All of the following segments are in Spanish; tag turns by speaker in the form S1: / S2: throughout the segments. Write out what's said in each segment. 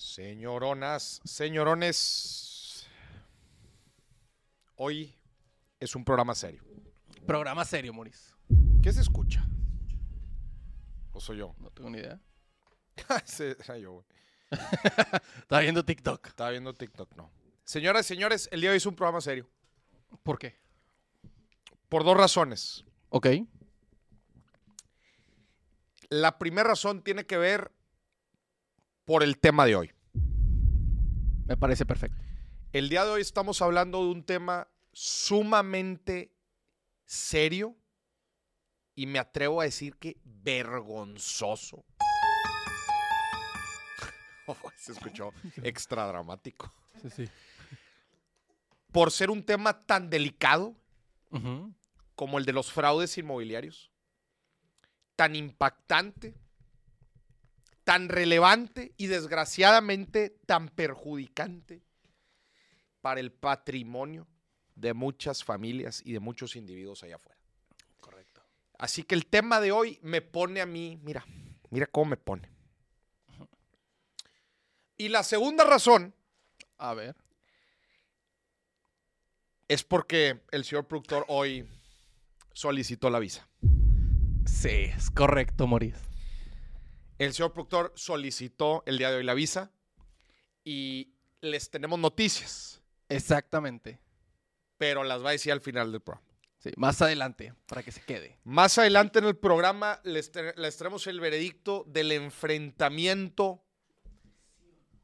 S1: Señoronas, señorones, hoy es un programa serio.
S2: Programa serio, Maurice.
S1: ¿Qué se escucha? ¿O soy yo?
S2: No tengo ni idea.
S1: Sí, era yo, güey.
S2: Estaba viendo TikTok.
S1: Estaba viendo TikTok, no. Señoras y señores, el día de hoy es un programa serio.
S2: ¿Por qué?
S1: Por dos razones.
S2: Ok.
S1: La primera razón tiene que ver por el tema de hoy.
S2: Me parece perfecto.
S1: El día de hoy estamos hablando de un tema sumamente serio y me atrevo a decir que vergonzoso. Oh, se escuchó extra dramático.
S2: Sí, sí.
S1: Por ser un tema tan delicado como el de los fraudes inmobiliarios, tan impactante, tan relevante y desgraciadamente tan perjudicante para el patrimonio de muchas familias y de muchos individuos allá afuera.
S2: Correcto.
S1: Así que el tema de hoy me pone a mí, mira, mira cómo me pone. Y la segunda razón
S2: A ver.
S1: es porque el señor productor hoy solicitó la visa.
S2: Sí, es correcto, Maurice.
S1: El señor productor solicitó el día de hoy la visa y les tenemos noticias,
S2: Exactamente.
S1: pero las va a decir al final del programa.
S2: Sí, más adelante, para que se quede.
S1: Más adelante en el programa les, te- les traemos el veredicto del enfrentamiento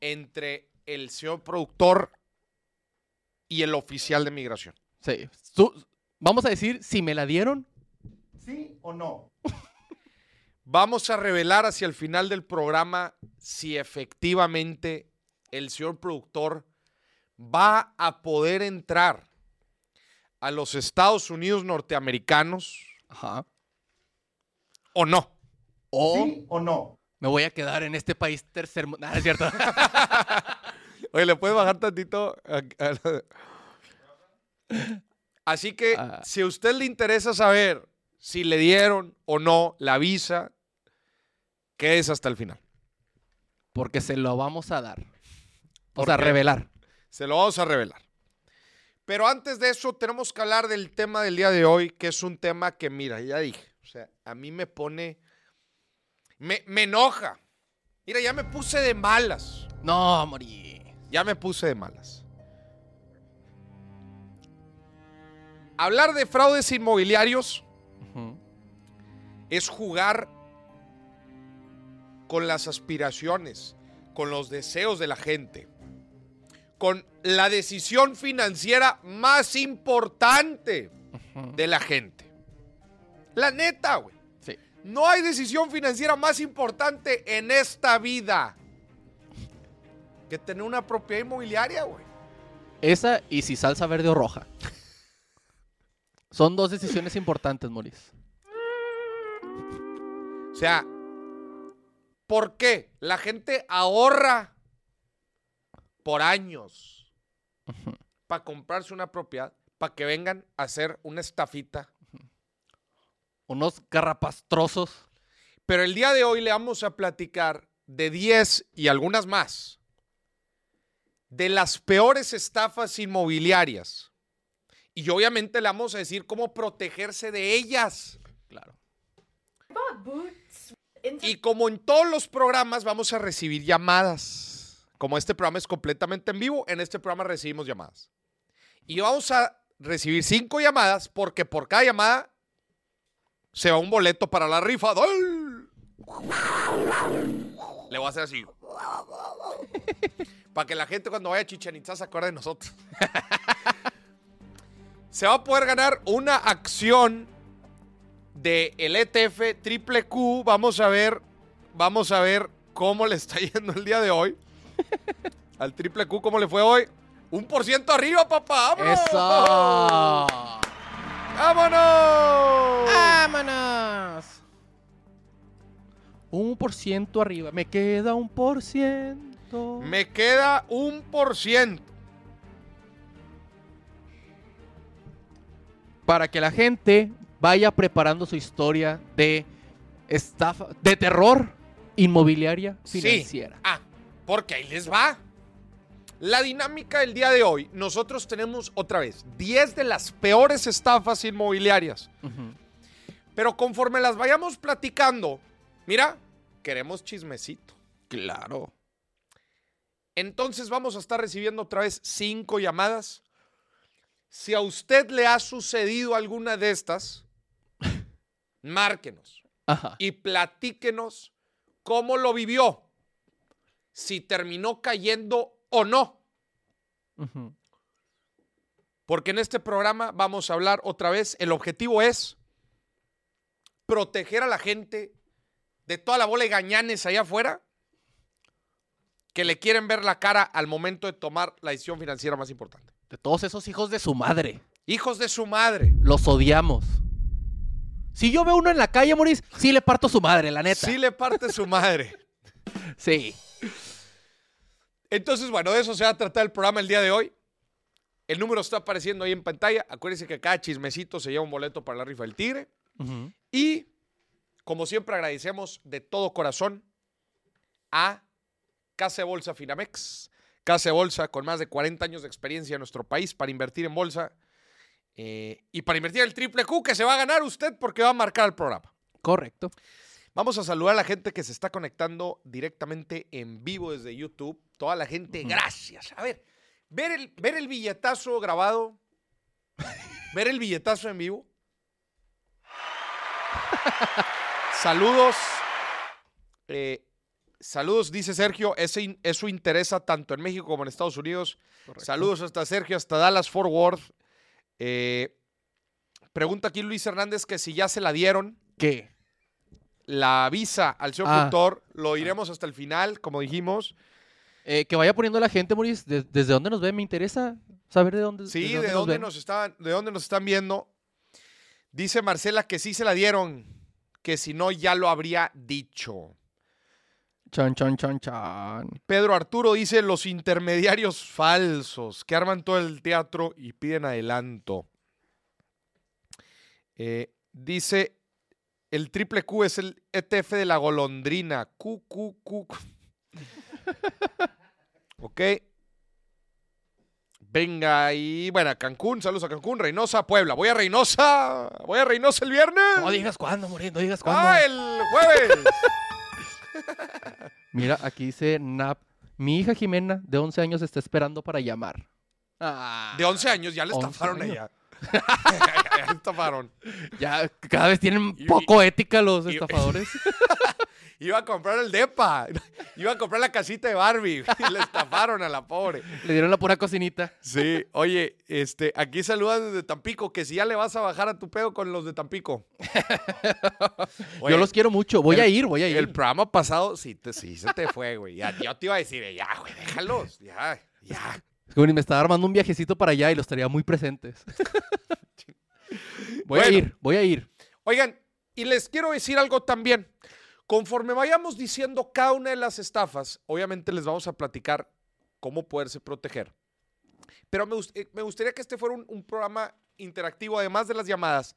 S1: entre el señor productor y el oficial de migración.
S2: Sí. Tú- vamos a decir si me la dieron.
S1: ¿Sí o no? Vamos a revelar hacia el final del programa si efectivamente el señor productor va a poder entrar a los Estados Unidos norteamericanos
S2: Ajá.
S1: o no.
S2: O
S1: o no?
S2: me voy a quedar en este país tercer mundo. es cierto.
S1: Oye, ¿le puedes bajar tantito? Así que,
S2: Ah.
S1: si a usted le interesa saber si le dieron o no la visa, quédese hasta el final.
S2: Porque se lo vamos a dar. O
S1: ¿Por
S2: sea,
S1: qué?
S2: revelar.
S1: Se lo vamos a revelar. Pero antes de eso, tenemos que hablar del tema del día de hoy, que es un tema que, mira, ya dije, o sea, a mí me pone, me, me enoja. Mira, ya me puse de malas,
S2: No, Maurice.
S1: ya me puse de malas. Hablar de fraudes inmobiliarios es jugar con las aspiraciones, con los deseos de la gente, con la decisión financiera más importante de la gente. La neta, güey.
S2: Sí.
S1: No hay decisión financiera más importante en esta vida que tener una propiedad inmobiliaria, güey.
S2: Esa y si salsa verde o roja. Son dos decisiones importantes, Maurice.
S1: O sea, ¿por qué? La gente ahorra por años para comprarse una propiedad, para que vengan a hacer una estafita.
S2: Unos garrapastrosos.
S1: Pero el día de hoy le vamos a platicar de 10 y algunas más de las peores estafas inmobiliarias. Y obviamente le vamos a decir cómo protegerse de ellas.
S2: Claro.
S1: Y como en todos los programas vamos a recibir llamadas. Como este programa es completamente en vivo, en este programa recibimos llamadas. Y vamos a recibir cinco llamadas porque por cada llamada se va un boleto para la rifa. Le voy a hacer así. Para que la gente cuando vaya a Chichen Itza se acuerde de nosotros. se va a poder ganar una acción de el ETF triple Q. Vamos a ver, vamos a ver cómo le está yendo el día de hoy. Al triple Q, ¿cómo le fue hoy? Un por ciento arriba, papá. ¡Vámonos!
S2: ¡Eso!
S1: ¡Vámonos!
S2: ¡Vámonos! Un por ciento arriba. Me queda un por ciento.
S1: Me queda un por ciento.
S2: Para que la gente vaya preparando su historia de estafa, de terror inmobiliaria
S1: Sí.
S2: financiera.
S1: Ah, Porque ahí les va. La dinámica del día de hoy, nosotros tenemos otra vez 10 de las peores estafas inmobiliarias. Pero conforme las vayamos platicando, mira, queremos chismecito.
S2: Claro.
S1: Entonces vamos a estar recibiendo otra vez cinco llamadas. Si a usted le ha sucedido alguna de estas, márquenos
S2: Ajá.
S1: y platíquenos cómo lo vivió. Si terminó cayendo o no. Porque en este programa vamos a hablar otra vez. El objetivo es proteger a la gente de toda la bola de gañanes allá afuera que le quieren ver la cara al momento de tomar la decisión financiera más importante.
S2: De todos esos hijos de su madre.
S1: Hijos de su madre.
S2: Los odiamos. Si yo veo uno en la calle, Moris, sí le parto su madre, la neta.
S1: Sí le parte su madre.
S2: Sí.
S1: Entonces, bueno, de eso se va a tratar el programa el día de hoy. El número está apareciendo ahí en pantalla. Acuérdense que cada chismecito se lleva un boleto para la rifa del tigre. Y, como siempre, agradecemos de todo corazón a Casa de Bolsa Finamex. Casa de Bolsa con más de 40 años de experiencia en nuestro país para invertir en bolsa. Eh, y para invertir el triple Q que se va a ganar usted porque va a marcar el programa.
S2: Correcto.
S1: Vamos a saludar a la gente que se está conectando directamente en vivo desde YouTube. Toda la gente, gracias. A ver, ver el, ver el billetazo grabado, ver el billetazo en vivo. Saludos. Eh, saludos, dice Sergio. Ese eso interesa tanto en México como en Estados Unidos.
S2: correcto.
S1: Saludos hasta Sergio, hasta Dallas Fort Worth. Eh, pregunta aquí Luis Hernández que si ya se la dieron
S2: ¿Qué?
S1: la visa al señor
S2: Ah.
S1: productor. Lo iremos hasta el final, como dijimos.
S2: Eh, que vaya poniendo la gente, de- desde dónde nos ve. Me interesa saber de dónde.
S1: Sí,
S2: desde
S1: de dónde
S2: ven.
S1: nos estaban, de dónde nos están viendo. Dice Marcela que sí se la dieron, que si no ya lo habría dicho.
S2: Chan, chan, chan, chan.
S1: Pedro Arturo dice los intermediarios falsos que arman todo el teatro y piden adelanto. Eh, dice el triple Q es el ETF de la golondrina. Q, Q, Q. ok. Venga, y bueno, Cancún, saludos a Cancún, Reynosa, Puebla. Voy a Reynosa, voy a Reynosa el viernes.
S2: No digas cuándo, Moris, no digas cuándo.
S1: ah, el jueves.
S2: Mira, aquí dice Nap. Mi hija Jimena, de 11 años, está esperando para llamar. Ah,
S1: De 11 años, ya le
S2: 11
S1: estafaron allá. ya le estafaron.
S2: Ya cada vez tienen
S1: Y-
S2: poco ética los
S1: y-
S2: estafadores.
S1: Iba a comprar el DEPA. Iba a comprar la casita de Barbie. Y le estafaron a la pobre.
S2: Le dieron la pura cocinita.
S1: Sí, oye, este, aquí saludan desde Tampico, que si ya le vas a bajar a tu pedo con los de Tampico. Oye,
S2: Yo los quiero mucho. Voy
S1: el-
S2: a ir, voy a ir.
S1: El programa pasado sí, te, sí se te fue, güey. Ya, yo te iba a decir, ya, güey, déjalos. Ya, ya.
S2: Me estaba armando un viajecito para allá y los estaría muy presentes. voy a ir, voy a ir.
S1: Oigan, y les quiero decir algo también. Conforme vayamos diciendo cada una de las estafas, obviamente les vamos a platicar cómo poderse proteger. Pero me, eh, me gustaría que este fuera un, un programa interactivo, además de las llamadas.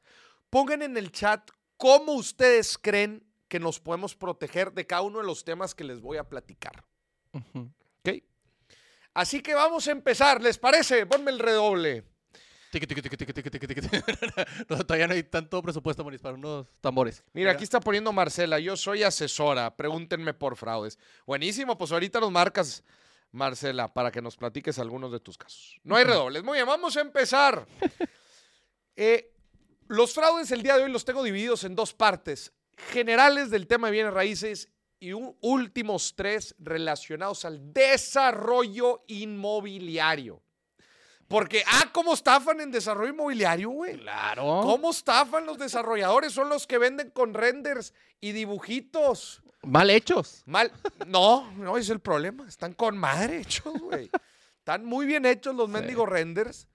S1: Pongan en el chat cómo ustedes creen que nos podemos proteger de cada uno de los temas que les voy a platicar. ¿Ok? Así que vamos a empezar, ¿les parece? Ponme el redoble.
S2: Tiqui, tiqui, tiqui, tiqui. No, todavía no hay tanto presupuesto, Moris, para unos tambores.
S1: Mira, aquí está poniendo Marcela, yo soy asesora, pregúntenme por fraudes. Buenísimo, pues ahorita nos marcas, Marcela, para que nos platiques algunos de tus casos. No hay redobles. Muy bien, vamos a empezar. Eh, los fraudes el día de hoy los tengo divididos en dos partes, generales del tema de bienes raíces y un- últimos tres relacionados al desarrollo inmobiliario. Porque, ah, ¿cómo estafan en desarrollo inmobiliario, güey?
S2: Claro.
S1: ¿Cómo estafan los desarrolladores? Son los que venden con renders y dibujitos.
S2: Mal hechos.
S1: Mal. No, no es el problema. Están con madre hechos, güey. Están muy bien hechos los
S2: Sí.
S1: mendigos renders,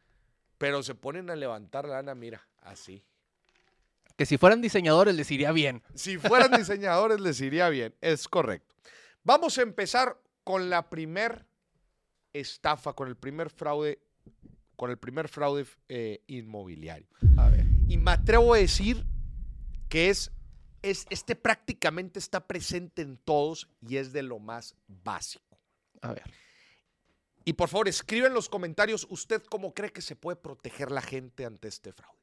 S1: pero se ponen a levantar lana, mira, así.
S2: Que si fueran diseñadores les iría bien.
S1: Si fueran diseñadores les iría bien, es correcto. Vamos a empezar con la primer estafa, con el primer fraude, con el primer fraude eh, inmobiliario.
S2: A ver.
S1: Y me atrevo a decir que es, es, este prácticamente está presente en todos y es de lo más básico.
S2: A ver.
S1: Y por favor, escribe en los comentarios usted cómo cree que se puede proteger la gente ante este fraude.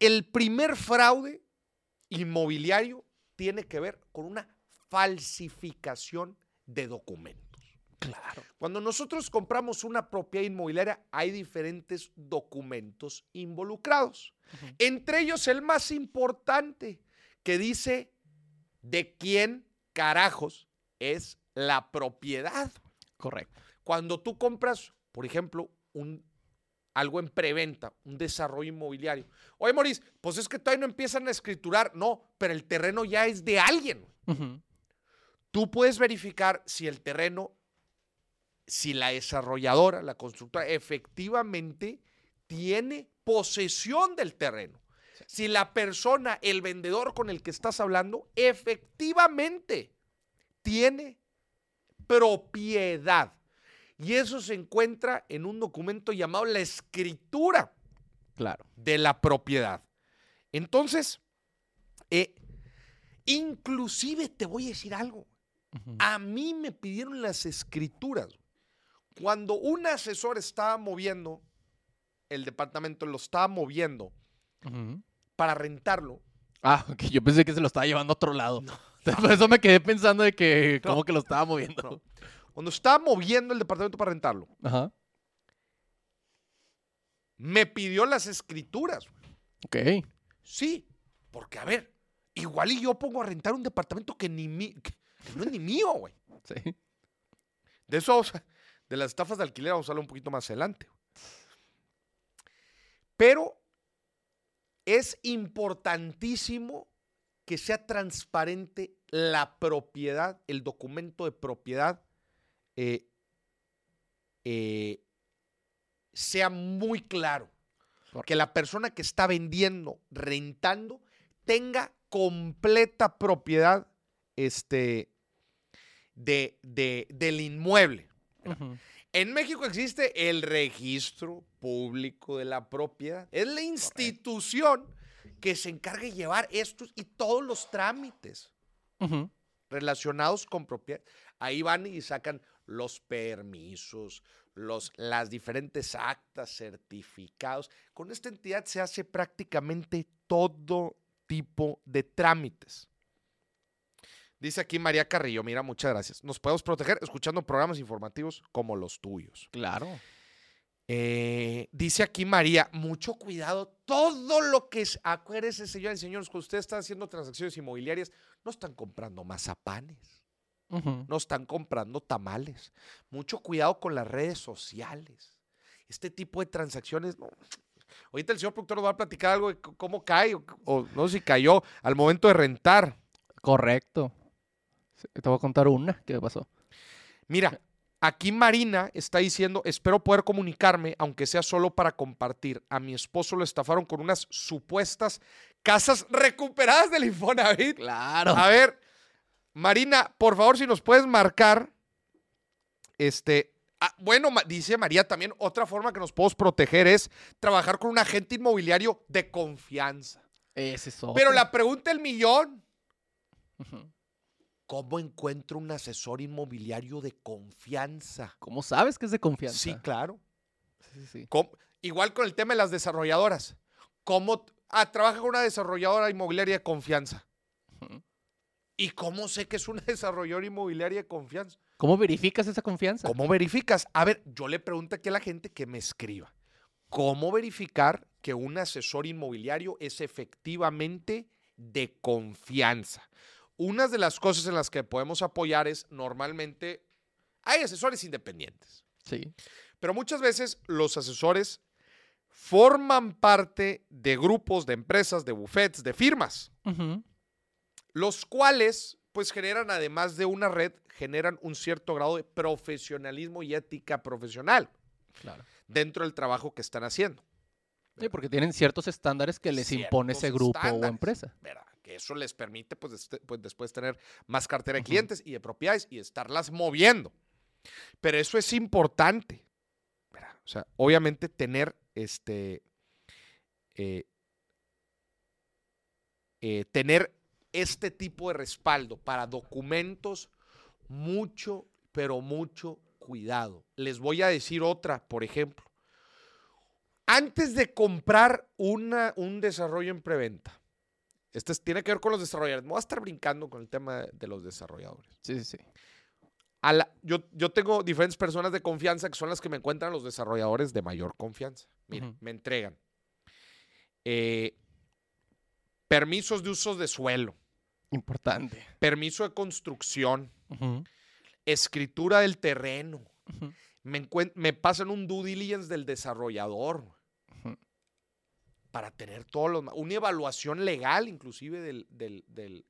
S1: El primer fraude inmobiliario tiene que ver con una falsificación de documentos.
S2: Claro.
S1: Cuando nosotros compramos una propiedad inmobiliaria, hay diferentes documentos involucrados. Entre ellos el más importante, que dice de quién carajos es la propiedad.
S2: Correcto.
S1: Cuando tú compras, por ejemplo, un, algo en preventa, un desarrollo inmobiliario. Oye, Maurice, pues es que todavía no empiezan a escriturar. No, pero el terreno ya es de alguien. Tú puedes verificar si el terreno, si la desarrolladora, la constructora, efectivamente tiene posesión del terreno. Si la persona, el vendedor con el que estás hablando, efectivamente tiene propiedad. Y eso se encuentra en un documento llamado la escritura
S2: Claro.
S1: de la propiedad. Entonces, eh, inclusive te voy a decir algo. A mí me pidieron las escrituras. Cuando un asesor estaba moviendo, el departamento lo estaba moviendo para rentarlo.
S2: Ah, ok. Yo pensé que se lo estaba llevando a otro lado. Por eso me quedé pensando de que
S1: No.
S2: como que lo estaba moviendo.
S1: No. Cuando estaba moviendo el departamento para rentarlo,
S2: Ajá.
S1: me pidió las escrituras.
S2: Ok.
S1: Sí, porque a ver, igual y yo pongo a rentar un departamento que ni mi- que- que no es ni mío, güey.
S2: Sí.
S1: De eso, vamos a- de las estafas de alquiler, vamos a hablar un poquito más adelante. Pero es importantísimo que sea transparente la propiedad, el documento de propiedad, eh, eh, sea muy claro. Que la persona que está vendiendo, rentando, tenga completa propiedad este, de, de- del inmueble. En México existe el registro público de la propiedad. Es la institución que se encarga de llevar estos y todos los trámites relacionados con propiedad. Ahí van y sacan los permisos, los, las diferentes actas, certificados. Con esta entidad se hace prácticamente todo tipo de trámites. Dice aquí María Carrillo, mira, muchas gracias. Nos podemos proteger escuchando programas informativos como los tuyos.
S2: Claro.
S1: Eh, dice aquí María, mucho cuidado, todo lo que es, acuérdense, señores y señores, cuando ustedes están haciendo transacciones inmobiliarias, no están comprando mazapanes, no están comprando tamales. Mucho cuidado con las redes sociales. Este tipo de transacciones, no. Ahorita el señor productor nos va a platicar algo de cómo cae, o, o no sé si cayó al momento de rentar.
S2: Correcto. Te voy a contar una que pasó.
S1: Mira, aquí Marina está diciendo, espero poder comunicarme, aunque sea solo para compartir. A mi esposo lo estafaron con unas supuestas casas recuperadas del Infonavit.
S2: Claro.
S1: A ver, Marina, por favor, si nos puedes marcar, este, ah, bueno, dice María también, otra forma que nos podemos proteger es trabajar con un agente inmobiliario de confianza.
S2: Ese es
S1: Pero
S2: otro.
S1: la pregunta del millón,
S2: Ujú.
S1: ¿Cómo encuentro un asesor inmobiliario de confianza?
S2: ¿Cómo sabes que es de confianza?
S1: Sí, claro.
S2: Sí, sí.
S1: Igual con el tema de las desarrolladoras. ¿Cómo? Ah, trabaja con una desarrolladora inmobiliaria de confianza. ¿Y cómo sé que es una desarrolladora inmobiliaria de confianza?
S2: ¿Cómo verificas esa confianza?
S1: ¿Cómo verificas? A ver, yo le pregunto aquí a la gente que me escriba. ¿Cómo verificar que un asesor inmobiliario es efectivamente de confianza? Una de las cosas en las que podemos apoyar es normalmente hay asesores independientes.
S2: Sí.
S1: Pero muchas veces los asesores forman parte de grupos, de empresas, de buffets, de firmas, los cuales pues generan además de una red, generan un cierto grado de profesionalismo y ética profesional
S2: Claro.
S1: dentro del trabajo que están haciendo.
S2: Sí, porque tienen ciertos estándares que les impone ese grupo o empresa.
S1: ¿verdad? Que eso les permite pues, este- pues, después tener más cartera de clientes y de propiedades y estarlas moviendo. Pero eso es importante. O sea, obviamente tener este eh, eh, tener este tipo de respaldo para documentos mucho, pero mucho, cuidado. Les voy a decir otra, por ejemplo. Antes de comprar una, un desarrollo en preventa, este es- tiene que ver con los desarrolladores. Me voy a estar brincando con el tema de, los desarrolladores.
S2: Sí, sí, sí.
S1: A la- yo, yo tengo diferentes personas de confianza que son las que me encuentran los desarrolladores de mayor confianza. Mira, me entregan eh, permisos de usos de suelo,
S2: Importante.
S1: permiso de construcción, escritura del terreno. Me, encuent- me pasan un due diligence del desarrollador. Para tener todos los... Una evaluación legal inclusive del, del- del-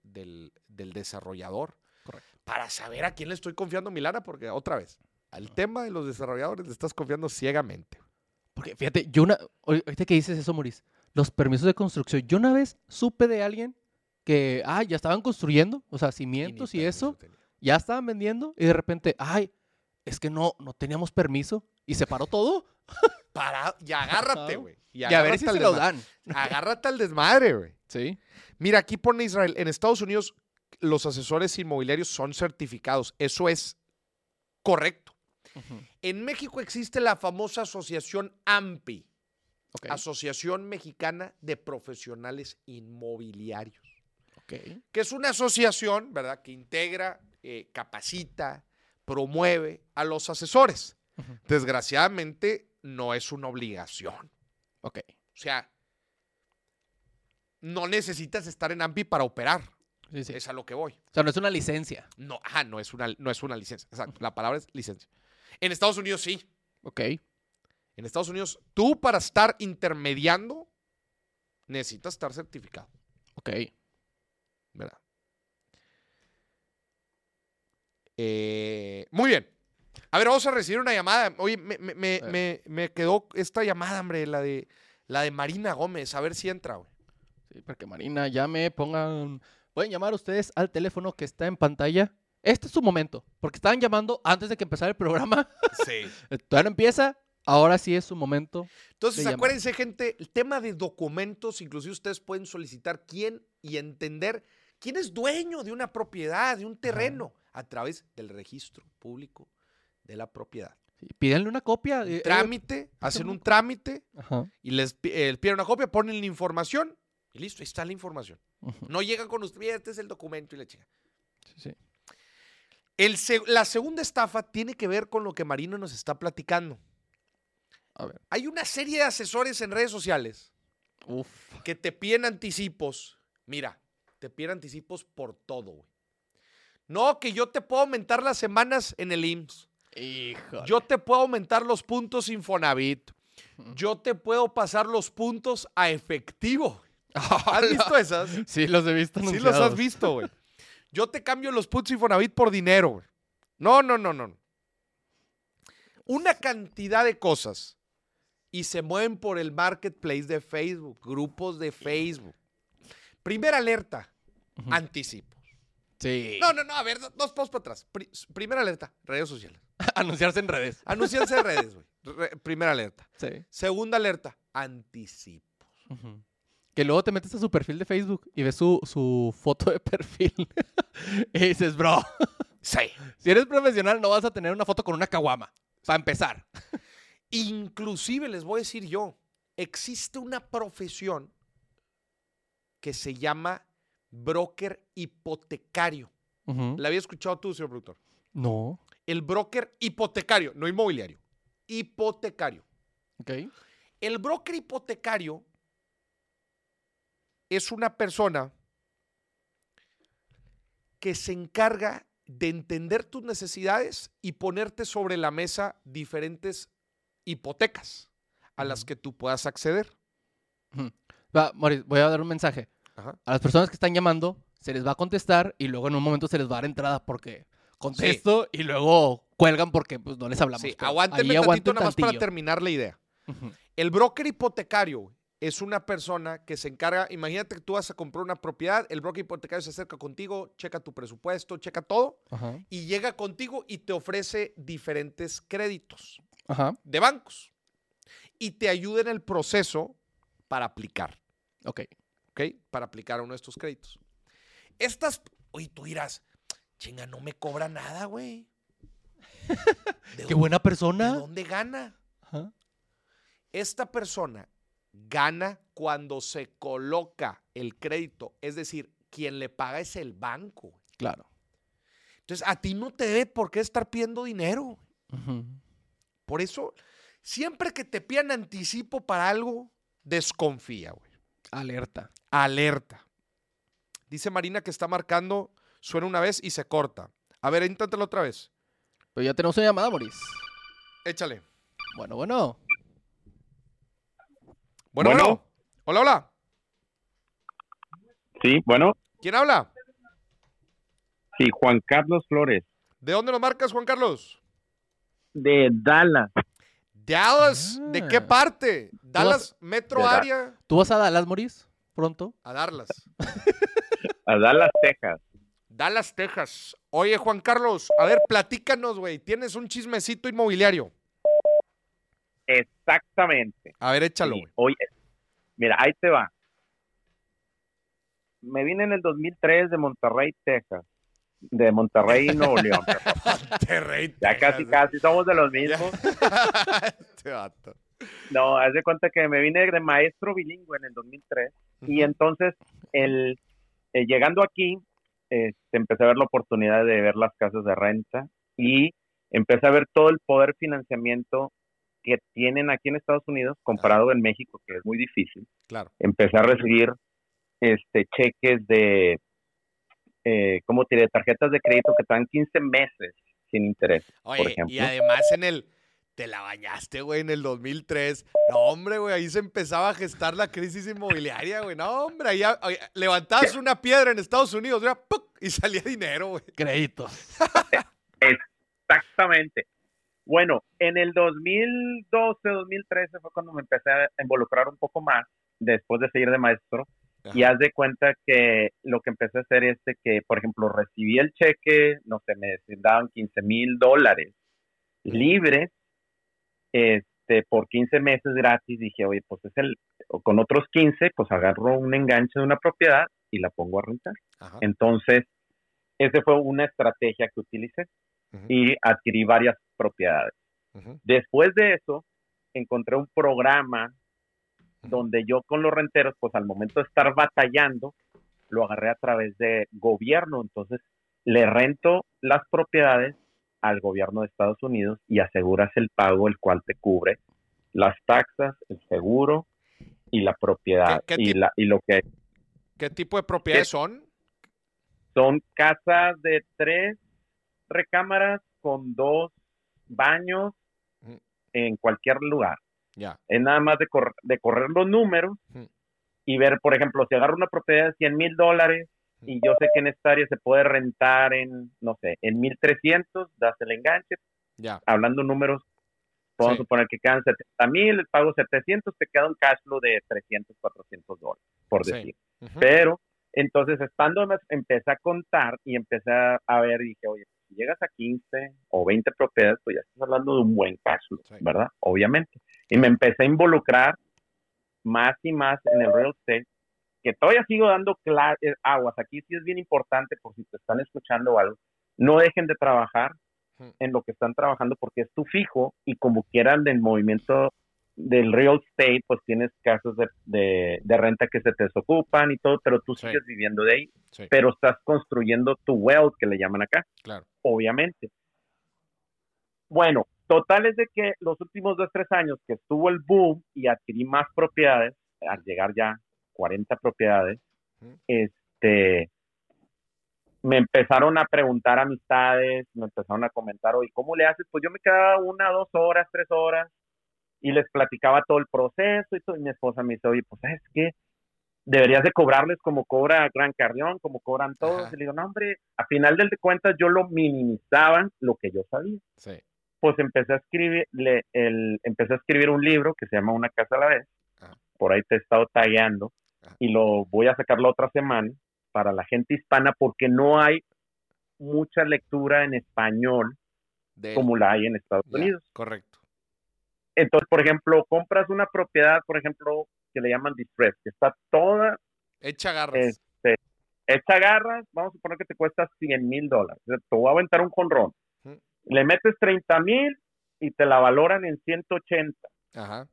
S1: del- desarrollador.
S2: Correcto.
S1: Para saber a quién le estoy confiando mi lana, porque otra vez, al tema de los desarrolladores le estás confiando ciegamente.
S2: Porque fíjate, yo una. ahor- Ahorita que dices eso, Maurice, los permisos de construcción. Yo una vez supe de alguien que, ah, ya estaban construyendo, o sea, cimientos y, eso,
S1: tenía.
S2: ya estaban vendiendo y de repente, ay, es que no, no teníamos permiso y se paró todo.
S1: Y agárrate, güey.
S2: Y, a ver si se lo dan.
S1: Agárrate al desmadre, güey.
S2: Sí.
S1: Mira, aquí pone Israel, en Estados Unidos los asesores inmobiliarios son certificados. Eso es correcto. En México existe la famosa asociación AMPI. Asociación Mexicana de Profesionales Inmobiliarios,
S2: ok.
S1: que es una asociación, ¿verdad?, que integra, eh, capacita, promueve a los asesores. Desgraciadamente, no es una obligación.
S2: Ok.
S1: O sea, no necesitas estar en AMPI para operar.
S2: Sí, sí.
S1: Es a lo que voy.
S2: O sea, no es una licencia.
S1: No, ajá, no es una, no es una licencia. Exacto. La palabra es licencia. En Estados Unidos sí.
S2: Ok.
S1: En Estados Unidos, tú para estar intermediando, necesitas estar certificado.
S2: Ok.
S1: ¿Verdad? Eh, muy bien. A ver, vamos a recibir una llamada. Oye, me, quedó esta llamada, hombre, la de, la de Marina Gómez. A ver si entra, güey.
S2: Sí, porque Marina, llame, pongan. Pueden llamar ustedes al teléfono que está en pantalla. Este es su momento, porque estaban llamando antes de que empezara el programa.
S1: Sí.
S2: Todavía no empieza. Ahora sí es su momento.
S1: Entonces, acuérdense, gente, el tema de documentos, inclusive ustedes pueden solicitar quién y entender quién es dueño de una propiedad, de un terreno, a través del registro público de la propiedad.
S2: Sí, una copia. eh, eh,
S1: Trámite, hacen un trámite
S2: Ajá.
S1: y les eh, piden una copia, ponen la información y listo, ahí está la información. No llegan con usted, "Mira, este es el documento y la chica.
S2: sí, sí.
S1: El se- la segunda estafa tiene que ver con lo que Marino nos está platicando.
S2: A ver.
S1: Hay una serie de asesores en redes sociales
S2: Uf.
S1: que te piden anticipos. Mira, te piden anticipos por todo, güey. No, que yo te puedo aumentar las semanas en el IMSS.
S2: Híjole.
S1: Yo te puedo aumentar los puntos Infonavit. Yo te puedo pasar los puntos a efectivo. ¿Has visto esas?
S2: Sí, los he visto
S1: Sí los has visto, güey. Yo te cambio los puntos Infonavit por dinero, güey. No, no, no, no. Una cantidad de cosas. Y se mueven por el marketplace de Facebook, grupos de Facebook. Primera alerta,
S2: Ujú.
S1: anticipos.
S2: Sí.
S1: No, no, no, a ver, do- dos pasos para atrás. Pri- primera alerta, redes sociales.
S2: Anunciarse en redes.
S1: Anunciarse en redes, güey. Re- primera alerta.
S2: Sí.
S1: Segunda alerta, anticipos.
S2: Que luego te metes a su perfil de Facebook y ves su, su foto de perfil. y dices, bro,
S1: Sí.
S2: si eres profesional no vas a tener una foto con una caguama. Para empezar.
S1: Inclusive les voy a decir yo, existe una profesión que se llama broker hipotecario. ¿La había escuchado tú, señor productor?
S2: No.
S1: El broker hipotecario, no inmobiliario. Hipotecario.
S2: Ok.
S1: El broker hipotecario es una persona que se encarga de entender tus necesidades y ponerte sobre la mesa diferentes hipotecas a las que tú puedas acceder.
S2: Va, Maurice, voy a dar un mensaje.
S1: Ajá.
S2: A las personas que están llamando, se les va a contestar y luego en un momento se les va a dar entrada porque contesto y luego cuelgan porque pues, no les hablamos.
S1: Sí, aguántenme tantito nada más para terminar la idea. El broker hipotecario es una persona que se encarga, imagínate que tú vas a comprar una propiedad, el broker hipotecario se acerca contigo, checa tu presupuesto, checa todo y llega contigo y te ofrece diferentes créditos de bancos y te ayuda en el proceso para aplicar,
S2: Ok.
S1: ¿Ok? Para aplicar uno de estos créditos. Estas, oye, tú dirás, chinga, no me cobra nada, güey. ¿De
S2: Qué buena
S1: ¿De
S2: persona.
S1: dónde gana? Esta persona gana cuando se coloca el crédito, es decir, quien le paga es el banco.
S2: Claro.
S1: Entonces, a ti no te debe por qué estar pidiendo dinero. Por eso, siempre que te pidan anticipo para algo, desconfía, güey.
S2: Alerta.
S1: Alerta. Dice Marina que está marcando, suena una vez y se corta. A ver, inténtalo otra vez.
S2: Pero ya tenemos una llamada, Moris.
S1: Échale.
S2: Bueno, bueno.
S1: Bueno,
S3: Bueno.
S1: bueno. Hola, hola.
S3: Sí, bueno,
S1: ¿Quién habla?
S3: sí, Juan Carlos Flores,
S1: ¿De dónde nos marcas, Juan Carlos?
S3: de Dallas.
S1: Dallas. ¿De qué
S2: Ah.
S1: parte? Dallas, metro área.
S2: ¿Tú vas a Dallas, Moris? Pronto.
S1: A Dallas.
S3: A Dallas, Texas.
S1: Dallas, Texas. Oye, Juan Carlos, a ver, platícanos, güey. Tienes un chismecito inmobiliario.
S3: Exactamente.
S1: A ver, échalo,
S3: Sí,
S1: güey.
S3: Oye, mira, ahí te va. Me vine en el 2003 de Monterrey, Texas. De Monterrey, Nuevo León.
S1: Monterrey,
S3: Ya casi, casi somos de los mismos.
S1: Este vato.
S3: No, haz de cuenta que me vine de maestro bilingüe en el 2003. Y entonces, el, eh, llegando aquí, este, empecé a ver la oportunidad de ver las casas de renta y empecé a ver todo el poder financiamiento que tienen aquí en Estados Unidos comparado en México, que es muy difícil.
S1: Claro.
S3: Empecé a recibir este cheques de, eh, ¿cómo te diré? Tarjetas de crédito que dan 15 meses sin interés.
S1: Oye,
S3: ejemplo.
S1: y además en el. Te la bañaste, güey, en el 2003. No, hombre, güey, ahí se empezaba a gestar la crisis inmobiliaria, güey. No, hombre, ahí levantabas una piedra en Estados Unidos, era ¡puc! y salía dinero, güey.
S2: Créditos.
S3: Exactamente. Bueno, en el 2012, 2013 fue cuando me empecé a involucrar un poco más, después de seguir de maestro, y haz de cuenta que lo que empecé a hacer es de que, por ejemplo, recibí el cheque, no sé, me daban 15 mil dólares libres, este, por 15 meses gratis, dije, oye, pues es el, con otros 15, pues agarro un enganche de una propiedad y la pongo a rentar.
S1: Ajá.
S3: Entonces, esa fue una estrategia que utilicé y adquirí varias propiedades. Después de eso, encontré un programa. Donde yo con los renteros, pues al momento de estar batallando, lo agarré a través de gobierno. Entonces, le rento las propiedades al gobierno de Estados Unidos y aseguras el pago, el cual te cubre las taxas, el seguro y la propiedad.
S1: ¿Qué- qué
S3: y, la, y lo que
S1: ¿Qué tipo de propiedades son?
S3: son casas de tres recámaras con dos baños en cualquier lugar.
S1: Ya.
S3: Es nada más de, cor- de correr los números
S1: Ujú.
S3: y ver, por ejemplo, si agarro una propiedad de 100 mil dólares y yo sé que en esta área se puede rentar en, no sé, en 1300, das el enganche,
S1: Ya.
S3: hablando números, vamos
S1: Sí.
S3: suponer que quedan 70 mil, pago 700, te queda un cash flow de 300, 400 dólares, por
S1: Sí.
S3: decir.
S1: Ujú.
S3: Pero, entonces, estando, empecé a contar y empecé a, a ver y dije, oye, si llegas a 15 o 20 propiedades, pues ya estás hablando de un buen
S1: Sí.
S3: ¿verdad? Obviamente. Y me empecé a involucrar más y más en el real estate, que todavía sigo dando eh, aguas. Aquí sí es bien importante, por si te están escuchando o algo, no dejen de trabajar
S1: Ujú.
S3: en lo que están trabajando porque es tu fijo y como quieran del movimiento del real estate, pues tienes casos de, de- de renta que se te desocupan y todo, pero tú
S1: Sí.
S3: sigues viviendo de ahí,
S1: Sí,
S3: pero estás construyendo tu wealth, que le llaman acá,
S1: claro.
S3: Obviamente. Bueno, total es de que los últimos dos, tres años que estuvo el boom y adquirí más propiedades, al llegar ya 40 propiedades, este, me empezaron a preguntar amistades, me empezaron a comentar, oye, ¿cómo le haces? Pues yo me quedaba una, dos horas, tres horas y les platicaba todo el proceso y todo. Y mi esposa me dice, oye, pues ¿sabes qué? Deberías de cobrarles como cobra Gran Carrión, como cobran todos.
S1: Ajá.
S3: Y le digo, no, hombre, a final de cuentas yo lo minimizaban lo que yo sabía.
S1: Sí.
S3: Pues empecé a escribir, le- el, empecé a escribir un libro que se llama Una casa a la vez.
S1: Ajá.
S3: Por ahí te he estado tagueando
S1: Ajá.
S3: y lo voy a sacar la otra semana para la gente hispana porque no hay mucha lectura en español
S1: De-
S3: como la hay en Estados
S1: ya,
S3: Unidos.
S1: Correcto.
S3: Entonces, por ejemplo, compras una propiedad, por ejemplo, que le llaman distress, que está toda
S1: Echa garras.
S3: este, hecha garras, vamos a suponer que te cuesta 100 mil dólares. O sea, Te voy a aventar un conrón.
S1: Ujú.
S3: le metes 30 mil y te la valoran en 180.
S1: Ajá.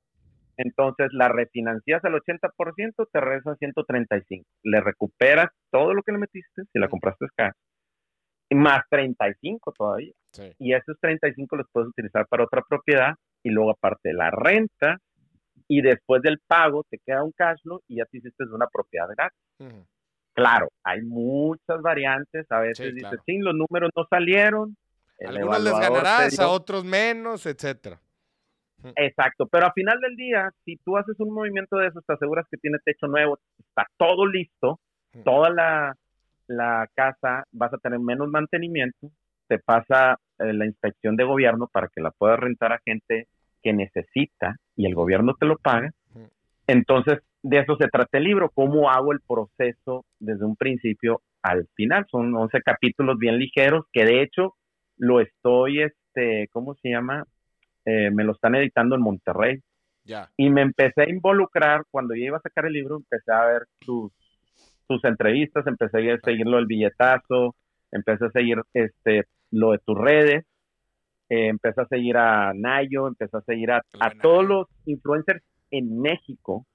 S3: Entonces la refinancias al 80%, te regresan 135. Le recuperas todo lo que le metiste, si la compraste y más 35 todavía.
S1: Sí.
S3: Y esos 35 los puedes utilizar para otra propiedad y luego aparte la renta y después del pago te queda un cash flow y ya te hiciste una propiedad gratis.
S1: Ujú.
S3: Claro, hay muchas variantes. A veces
S1: Sí,
S3: dices,
S1: claro.
S3: sí, los números no salieron.
S1: Algunos les ganarás,
S3: dio-
S1: a otros menos, etcétera.
S3: Exacto, pero a final del día, si tú haces un movimiento de esos, te aseguras que tiene techo nuevo, está todo listo, toda la, la casa vas a tener menos mantenimiento, te pasa eh, la inspección de gobierno para que la puedas rentar a gente que necesita y el gobierno te lo paga. Entonces, de eso se trata el libro, cómo hago el proceso desde un principio al final. Son 11 capítulos bien ligeros que de hecho lo estoy, este, ¿cómo se llama? Eh, me lo están editando en Monterrey
S1: Ya.
S3: y me empecé a involucrar cuando yo iba a sacar el libro, empecé a ver sus, sus entrevistas, empecé a seguir lo del billetazo, empecé a seguir este lo de tus redes, eh, empecé a seguir a Nayo, empecé a seguir a, a todos los influencers en México,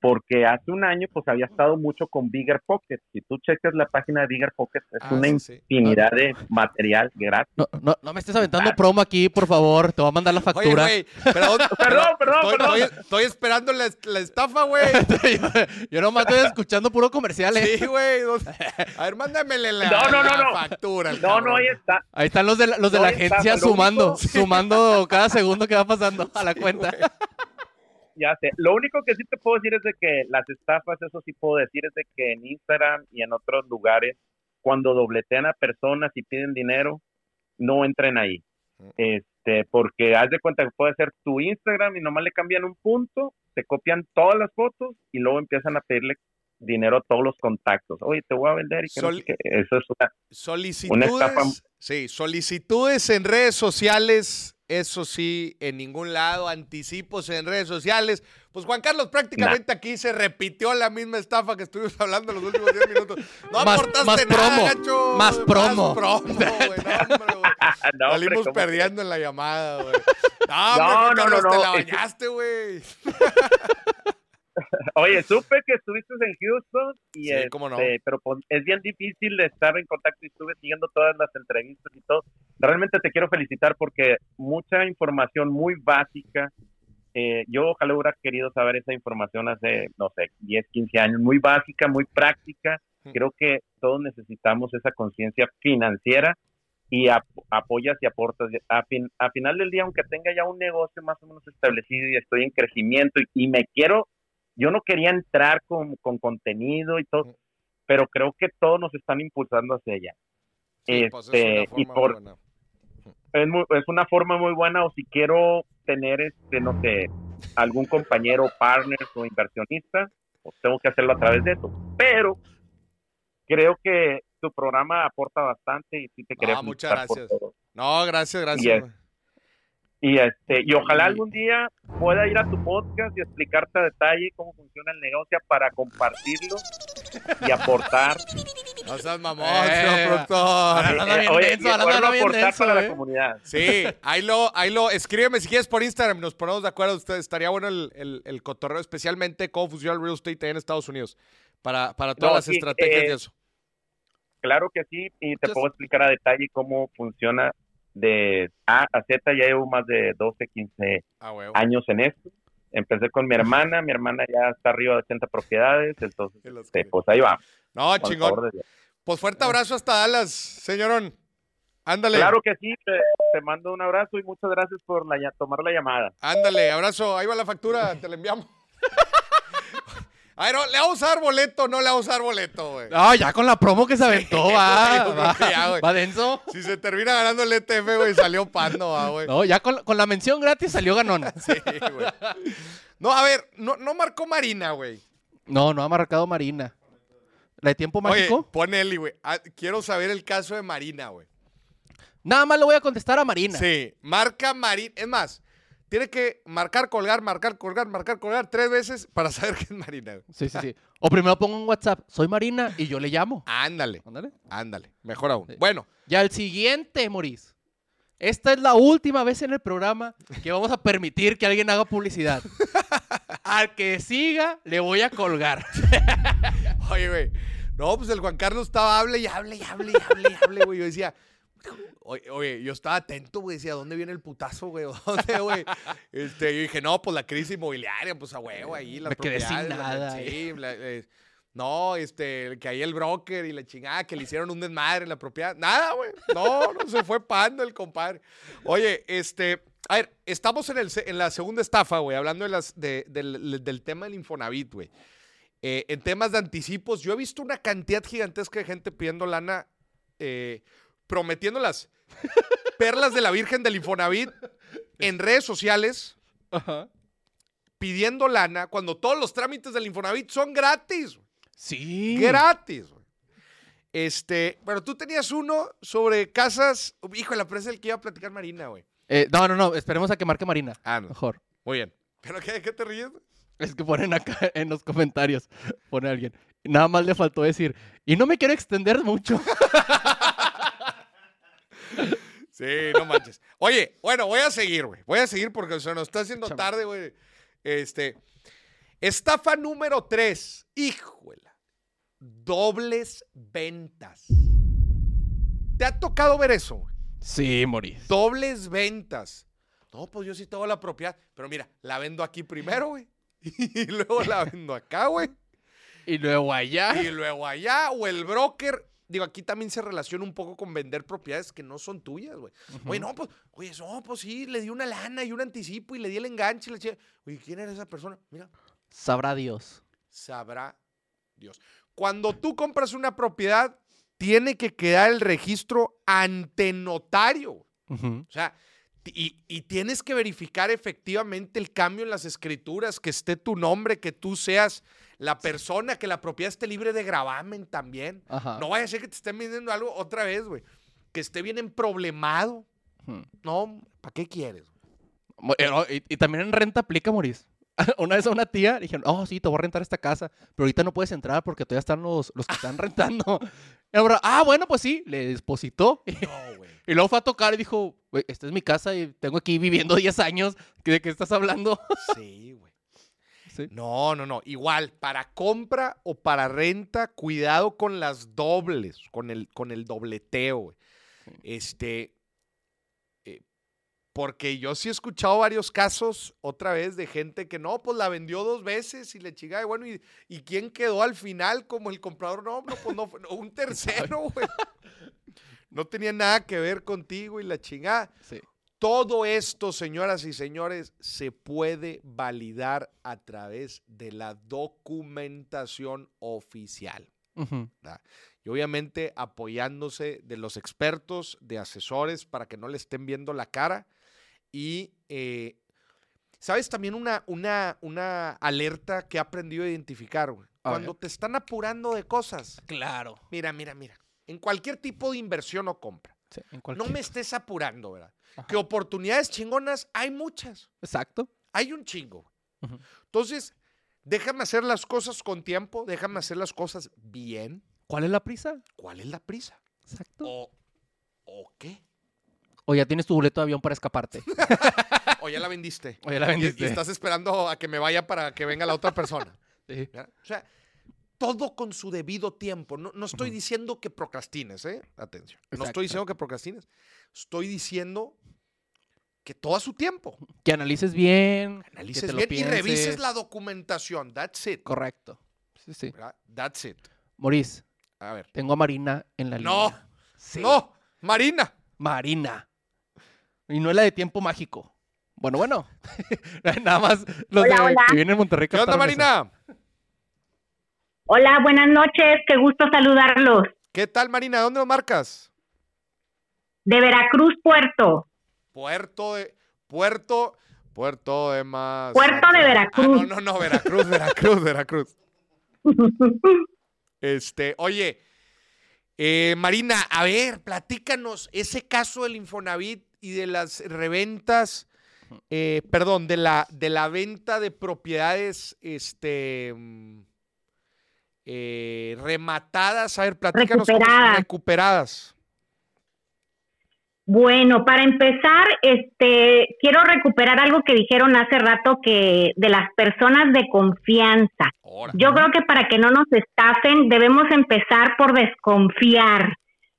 S3: porque hace un año pues había estado mucho con Bigger Pocket. Si tú checas la página de Bigger Pocket, es
S1: Ah,
S3: una
S1: sí, sí.
S3: infinidad de material gratis.
S2: No, no, no me estés aventando promo aquí, por favor. Te voy a mandar la
S1: Oye,
S2: factura.
S1: güey, perdón,
S3: Perdón, perdón,
S1: estoy,
S3: perdón.
S1: estoy- estoy esperando la, la estafa, güey.
S2: yo, yo nomás estoy escuchando puro comercial, ¿eh?
S1: Sí, güey. ¿dónde- A ver, mándamele la,
S3: No, no, no,
S1: la
S3: no.
S1: factura.
S3: No, no,
S1: cabrón.
S3: ahí está.
S2: Ahí están los de la, los de
S3: No,
S2: la agencia
S3: lo
S2: sumando,
S3: único-
S2: sumando cada segundo que va pasando a la
S1: Sí,
S2: cuenta.
S1: güey.
S3: Ya sé. Lo único que sí te puedo decir es de que las estafas, eso sí puedo decir, es de que en Instagram y en otros lugares, cuando dobletean a personas y piden dinero, no entren ahí. Este, porque haz de cuenta que puede ser tu Instagram y nomás le cambian un punto, te copian todas las fotos y luego empiezan a pedirle dinero a todos los contactos. Oye, te voy a vender y que no
S1: Sol-
S3: sé qué. Eso es una,
S1: Solicitudes.
S3: estafa.
S1: Sí, solicitudes en redes sociales. Eso sí, en ningún lado. Anticipos en redes sociales. Pues Juan Carlos, prácticamente aquí se repitió la misma estafa que estuvimos hablando los últimos 10 minutos. No
S2: Más-
S1: aportaste
S2: más
S1: nada,
S2: promo, más promo.
S1: Más promo, güey. No, hombre, güey.
S3: No,
S1: Salimos
S3: ¿cómo
S1: perdiendo en la llamada, güey. No,
S3: No,
S1: hombre,
S3: no,
S1: Carlos,
S3: no,
S1: te
S3: no.
S1: la bañaste, güey.
S3: Oye, supe que estuviste en Houston y
S1: Sí,
S3: este,
S1: cómo no.
S3: pero pues, es bien difícil estar en contacto y estuve siguiendo todas las entrevistas y todo. Realmente te quiero felicitar porque mucha información muy básica. eh, yo ojalá hubiera querido saber esa información hace, no sé, 10, 15 años, muy básica, muy práctica. Creo que todos necesitamos esa conciencia financiera y ap- apoyas y aportas. A, fin- a final del día, aunque tenga ya un negocio más o menos establecido y estoy en crecimiento y, y me quiero, yo no quería entrar con, con contenido y todo, pero creo que todos nos están impulsando hacia allá.
S1: Sí, pues, es
S3: Este, y por-
S1: buena.
S3: Es, muy- es una forma muy buena o si quiero tener, este, no sé, algún compañero, partner o inversionista, pues tengo que hacerlo a través de eso. Pero creo que tu programa aporta bastante y sí te quería
S1: Ah, muchas
S3: por
S1: gracias.
S3: todo.
S1: No, gracias, gracias.
S3: Yes. Y este, y ojalá algún día pueda ir a tu podcast y explicarte a detalle cómo funciona el negocio para compartirlo y aportar.
S1: No seas mamón,
S2: Eh,
S1: señor productor.
S2: Hablando
S3: Eh,
S2: bien
S3: oye,
S2: denso, hablando bien denso,
S3: para
S2: eh.
S3: la comunidad.
S1: Sí, ahí lo, ahí lo, escríbeme si quieres por Instagram, nos ponemos de acuerdo ustedes. Estaría bueno el, el, el cotorreo, especialmente cómo funciona el real estate ahí en Estados Unidos, para, para todas
S3: No,
S1: las
S3: sí,
S1: estrategias
S3: eh,
S1: de eso.
S3: Claro que sí, y te
S1: Just-
S3: puedo explicar a detalle cómo funciona de A a Z. Ya llevo más de 12, 15
S1: Ah,
S3: años en esto. Empecé con mi hermana, mi hermana ya está arriba de 80 propiedades, entonces, este, pues ahí vamos.
S1: No, chingón. Pues fuerte abrazo hasta Dallas, señorón. Ándale,
S3: Claro que sí, te, te mando un abrazo y muchas gracias por la, tomar la llamada.
S1: ándale, abrazo. Ahí va la factura, te la enviamos. Ay, no, le vamos a dar boleto, no le vamos a dar boleto, güey.
S2: No, ya con la promo que se aventó, va. va,
S1: ya,
S2: va denso.
S1: Si se termina ganando el ETF, güey, salió pando, ah, güey.
S2: No, ya con, con la mención gratis salió ganón.
S1: Sí, güey. No, a ver, no, no marcó Marina, güey.
S2: No, no ha marcado Marina. ¿La de tiempo
S1: Oye,
S2: mágico?
S1: pon Eli, güey. Ah, quiero saber el caso de Marina, güey.
S2: Nada más le voy a contestar a Marina.
S1: Sí, marca Marina. Es más, tiene que marcar, colgar, marcar, colgar, marcar, colgar tres veces para saber que es Marina. güey.
S2: Sí, sí, sí. O primero pongo un WhatsApp, soy Marina y yo le llamo.
S1: Ándale,
S2: Ándale.
S1: ándale. Mejor aún.
S2: Sí.
S1: Bueno,
S2: Ya el siguiente, Moris. Esta es la última vez en el programa que vamos a permitir que alguien haga publicidad. Al que siga, le voy a colgar.
S1: Oye, güey. No, pues el Juan Carlos estaba hable y hable y hable y hable y hable, güey. Yo decía, oye, oye, yo estaba atento, güey. Decía, ¿dónde viene el putazo, güey? ¿Dónde, güey? Este, yo dije, no, pues la crisis inmobiliaria, pues a huevo, ahí las
S2: Me quedé sin
S1: propiedades, la-
S2: nada,
S1: Sí, la- eh, no, este, que ahí el broker y la chingada, que le hicieron un desmadre en la propiedad. Nada, güey. No, no se fue pando el compadre. Oye, este, a ver, estamos en, el, en la segunda estafa, güey, hablando de las, de- del, del tema del Infonavit, güey. Eh, en temas de anticipos, yo he visto una cantidad gigantesca de gente pidiendo lana, eh, prometiendo las perlas de la Virgen del Infonavit en redes sociales,
S2: Ajá.
S1: pidiendo lana, cuando todos los trámites del Infonavit son gratis.
S2: Sí.
S1: Gratis. Este, pero tú tenías uno sobre casas. Hijo, la presa el que iba a platicar Marina, güey.
S2: Eh, no, no, no. Esperemos a que marque Marina.
S1: Ah, no.
S2: Mejor.
S1: Muy bien. ¿Pero qué, qué te ríes?
S2: Es que ponen acá en los comentarios. Pone alguien. Nada más le faltó decir. Y no me quiero extender mucho.
S1: Sí, no manches. Oye, bueno, voy a seguir, güey. Voy a seguir porque se nos está haciendo tarde, güey. Este. Estafa número 3. Híjole. Dobles ventas. ¿Te ha tocado ver eso, güey?
S2: Sí, Moris.
S1: Dobles ventas. No, pues yo sí tengo la propiedad. Pero mira, la vendo aquí primero, güey. Y luego la vendo acá, güey.
S2: Y luego allá.
S1: Y luego allá, o el broker. Digo, aquí también se relaciona un poco con vender propiedades que no son tuyas, güey. Oye, no, pues, oye, no, pues sí, le di una lana y un anticipo y le di el enganche. y le eché- Oye, ¿quién era esa persona? Mira,
S2: Sabrá Dios.
S1: sabrá Dios. Cuando tú compras una propiedad, tiene que quedar el registro ante notario. O sea, y, y tienes que verificar efectivamente el cambio en las escrituras, que esté tu nombre, que tú seas la persona, que la propiedad esté libre de gravamen también.
S2: Ajá.
S1: No vaya a ser que te estén vendiendo algo otra vez, güey. Que esté bien emproblemado.
S2: Ujú.
S1: No, ¿para qué quieres?
S2: Eh, Y, y también en renta aplica, Moris. Una vez a una tía le dijeron, oh, sí, te voy a rentar esta casa, pero ahorita no puedes entrar porque todavía están los, los que están rentando. Y ahora, ah, bueno, pues sí, le depositó.
S1: No, güey.
S2: Y luego fue a tocar y dijo, "Güey, esta es mi casa y tengo aquí viviendo 10 años. ¿De qué estás hablando?
S1: Sí, güey.
S2: Sí.
S1: No, no, no. Igual, para compra o para renta, cuidado con las dobles, con el, con el dobleteo, güey. Este. eh, porque yo sí he escuchado varios casos, otra vez, de gente que no, pues la vendió dos veces y le chica, bueno, ¿y, ¿y quién quedó al final como el comprador? No, no, pues no, un tercero, güey. No tenía nada que ver contigo y la chingada.
S2: Sí.
S1: Todo esto, señoras y señores, se puede validar a través de la documentación oficial. Y obviamente apoyándose de los expertos, de asesores, para que no le estén viendo la cara. Y, eh, ¿sabes? También una, una, una alerta que he aprendido a identificar, güey. Cuando te están apurando de cosas.
S2: Claro.
S1: Mira, mira, mira. En cualquier tipo de inversión o compra.
S2: Sí, en
S1: No me estés apurando, ¿verdad?
S2: Ajá.
S1: Que oportunidades chingonas hay muchas.
S2: Exacto.
S1: Hay un chingo. Entonces, déjame hacer las cosas con tiempo, déjame hacer las cosas bien.
S2: ¿Cuál es la prisa?
S1: ¿Cuál es la prisa?
S2: Exacto.
S1: ¿O, o qué?
S2: O ya tienes tu boleto de avión para escaparte.
S1: ¿O ya la vendiste?
S2: O ya la
S1: Y-
S2: vendiste.
S1: Y, estás esperando a que me vaya para que venga la otra persona.
S2: Sí.
S1: O sea, todo con su debido tiempo. No, no estoy diciendo que procrastines, ¿eh? Atención. No
S2: Exacto.
S1: estoy diciendo que procrastines. Estoy diciendo que todo a su tiempo.
S2: Que analices bien. que
S1: Analices
S2: te lo
S1: bien y revises la documentación. That's it.
S2: Correcto. Sí, sí.
S1: ¿verdad? That's it.
S2: Moris,
S1: A ver.
S2: tengo a Marina en la
S1: No.
S2: línea. Sí.
S1: No, Marina.
S2: Marina. Y no es la de tiempo mágico. Bueno, bueno. Nada más los
S4: Hola,
S2: de
S4: hola.
S2: que vienen en Monterrey.
S1: ¿Qué onda,
S2: eso.
S4: Hola, buenas noches, qué gusto saludarlos.
S1: ¿Qué tal, Marina? ¿Dónde nos marcas?
S4: De Veracruz, Puerto.
S1: Puerto de. Puerto. Puerto de más.
S4: Puerto de Veracruz.
S1: Ah, no, no, no, Veracruz, Veracruz, Veracruz. Este, oye, eh, Marina, a ver, platícanos ese caso del Infonavit y de las reventas, eh, perdón, de la, de la venta de propiedades, este, eh, rematadas, a ver, platícanos.
S4: Recuperadas.
S1: recuperadas.
S4: Bueno, para empezar, este, quiero recuperar algo que dijeron hace rato que de las personas de confianza.
S1: Ahora.
S4: Yo creo que para que no nos estafen debemos empezar por desconfiar,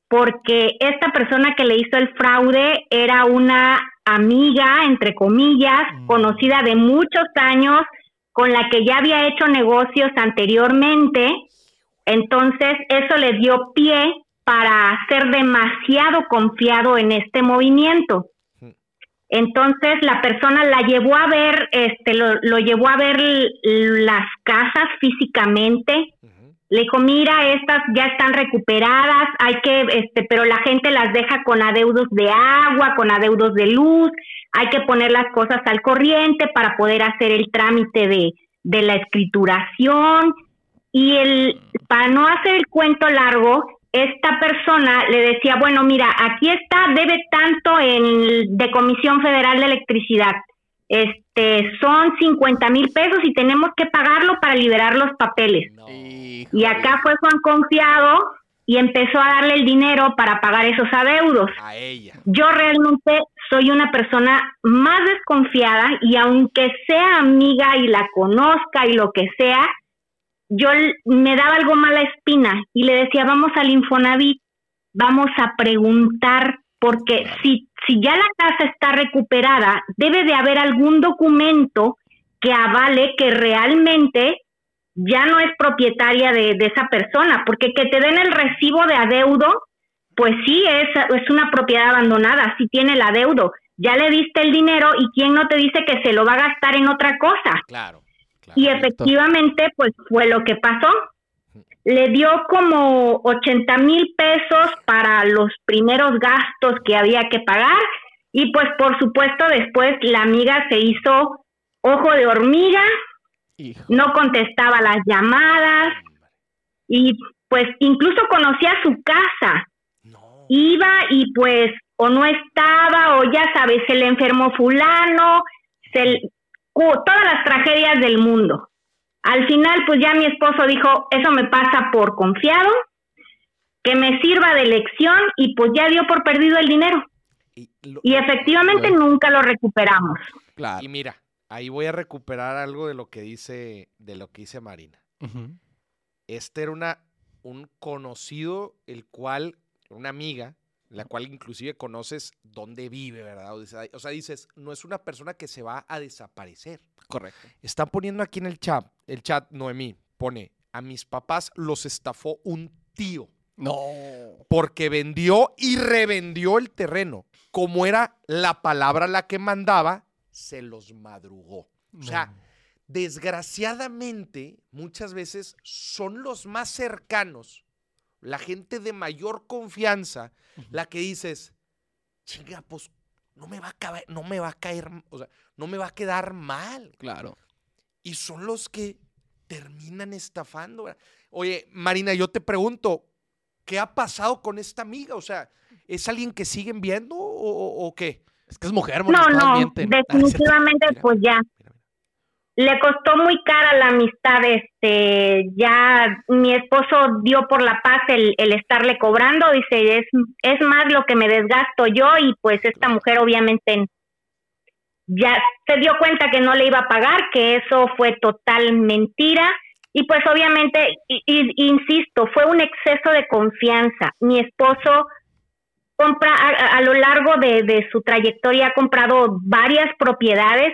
S4: porque esta persona que le hizo el fraude era una amiga, entre comillas,
S2: Mm.
S4: conocida de muchos años, con la que ya había hecho negocios anteriormente. Entonces, eso le dio pie para ser demasiado confiado en este movimiento. Entonces la persona la llevó a ver, este, lo, lo llevó a ver las casas físicamente. Le dijo, mira, estas ya están recuperadas, hay que, este, pero la gente las deja con adeudos de agua, con adeudos de luz, hay que poner las cosas al corriente para poder hacer el trámite de, de la escrituración. Y el, para no hacer el cuento largo, esta persona le decía, bueno, mira, aquí está, debe tanto en de Comisión Federal de Electricidad. Este, son 50 mil pesos y tenemos que pagarlo para liberar los papeles.
S1: No.
S4: Y acá fue Juan confiado y empezó a darle el dinero para pagar esos adeudos.
S1: A ella.
S4: Yo realmente soy una persona más desconfiada y aunque sea amiga y la conozca y lo que sea, yo me daba algo mala espina y le decía, vamos al Infonavit, vamos a preguntar, porque si, si ya la casa está recuperada, debe de haber algún documento que avale que realmente ya no es propietaria de, de esa persona, porque que te den el recibo de adeudo, pues sí, es, es una propiedad abandonada, sí tiene el adeudo, ya le diste el dinero y quién no te dice que se lo va a gastar en otra cosa.
S1: Claro. claro.
S4: Y efectivamente, pues fue lo que pasó. Le dio como 80 mil pesos para los primeros gastos que había que pagar y pues por supuesto después la amiga se hizo ojo de hormiga,
S2: Hijo.
S4: no contestaba las llamadas y pues incluso conocía su casa.
S1: No.
S4: Iba y pues o no estaba o ya sabes, se le enfermó fulano, se le- todas las tragedias del mundo. Al final pues ya mi esposo dijo, eso me pasa por confiado, que me sirva de lección y pues ya dio por perdido el dinero.
S1: Y, lo-
S4: Y efectivamente nunca lo recuperamos.
S2: Claro.
S1: y mira, ahí voy a recuperar algo de lo que dice, de lo que dice Marina. Este era una, un conocido, el cual, una amiga, la cual inclusive conoces dónde vive, ¿verdad? O sea, o sea, dices, no es una persona que se va a desaparecer.
S2: Correcto.
S1: Están poniendo aquí en el chat, el chat, Noemí, pone, a mis papás los estafó un tío
S2: No.
S1: porque vendió y revendió el terreno. Como era la palabra la que mandaba, se los madrugó. O sea, desgraciadamente, muchas veces son los más cercanos, la gente de mayor confianza, la que dices, chinga, pues no me va a caer, no me va a caer, o sea, no me va a quedar mal.
S2: Claro.
S1: Y son los que terminan estafando. Oye, Marina, yo te pregunto, ¿qué ha pasado con esta amiga? O sea, ¿es alguien que siguen viendo o, o- o qué?
S2: Es que es mujer,
S4: No, no,
S2: mienten. Ah,
S4: definitivamente pues ya.
S1: Mira, mira.
S4: le costó muy cara la amistad, este, ya mi esposo dio por la paz el, el estarle cobrando, dice, es, es más lo que me desgasto yo y pues esta mujer obviamente ya se dio cuenta que no le iba a pagar, que eso fue total mentira y pues obviamente, insisto, fue un exceso de confianza. Mi esposo compra a, lo largo de, su trayectoria ha comprado varias propiedades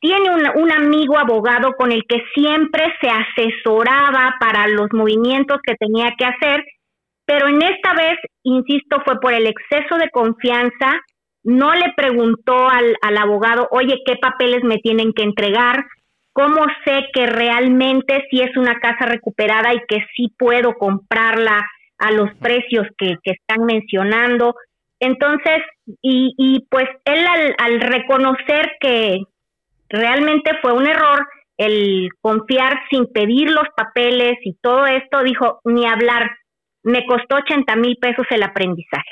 S4: tiene un amigo abogado con el que siempre se asesoraba para los movimientos que tenía que hacer, pero en esta vez, insisto, fue por el exceso de confianza, no le preguntó al, al abogado, oye, ¿qué papeles me tienen que entregar? ¿Cómo sé que realmente sí es una casa recuperada y que sí puedo comprarla a los precios que, que están mencionando? Entonces, y, y pues él al, al reconocer que, realmente fue un error el confiar sin pedir los papeles y todo esto, dijo, ni hablar, me costó 80 mil pesos el aprendizaje.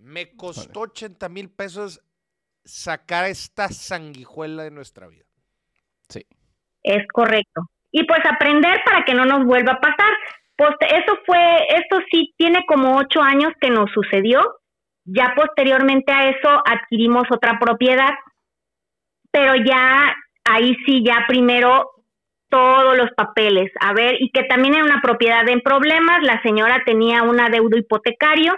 S1: Me costó 80 mil pesos sacar esta sanguijuela de nuestra vida.
S2: Sí.
S4: Es correcto. Y pues aprender para que no nos vuelva a pasar. Pues eso fue, eso sí tiene como ocho años que nos sucedió. Ya posteriormente a eso adquirimos otra propiedad, pero ya ahí sí, ya primero todos los papeles, a ver, y que también era una propiedad en problemas, la señora tenía un adeudo hipotecario,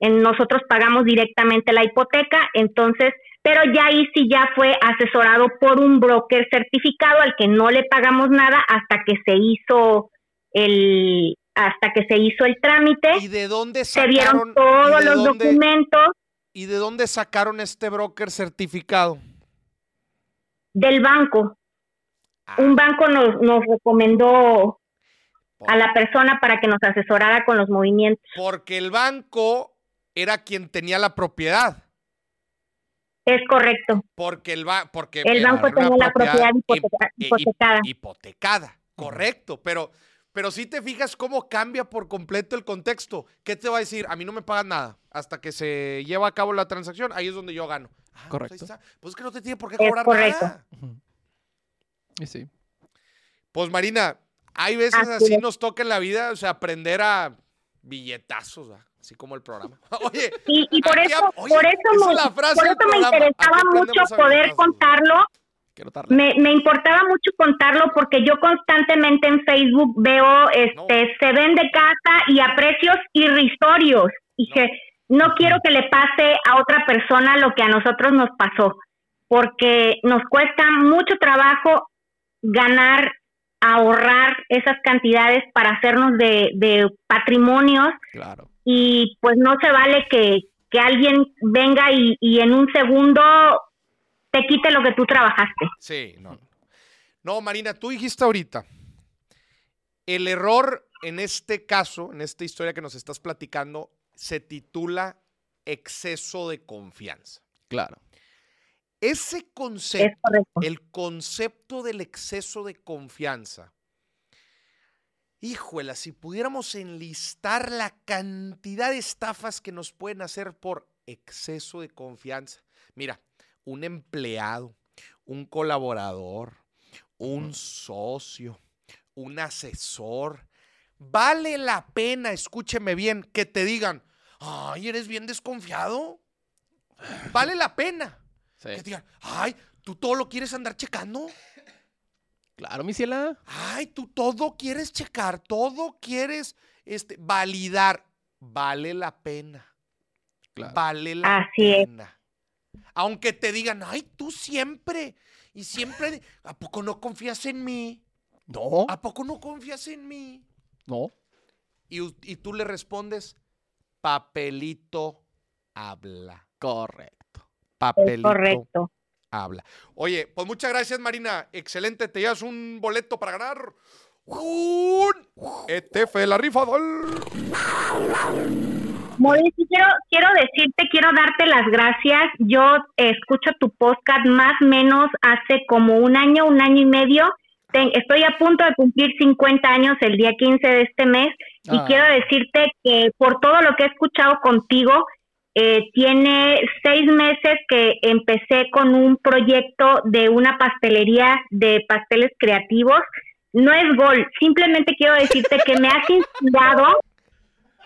S4: en, nosotros pagamos directamente la hipoteca, entonces, pero ya ahí sí ya fue asesorado por un broker certificado al que no le pagamos nada hasta que se hizo el hasta que se hizo el trámite.
S1: ¿Y de dónde
S4: se vieron todos los documentos.
S1: ¿Y de dónde sacaron este broker certificado?
S4: Del banco. Un banco nos, nos recomendó a la persona para que nos asesorara con los movimientos.
S1: Porque el banco era quien tenía la propiedad.
S4: Es correcto.
S1: Porque el, ba porque
S4: el banco tenía la propiedad hipotecada.
S1: Hipotecada, correcto. Pero, pero si te fijas cómo cambia por completo el contexto. ¿Qué te va a decir? A mí no me pagan nada hasta que se lleva a cabo la transacción. Ahí es donde yo gano. Ah, pues
S2: correcto.
S1: Pues, es que no te tiene por qué cobrar nada.
S2: Y sí.
S1: Pues Marina, hay veces así, nos toca en la vida, o sea, aprender a billetazos, así como el programa.
S4: Oye, y, por, eso, por eso, me, por eso me interesaba mucho poder contarlo. Me, me, importaba mucho contarlo porque yo constantemente en Facebook veo, este, se vende casa y a precios irrisorios. Y que no quiero que le pase a otra persona lo que a nosotros nos pasó, porque nos cuesta mucho trabajo ganar, ahorrar esas cantidades para hacernos de, de patrimonios.
S2: Claro.
S4: Y pues no se vale que, que alguien venga y, y, en un segundo te quite lo que tú trabajaste.
S1: Sí, no. No, Marina, tú dijiste ahorita, el error en este caso, en esta historia que nos estás platicando, se titula exceso de confianza.
S2: Claro.
S1: Ese concepto, el concepto del exceso de confianza, híjole, si pudiéramos enlistar la cantidad de estafas que nos pueden hacer por exceso de confianza. Mira, un empleado, un colaborador, un socio, un asesor. Vale la pena, escúcheme bien, que te digan, ay, eres bien desconfiado. Vale la pena. Que digan, ay, tú todo lo quieres andar checando.
S2: Claro, mi ciela.
S1: Ay, tú todo quieres checar, todo quieres este, validar. Vale la pena. Vale la pena. Aunque te digan, ay, tú siempre. Y siempre, ¿a poco no confías en mí?
S2: No.
S1: ¿A poco no confías en mí?
S2: No.
S1: Y, y tú le respondes, papelito habla.
S2: Correcto
S1: papelito
S4: correcto.
S1: Habla. Oye, pues muchas gracias, Marina. Excelente. Te llevas un boleto para ganar un ETF de la rifa.
S4: Mauricio, quiero, quiero decirte, quiero darte las gracias. Yo escucho tu podcast más o menos hace como un año, un año y medio. estoy a punto de cumplir 50 años el día 15 de este mes y ah. quiero decirte que por todo lo que he escuchado contigo, eh, tiene seis meses que empecé con un proyecto de una pastelería de pasteles creativos. No es gol, simplemente quiero decirte que me has inspirado,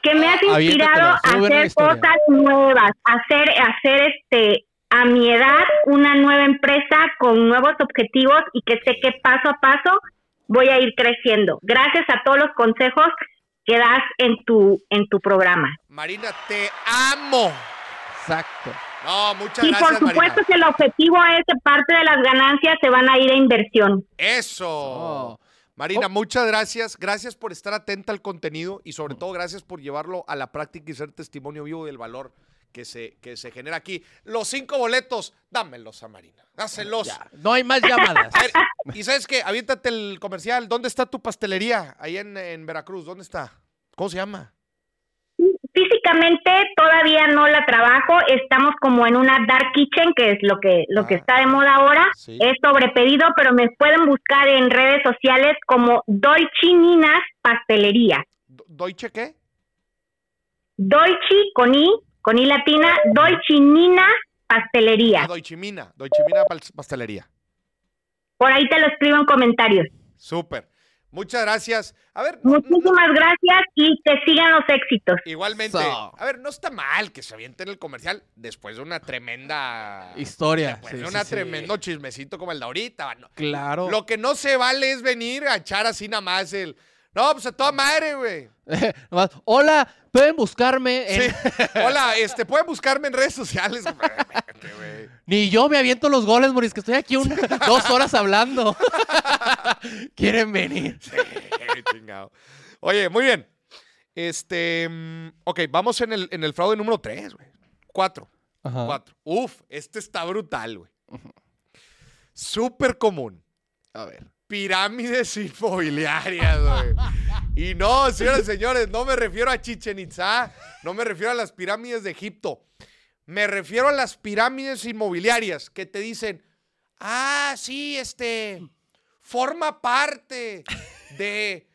S4: que me has inspirado a hacer cosas nuevas, a hacer, hacer este a mi edad una nueva empresa con nuevos objetivos y que sé que paso a paso voy a ir creciendo. Gracias a todos los consejos que das en tu, en tu programa.
S1: Marina, te amo.
S2: Exacto.
S1: No, muchas
S4: y
S1: gracias.
S4: Y por supuesto que el objetivo es que parte de las ganancias se van a ir a inversión.
S1: Eso. Oh. Marina, muchas gracias. Gracias por estar atenta al contenido y sobre todo gracias por llevarlo a la práctica y ser testimonio vivo del valor que se, que se genera aquí. Los cinco boletos, dámelos a Marina. Dáselos.
S2: no hay más llamadas.
S1: y sabes qué, aviéntate el comercial. ¿Dónde está tu pastelería? Ahí en, en Veracruz. ¿Dónde está? ¿Cómo se llama?
S4: Físicamente todavía no la trabajo, estamos como en una dark kitchen, que es lo que lo que ah. está de moda ahora. Es sobre pedido, pero me pueden buscar en redes sociales como Dolce Ninas Pastelería.
S1: ¿Deutsche qué?
S4: Dolce con I, con I latina, Dolce Nina Pastelería.
S1: Ah, Deutsche Mina, Deutsche Mina Pastelería.
S4: Por ahí te lo escribo en comentarios.
S1: Súper. Muchas gracias. A ver, no- no-
S4: Muchísimas gracias y que sigan los éxitos.
S1: igualmente.
S2: So.
S1: A ver, no está mal que se avienten el comercial después de una tremenda
S2: Historia.
S1: Después
S2: sí,
S1: de
S2: sí,
S1: una
S2: sí.
S1: tremendo chismecito como el de ahorita. no.
S2: Claro.
S1: Lo que no se vale es venir a echar así nada más el. No, pues a toda madre, güey.
S2: Nomás, Hola, pueden buscarme en...
S1: Sí. Hola, este, pueden buscarme en redes sociales. Güey.
S2: Ni yo me aviento los goles, Moris, que estoy aquí dos horas hablando. Quieren venir.
S1: Chingado. Oye, muy bien. Este. mm, Ok, vamos en el, en el fraude número 3, güey. 4.
S2: Ajá.
S1: 4. Uf, este está brutal, güey. Súper común.
S2: A ver.
S1: Pirámides inmobiliarias, güey. Y no, señoras y señores, no me refiero a Chichen Itza, no me refiero a las pirámides de Egipto. Me refiero a las pirámides inmobiliarias que te dicen, ah, sí, este, forma parte de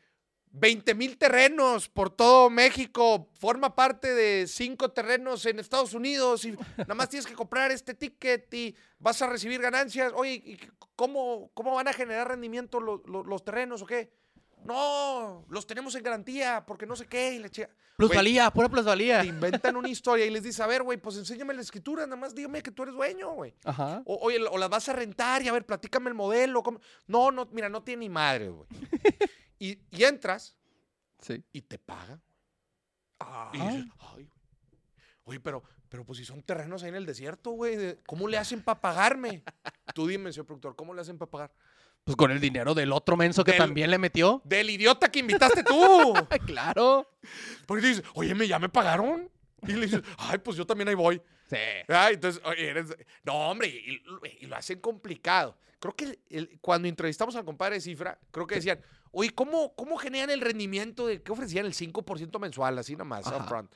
S1: 20 mil terrenos por todo México, forma parte de cinco terrenos en Estados Unidos y nada más tienes que comprar este ticket y vas a recibir ganancias. Oye, ¿y ¿cómo, cómo van a generar rendimiento lo- lo- los terrenos o qué? No, los tenemos en garantía porque no sé qué. Y le
S2: Plusvalía, pura plusvalía.
S1: te inventan una historia y les dices, a ver, güey, pues enséñame la escritura, nada más dígame que tú eres dueño, güey.
S2: Ajá.
S1: O, oye, o las vas a rentar y a ver, platícame el modelo. cómo- No, no, mira, no tiene ni madre, güey. Y, y entras
S2: Sí.
S1: y te pagan.
S2: Ah.
S1: Y dices, ay, oye, pero, pero pues si son terrenos ahí en el desierto, güey, ¿cómo le hacen para pagarme? Tú dime, señor productor, ¿cómo le hacen para pagar?
S2: Pues con el dinero del otro menso que
S1: Del-
S2: también le metió.
S1: Del idiota que invitaste tú.
S2: Claro.
S1: Porque dices, oye, ¿me, ¿ya me pagaron? Y le dices, ay, pues yo también ahí voy.
S2: Sí.
S1: Ah, entonces, oye, eres- no, hombre, y, y lo hacen complicado. Creo que el- el- cuando entrevistamos al compadre de Cifra, creo que decían, oye, ¿cómo, cómo generan el rendimiento de qué ofrecían el 5% mensual, así nomás, upfront?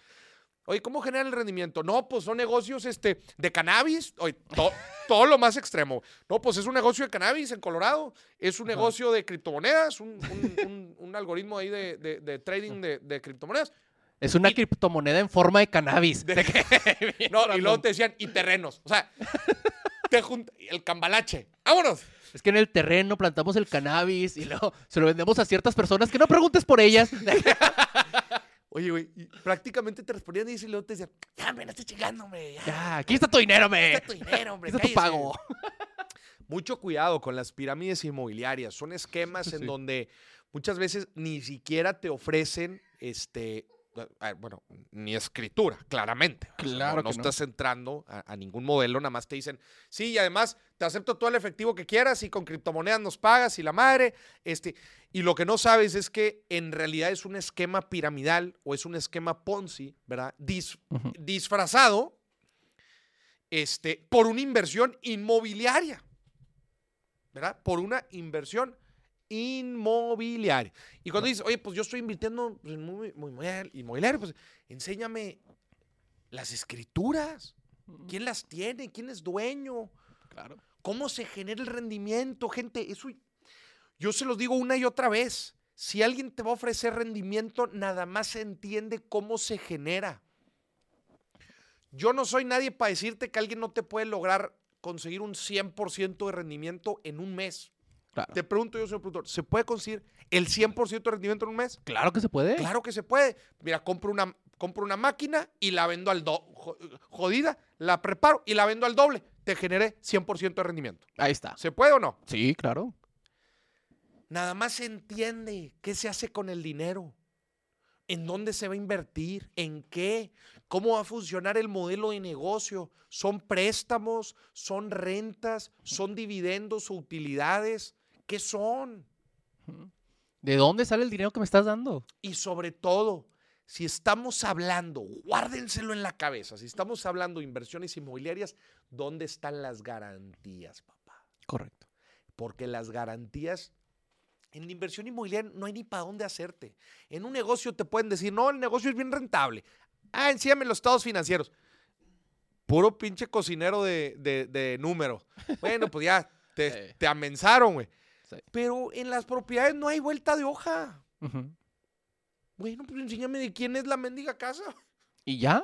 S1: Oye, ¿cómo generan el rendimiento? No, pues son negocios este, de cannabis. Oye, to- todo lo más extremo. No, pues es un negocio de cannabis en Colorado. Es un negocio de criptomonedas, un, un- un- un algoritmo ahí de, de- de trading de, de criptomonedas.
S2: Es una criptomoneda en forma de cannabis.
S1: De- No, y luego te decían, y terrenos. O sea, te junta el cambalache. ¡Vámonos!
S2: Es que en el terreno plantamos el cannabis y luego se lo vendemos a ciertas personas que no preguntes por ellas.
S1: Oye, güey, prácticamente te respondían y luego te decían, ya, hombre, no estés chingando, hombre. Ya,
S2: Ya, aquí está tu dinero, me.
S1: está tu dinero, hombre.
S2: Aquí está tu
S1: cállese".
S2: pago.
S1: Mucho cuidado con las pirámides inmobiliarias. Son esquemas en
S2: Sí.
S1: donde muchas veces ni siquiera te ofrecen, este, bueno, ni escritura, claramente. O sea,
S2: Claro
S1: no, no
S2: que no.
S1: estás entrando a, a ningún modelo, nada más te dicen, sí, y además te acepto todo el efectivo que quieras y con criptomonedas nos pagas y la madre. Este, y lo que no sabes es que en realidad es un esquema piramidal o es un esquema Ponzi, ¿verdad? Dis- disfrazado este, por una inversión inmobiliaria. ¿Verdad? Por una inversión inmobiliaria. Y cuando dices, oye, pues yo estoy invirtiendo pues, en muy, muy, muy inmobiliario, pues enséñame las escrituras. ¿Quién las tiene? ¿Quién es dueño?
S2: Claro.
S1: ¿Cómo se genera el rendimiento? Gente, eso yo se los digo una y otra vez. Si alguien te va a ofrecer rendimiento, nada más se entiende cómo se genera. Yo no soy nadie para decirte que alguien no te puede lograr conseguir un 100% de rendimiento en un mes.
S2: Claro.
S1: Te pregunto yo, señor productor, ¿se puede conseguir el 100% de rendimiento en un mes?
S2: Claro que se puede.
S1: Claro que se puede. Mira, compro una, compro una máquina y la vendo al do, jo- jodida, la preparo y la vendo al doble. Te generé 100% de rendimiento.
S2: Ahí está.
S1: ¿Se puede o no?
S2: Sí, claro.
S1: Nada más se entiende qué se hace con el dinero. ¿En dónde se va a invertir? ¿En qué? ¿Cómo va a funcionar el modelo de negocio? ¿Son préstamos? ¿Son rentas? ¿Son dividendos o utilidades? ¿Qué son?
S2: ¿De dónde sale el dinero que me estás dando?
S1: Y sobre todo, si estamos hablando, guárdenselo en la cabeza, si estamos hablando de inversiones inmobiliarias, ¿dónde están las garantías, papá?
S2: Correcto.
S1: Porque las garantías en la inversión inmobiliaria no hay ni para dónde hacerte. En un negocio te pueden decir, no, el negocio es bien rentable. Ah, enséñame los estados financieros. Puro pinche cocinero de, de, de número. Bueno, pues ya, te, te amensaron, güey.
S2: Sí.
S1: Pero en las propiedades no hay vuelta de hoja. Bueno, pues enséñame de quién es la mendiga casa.
S2: ¿Y ya?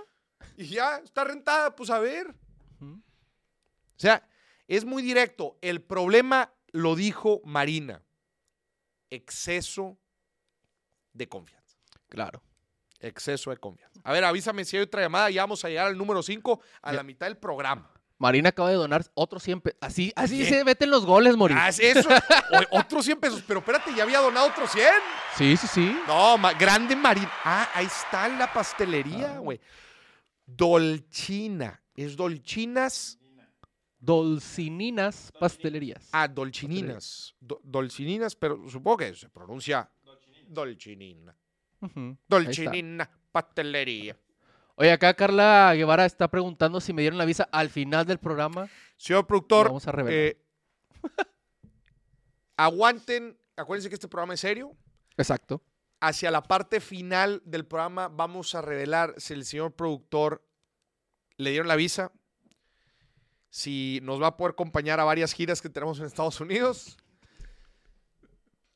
S1: Y ya, está rentada, pues a ver. O sea, es muy directo. El problema lo dijo Marina. exceso de confianza.
S2: Claro.
S1: Exceso de confianza. A ver, avísame si hay otra llamada. Ya vamos a llegar al número 5 a
S2: Ya.
S1: la mitad del programa.
S2: Marina acaba de donar otros 100 pesos. Así, así
S1: ¿Qué?
S2: se meten los goles, Moris.
S1: Ah, es eso. O- otros 100 pesos. Pero espérate, ya había donado otros 100.
S2: Sí, sí, sí.
S1: No, ma- grande Marina. Ah, ahí está la pastelería,
S2: Ah.
S1: güey. Dolchina. Es Dolchinas.
S2: Dolcininas pastelerías.
S1: Ah, Dolchininas. Do- dolcininas, pero supongo que se pronuncia Dolchinina. Dolchinina Pastelería.
S2: Oye, acá Carla Guevara está preguntando si me dieron la visa al final del programa.
S1: Señor productor,
S2: Vamos a revelar.
S1: eh, aguanten. Acuérdense que este programa es serio.
S2: Exacto.
S1: Hacia la parte final del programa vamos a revelar si el señor productor le dieron la visa, si nos va a poder acompañar a varias giras que tenemos en Estados Unidos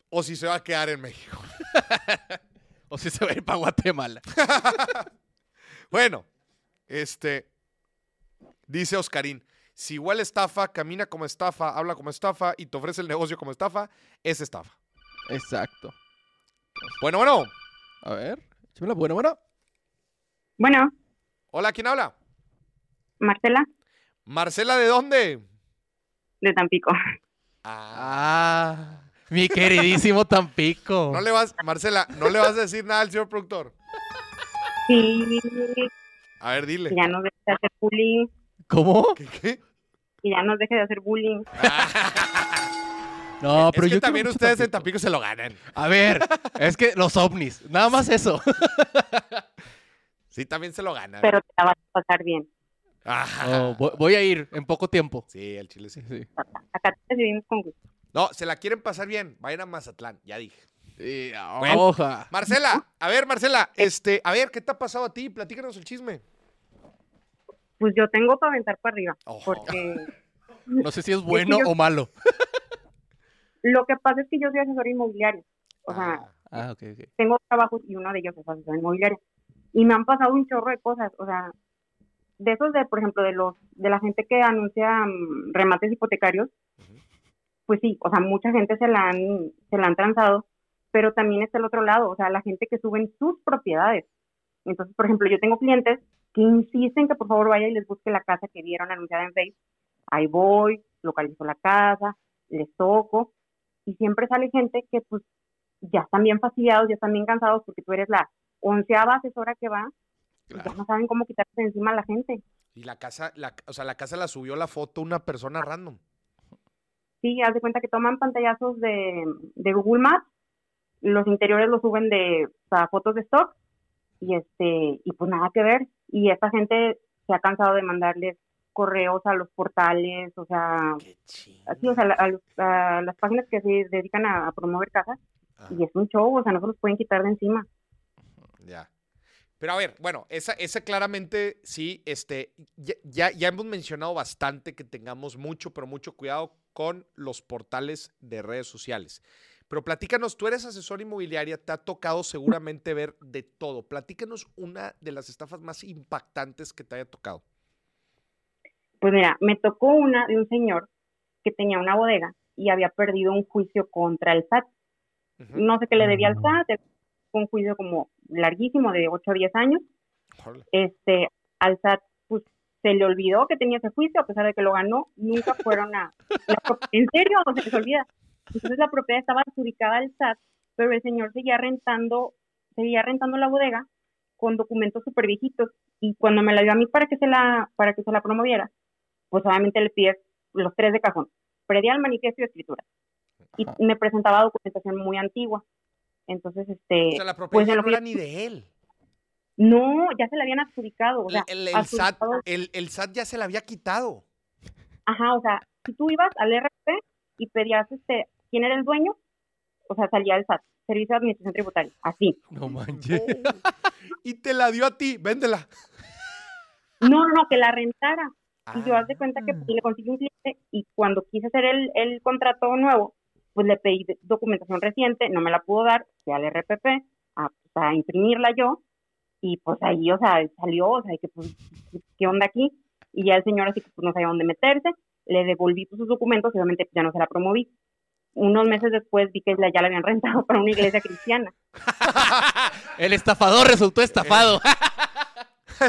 S1: o si se va a quedar en México.
S2: O si se va a ir para Guatemala.
S1: Bueno, este dice Oscarín, si huele estafa, camina como estafa, habla como estafa y te ofrece el negocio como estafa, es estafa.
S2: Exacto.
S1: Bueno, bueno.
S2: A ver, buena, buena.
S5: Bueno,
S1: Hola, ¿quién habla?
S5: Marcela,
S1: Marcela, ¿de dónde?
S5: de Tampico.
S1: Ah.
S2: Ah, mi queridísimo Tampico.
S1: No le vas, Marcela, no le vas a decir nada al señor productor.
S5: Sí,
S1: A ver, dile.
S5: que ya nos deje de hacer bullying,
S2: ¿Cómo?
S1: ¿Qué, qué?
S5: que ya nos deje de hacer bullying.
S2: No,
S1: es
S2: pero
S1: que
S2: yo
S1: también ustedes en Tampico se lo ganan.
S2: A ver, es que los ovnis, nada más eso.
S1: Sí, también se lo ganan.
S5: Pero te la vas a pasar bien.
S1: Ajá.
S2: Oh, voy, voy a ir en poco tiempo.
S1: Sí, el chile sí.
S2: Sí.
S5: Acá te recibimos con gusto.
S1: No, se la quieren pasar bien. Vayan a Mazatlán, ya dije.
S2: Sí,
S1: Bueno.
S2: oja.
S1: Marcela, a ver, Marcela, este, a ver, ¿qué te ha pasado a ti? Platícanos el chisme.
S5: Pues yo tengo para aventar para arriba,
S1: Oh.
S5: porque
S2: No sé si es bueno
S5: yo-
S2: o malo.
S5: lo que pasa es que yo soy asesor inmobiliario. O sea,
S1: Ah,
S2: Ah, ok, ok.
S5: tengo trabajos y uno de ellos es asesor inmobiliario. Y me han pasado un chorro de cosas, o sea, de esos de, por ejemplo, de los de la gente que anuncia mm, remates hipotecarios, pues sí, o sea, mucha gente se la han se la han transado, pero también está el otro lado, o sea, la gente que suben sus propiedades. Entonces, por ejemplo, yo tengo clientes que insisten que por favor vaya y les busque la casa que vieron anunciada en Facebook. Ahí voy, localizo la casa, les toco y siempre sale gente que pues ya están bien fastidiados, ya están bien cansados porque tú eres la onceava asesora que va y ya
S1: claro.
S5: no saben cómo quitarse de encima a la gente.
S1: Y la casa, la, o sea, la casa la subió la foto una persona random.
S5: Sí, haz de cuenta que toman pantallazos de, de Google Maps, los interiores los suben de o sea, fotos de stock y este y pues nada que ver. Y esta gente se ha cansado de mandarles correos a los portales, o sea, así, o sea, a, los- a las páginas que se dedican a, a promover casas y es un show, o sea, no se los pueden quitar de encima.
S1: ya. Pero a ver, bueno, esa, esa claramente sí, este, ya, ya, ya hemos mencionado bastante que tengamos mucho, pero mucho cuidado con los portales de redes sociales. Pero platícanos, tú eres asesor inmobiliaria, te ha tocado seguramente ver de todo. Platícanos una de las estafas más impactantes que te haya tocado.
S5: Pues mira, me tocó una de un señor que tenía una bodega y había perdido un juicio contra el SAT. No sé qué le debía al SAT, fue un juicio como larguísimo de 8 a 10 años. Este, al SAT pues se le olvidó que tenía ese juicio a pesar de que lo ganó, nunca fueron a la en serio, o se les olvida. Entonces la propiedad estaba adjudicada al SAT, pero el señor seguía rentando, seguía rentando la bodega con documentos súper viejitos y cuando me la dio a mí para que se la para que se la promoviera, pues obviamente le pides los tres de cajón, predial, manifiesto y escritura. Y me presentaba documentación muy antigua. Entonces, este,
S1: O sea, la
S5: pues
S1: propiedad
S5: en
S1: no era ni de él.
S5: no, ya se la habían adjudicado, o sea,
S1: el, el SAT, el, el SAT ya se la había quitado.
S5: Ajá, o sea, si tú ibas al RP y pedías este, quién era el dueño, o sea, salía el SAT, Servicio de Administración Tributaria, así.
S2: No manches.
S1: y te la dio a ti, véndela.
S5: No, no, no, que la rentara. Y yo haz de cuenta que
S2: Ah.
S5: le conseguí un cliente y cuando quise hacer el, el contrato nuevo, pues le pedí documentación reciente, no me la pudo dar, fui al RPP a, pues, a imprimirla yo y pues ahí, o sea, salió, o sea, que pues, ¿qué onda aquí? Y ya el señor así que pues no sabía dónde meterse, le devolví pues, sus documentos y obviamente ya no se la promoví.
S4: Unos meses después vi que ya la habían rentado para una iglesia cristiana.
S2: El estafador resultó estafado.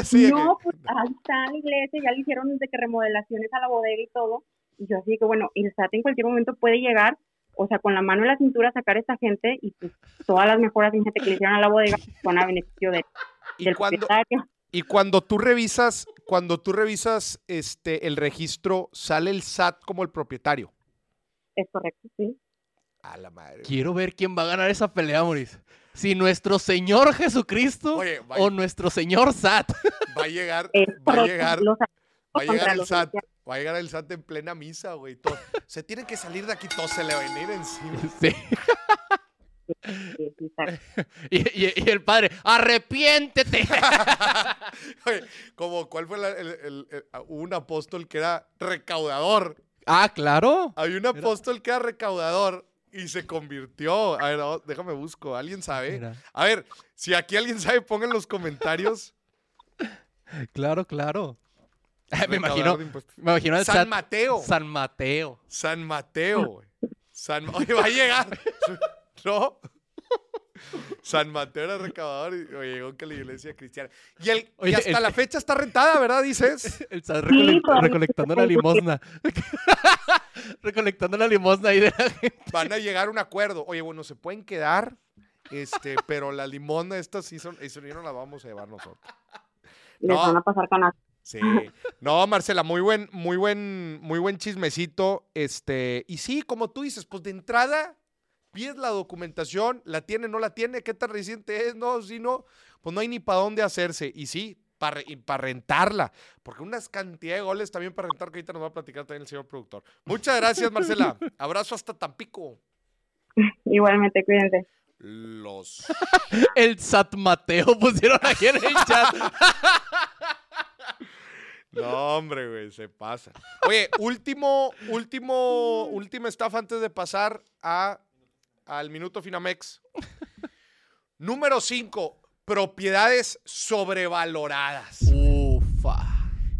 S1: Sí,
S4: no, pues ahí está la iglesia, ya le hicieron de que remodelaciones a la bodega y todo. Y yo así que bueno, el SAT en cualquier momento puede llegar, o sea, con la mano en la cintura sacar a esta gente y pues todas las mejoras que le hicieron a la bodega van a beneficio de,
S1: y
S4: del
S1: cuando,
S4: propietario.
S1: y cuando tú revisas, cuando tú revisas este el registro, sale el SAT como el propietario.
S4: Es correcto, sí.
S1: A la madre.
S2: Quiero ver quién va a ganar esa pelea, Moris. Si nuestro Señor Jesucristo
S1: Oye, va,
S2: o nuestro Señor SAT.
S1: va a llegar, va a llegar, va a llegar el SAT. Va a llegar el SAT en plena misa, güey. todo. Se tiene que salir de aquí, todo se le va a venir encima.
S2: Sí. Y, y- y el padre, arrepiéntete.
S1: Oye, como, ¿cuál fue la- el, el- un apóstol que era recaudador?
S2: Ah, claro.
S1: Había un apóstol que era recaudador y se convirtió. A ver, oh, déjame busco. ¿Alguien sabe?
S2: Mira.
S1: A ver, si aquí alguien sabe, pongan en los comentarios.
S2: Claro, claro. Me
S1: Recaudador
S2: imagino, me imagino el
S1: San. Mateo.
S2: San Mateo.
S1: San Mateo. San... Oye, va a llegar. ¿No? San Mateo era recaudador y oye, llegó que la iglesia cristiana. Y, el, y hasta
S2: el-
S1: la fecha está rentada, ¿verdad? Dices.
S2: El recolectando la limosna. recolectando la limosna ahí de la gente.
S1: Van a llegar a un acuerdo. Oye, bueno, se pueden quedar, este, pero la limona estas sí son, eso no la vamos a llevar nosotros.
S4: Les
S1: No.
S4: van a pasar canas.
S1: Sí. No, Marcela, muy buen, muy buen, muy buen chismecito. Este, y sí, como tú dices, pues de entrada, pides la documentación, la tiene, no la tiene, qué tan reciente es, no, si no, pues no hay ni para dónde hacerse. Y sí, para rentarla, porque unas cantidad de goles también para rentar, que ahorita nos va a platicar también el señor productor. Muchas gracias, Marcela. Abrazo hasta Tampico.
S4: Igualmente, cuídense.
S1: Los.
S2: El SAT Mateo pusieron aquí en el chat.
S1: No, hombre, güey, se pasa. Oye, último, último, última estafa antes de pasar a, al minuto Finamex. Número 5, propiedades sobrevaloradas.
S2: Ufa.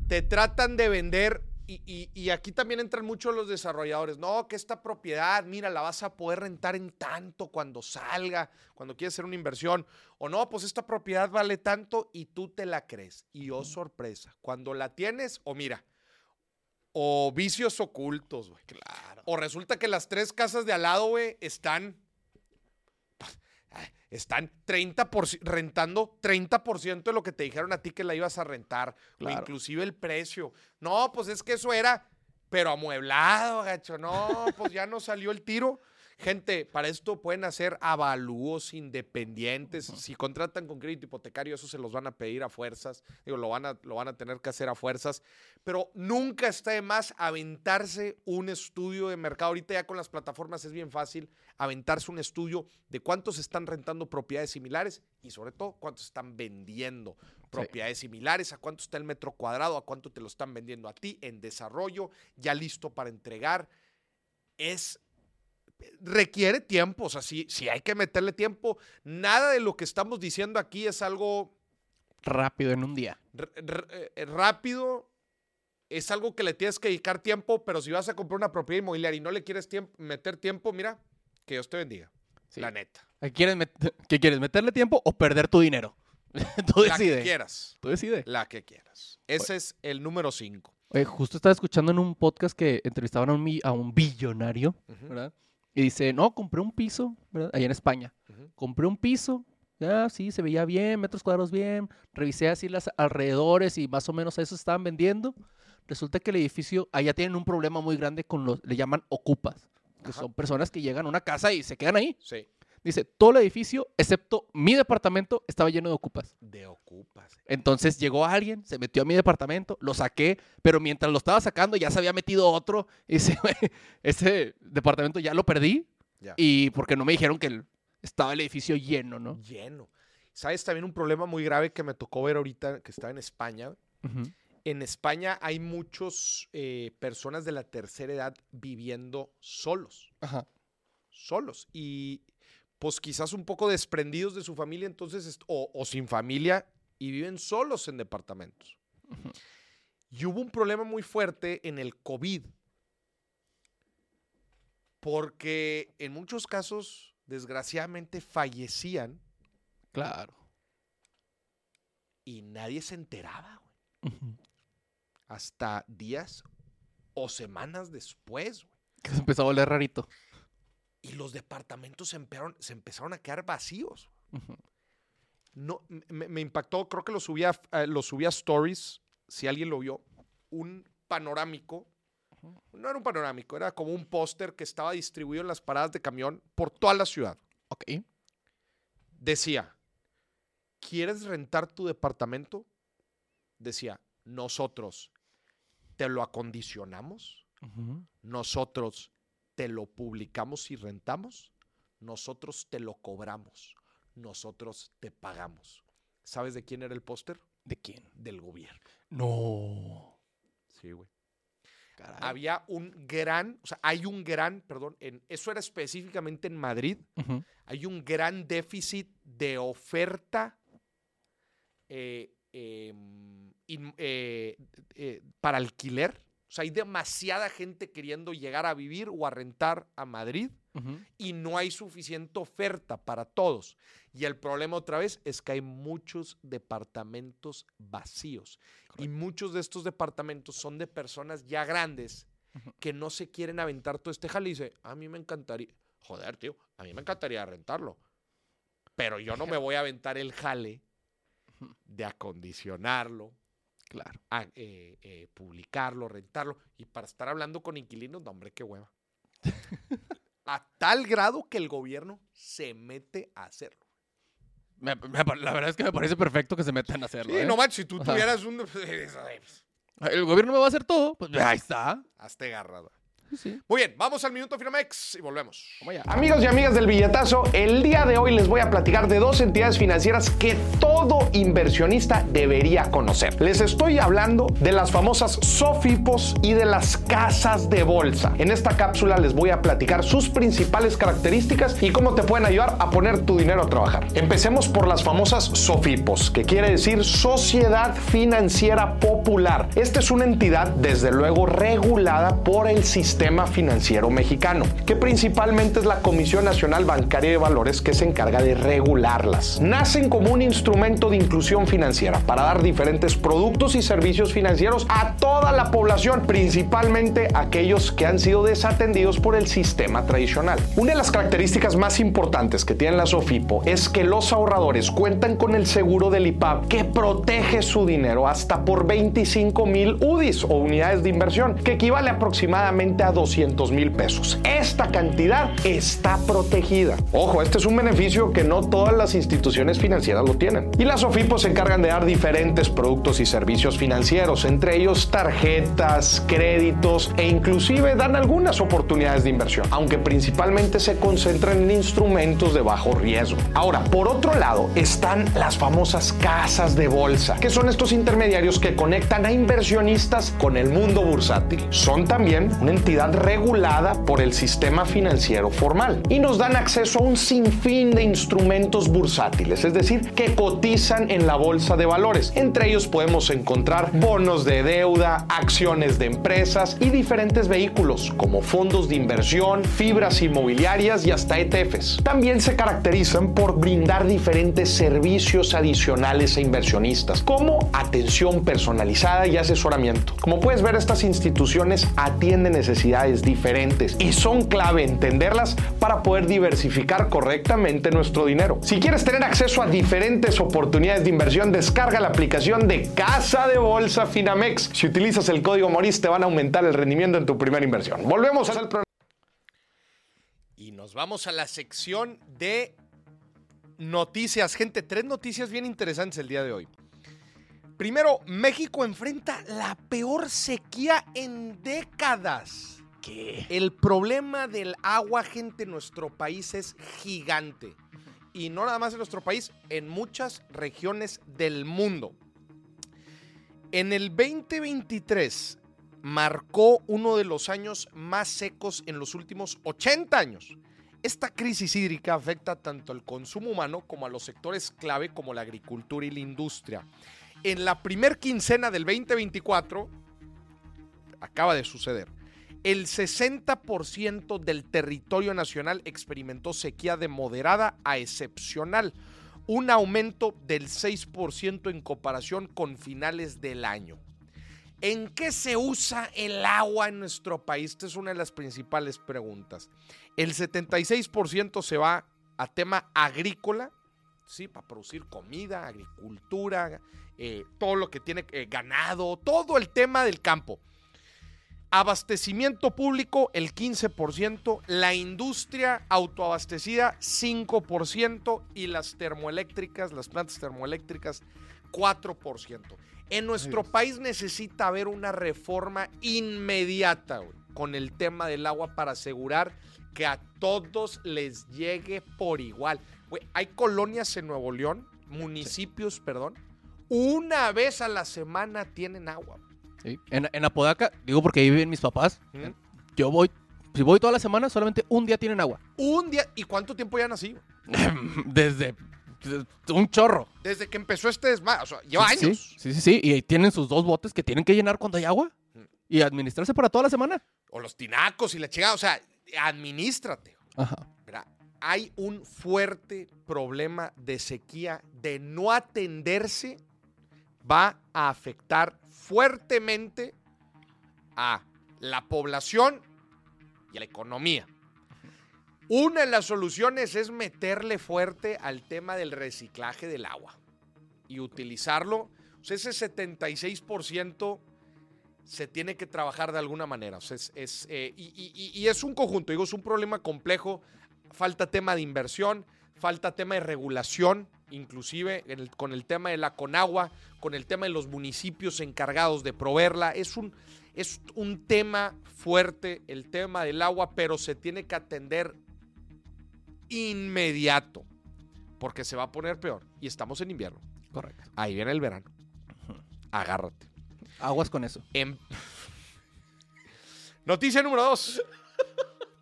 S1: Te tratan de vender, y, y- y aquí también entran muchos los desarrolladores. No, que esta propiedad, mira, la vas a poder rentar en tanto cuando salga, cuando quieres hacer una inversión. O no, pues esta propiedad vale tanto y tú te la crees. Y oh, sorpresa, cuando la tienes, o mira, o vicios ocultos, güey. Claro. O resulta que las tres casas de al lado, güey, están. Están 30 rentando 30% de lo que te dijeron a ti que la ibas a rentar. O inclusive el precio. No, pues es que eso era, pero amueblado, gacho. No, pues ya no salió el tiro. Gente, para esto pueden hacer avalúos independientes. Si contratan con crédito hipotecario, eso se los van a pedir a fuerzas. Digo, lo van a, lo van a tener que hacer a fuerzas. Pero nunca está de más aventarse un estudio de mercado. Ahorita ya con las plataformas es bien fácil aventarse un estudio de cuántos están rentando propiedades similares y sobre todo cuántos están vendiendo propiedades similares, a cuánto está el metro cuadrado, a cuánto te lo están vendiendo a ti en desarrollo, ya listo para entregar. Es requiere tiempo, o sea, sí, sí hay que meterle tiempo. Nada de lo que estamos diciendo aquí es algo
S2: Rápido en un día.
S1: r- eh, rápido, es algo que le tienes que dedicar tiempo, pero si vas a comprar una propiedad inmobiliaria y no le quieres tiemp- meter tiempo, mira, que Dios te bendiga.
S2: Sí.
S1: La neta.
S2: ¿Qué quieres, qué quieres? ¿Meterle tiempo o perder tu dinero? Tú
S1: La que
S2: decides.
S1: quieras.
S2: Tú decides.
S1: La que quieras. Ese es el número 5.
S2: Oye, justo estaba escuchando en un podcast que entrevistaban a un, a un billonario, ¿verdad? Y dice, no, compré un piso, ¿verdad? Allá en España. Compré un piso, ya, sí, se veía bien, metros cuadrados bien. Revisé así las alrededores y más o menos a eso estaban vendiendo. Resulta que el edificio, allá tienen un problema muy grande con los, le llaman ocupas, que
S1: Ajá.
S2: son personas que llegan a una casa y se quedan ahí.
S1: Sí.
S2: Dice, todo el edificio, excepto mi departamento, estaba lleno de ocupas.
S1: De ocupas.
S2: Entonces llegó alguien, se metió a mi departamento, lo saqué, pero mientras lo estaba sacando ya se había metido otro. Y ese, ese departamento ya lo perdí.
S1: Ya.
S2: Y porque no me dijeron que estaba el edificio lleno, ¿no?
S1: Lleno. ¿Sabes también un problema muy grave que me tocó ver ahorita que estaba en España? En España hay muchos eh, personas de la tercera edad viviendo solos.
S2: Ajá.
S1: solos y pues quizás un poco desprendidos de su familia entonces o, o sin familia y viven solos en departamentos. Y hubo un problema muy fuerte en el COVID. Porque en muchos casos, desgraciadamente, fallecían
S2: Claro.
S1: y nadie se enteraba, güey. Hasta días o semanas después, güey.
S2: Que se empezó a volver rarito.
S1: Y los departamentos se empezaron, se empezaron a quedar vacíos. No, me, me impactó, creo que lo subía, eh, lo subía a Stories, si alguien lo vio, un panorámico. No era un panorámico, era como un póster que estaba distribuido en las paradas de camión por toda la ciudad.
S2: Ok.
S1: Decía, ¿quieres rentar tu departamento? Decía, nosotros te lo acondicionamos, nosotros te lo publicamos y rentamos, nosotros te lo cobramos, nosotros te pagamos. ¿Sabes de quién era el póster?
S2: ¿De quién?
S1: Del gobierno.
S2: No.
S1: Sí, güey.
S2: Caray.
S1: Había un gran, o sea, hay un gran, perdón, en, eso era específicamente en Madrid, hay un gran déficit de oferta eh, em, in- eh, eh, para alquiler. O sea, hay demasiada gente queriendo llegar a vivir o a rentar a Madrid y no hay suficiente oferta para todos. Y el problema otra vez es que hay muchos departamentos vacíos. Y muchos de estos departamentos son de personas ya grandes que no se quieren aventar todo este jale y dice, a mí me encantaría, joder, tío, a mí me encantaría rentarlo. Pero yo no me voy a aventar el jale de acondicionarlo,
S2: Claro.
S1: a- eh, eh, publicarlo, rentarlo. Y para estar hablando con inquilinos, no, hombre, qué hueva. a tal grado que el gobierno se mete a hacerlo.
S2: Me- me pa- la verdad es que me parece perfecto que se metan a hacerlo.
S1: Sí,
S2: ¿eh?
S1: no manches, si tú
S2: Ajá.
S1: tuvieras un...
S2: El gobierno me va a hacer todo. Pues ahí está.
S1: Hazte garrada.
S2: Sí.
S1: Muy bien, vamos al Minuto Finamex y volvemos.
S6: Amigos y amigas del billetazo, el día de hoy les voy a platicar de dos entidades financieras que todo inversionista debería conocer. Les estoy hablando de las famosas Sofipos y de las casas de bolsa. En esta cápsula les voy a platicar sus principales características y cómo te pueden ayudar a poner tu dinero a trabajar. Empecemos por las famosas Sofipos, que quiere decir Sociedad Financiera Popular. Esta es una entidad desde luego regulada por el sistema financiero mexicano, que principalmente es la Comisión Nacional Bancaria de Valores que se encarga de regularlas. Nacen como un instrumento de inclusión financiera para dar diferentes productos y servicios financieros a toda la población, principalmente aquellos que han sido desatendidos por el sistema tradicional. Una de las características más importantes que tiene la Sofipo es que los ahorradores cuentan con el seguro del IPAP que protege su dinero hasta por 25 mil UDIs o unidades de inversión, que equivale aproximadamente a 200 mil pesos. Esta cantidad está protegida. Ojo, este es un beneficio que no todas las instituciones financieras lo tienen. Y las Sofipo se encargan de dar diferentes productos y servicios financieros, entre ellos tarjetas, créditos e inclusive dan algunas oportunidades de inversión, aunque principalmente se concentran en instrumentos de bajo riesgo. Ahora, por otro lado, están las famosas casas de bolsa, que son estos intermediarios que conectan a inversionistas con el mundo bursátil. Son también una entidad regulada por el sistema financiero formal y nos dan acceso a un sinfín de instrumentos bursátiles, es decir, que cotizan en la bolsa de valores. Entre ellos podemos encontrar bonos de deuda, acciones de empresas y diferentes vehículos como fondos de inversión, fibras inmobiliarias y hasta ETFs. También se caracterizan por brindar diferentes servicios adicionales a inversionistas, como atención personalizada y asesoramiento. Como puedes ver, estas instituciones atienden necesidades diferentes y son clave entenderlas para poder diversificar correctamente nuestro dinero. Si quieres tener acceso a diferentes oportunidades de inversión, descarga la aplicación de Casa de Bolsa Finamex. Si utilizas el código MORIS te van a aumentar el rendimiento en tu primera inversión. Volvemos al programa.
S1: Y nos vamos a la sección de noticias. Gente, tres noticias bien interesantes el día de hoy. Primero, México enfrenta la peor sequía en décadas.
S2: ¿Qué?
S1: El problema del agua, gente, en nuestro país es gigante. Y no nada más en nuestro país, en muchas regiones del mundo. En el 2023 marcó uno de los años más secos en los últimos 80 años. Esta crisis hídrica afecta tanto al consumo humano como a los sectores clave como la agricultura y la industria. En la primer quincena del 2024, acaba de suceder, el 60% del territorio nacional experimentó sequía de moderada a excepcional, un aumento del 6% en comparación con finales del año. ¿En qué se usa el agua en nuestro país? Esta es una de las principales preguntas. El 76% se va a tema agrícola, ¿sí? Para producir comida, agricultura, eh, todo lo que tiene eh, ganado, todo el tema del campo. Abastecimiento público, el 15%, la industria autoabastecida, 5%, y las termoeléctricas, las plantas termoeléctricas, 4%. En nuestro país necesita haber una reforma inmediata güey, con el tema del agua para asegurar que a todos les llegue por igual. Güey, hay colonias en Nuevo León, municipios, perdón, una vez a la semana tienen agua.
S2: Sí. En, en Apodaca, digo porque ahí viven mis papás,
S1: ¿Mm?
S2: yo voy, si voy toda la semana, solamente un día tienen agua.
S1: Un día, ¿y cuánto tiempo ya nací?
S2: Desde, desde un chorro.
S1: Desde que empezó este desmadre, o sea, lleva
S2: Sí,
S1: años.
S2: Sí, sí, sí. Y ahí tienen sus dos botes que tienen que llenar cuando hay agua.
S1: Mm.
S2: Y administrarse para toda la semana.
S1: O los tinacos y la chingada, o sea, administrate.
S2: Ajá.
S1: Mira, hay un fuerte problema de sequía de no atenderse va a afectar fuertemente a la población y a la economía. Una de las soluciones es meterle fuerte al tema del reciclaje del agua y utilizarlo. O sea, ese 76% se tiene que trabajar de alguna manera. O sea, es, eh, y- y es un conjunto, digo, es un problema complejo. Falta tema de inversión, falta tema de regulación, inclusive el- con el tema de la Conagua, con el tema de los municipios encargados de proveerla. Es un, es un tema fuerte el tema del agua, pero se tiene que atender inmediato, porque se va a poner peor. Y estamos en invierno.
S2: Correcto.
S1: Ahí viene el verano. Agárrate.
S2: Aguas con eso.
S1: En- Noticia número 2.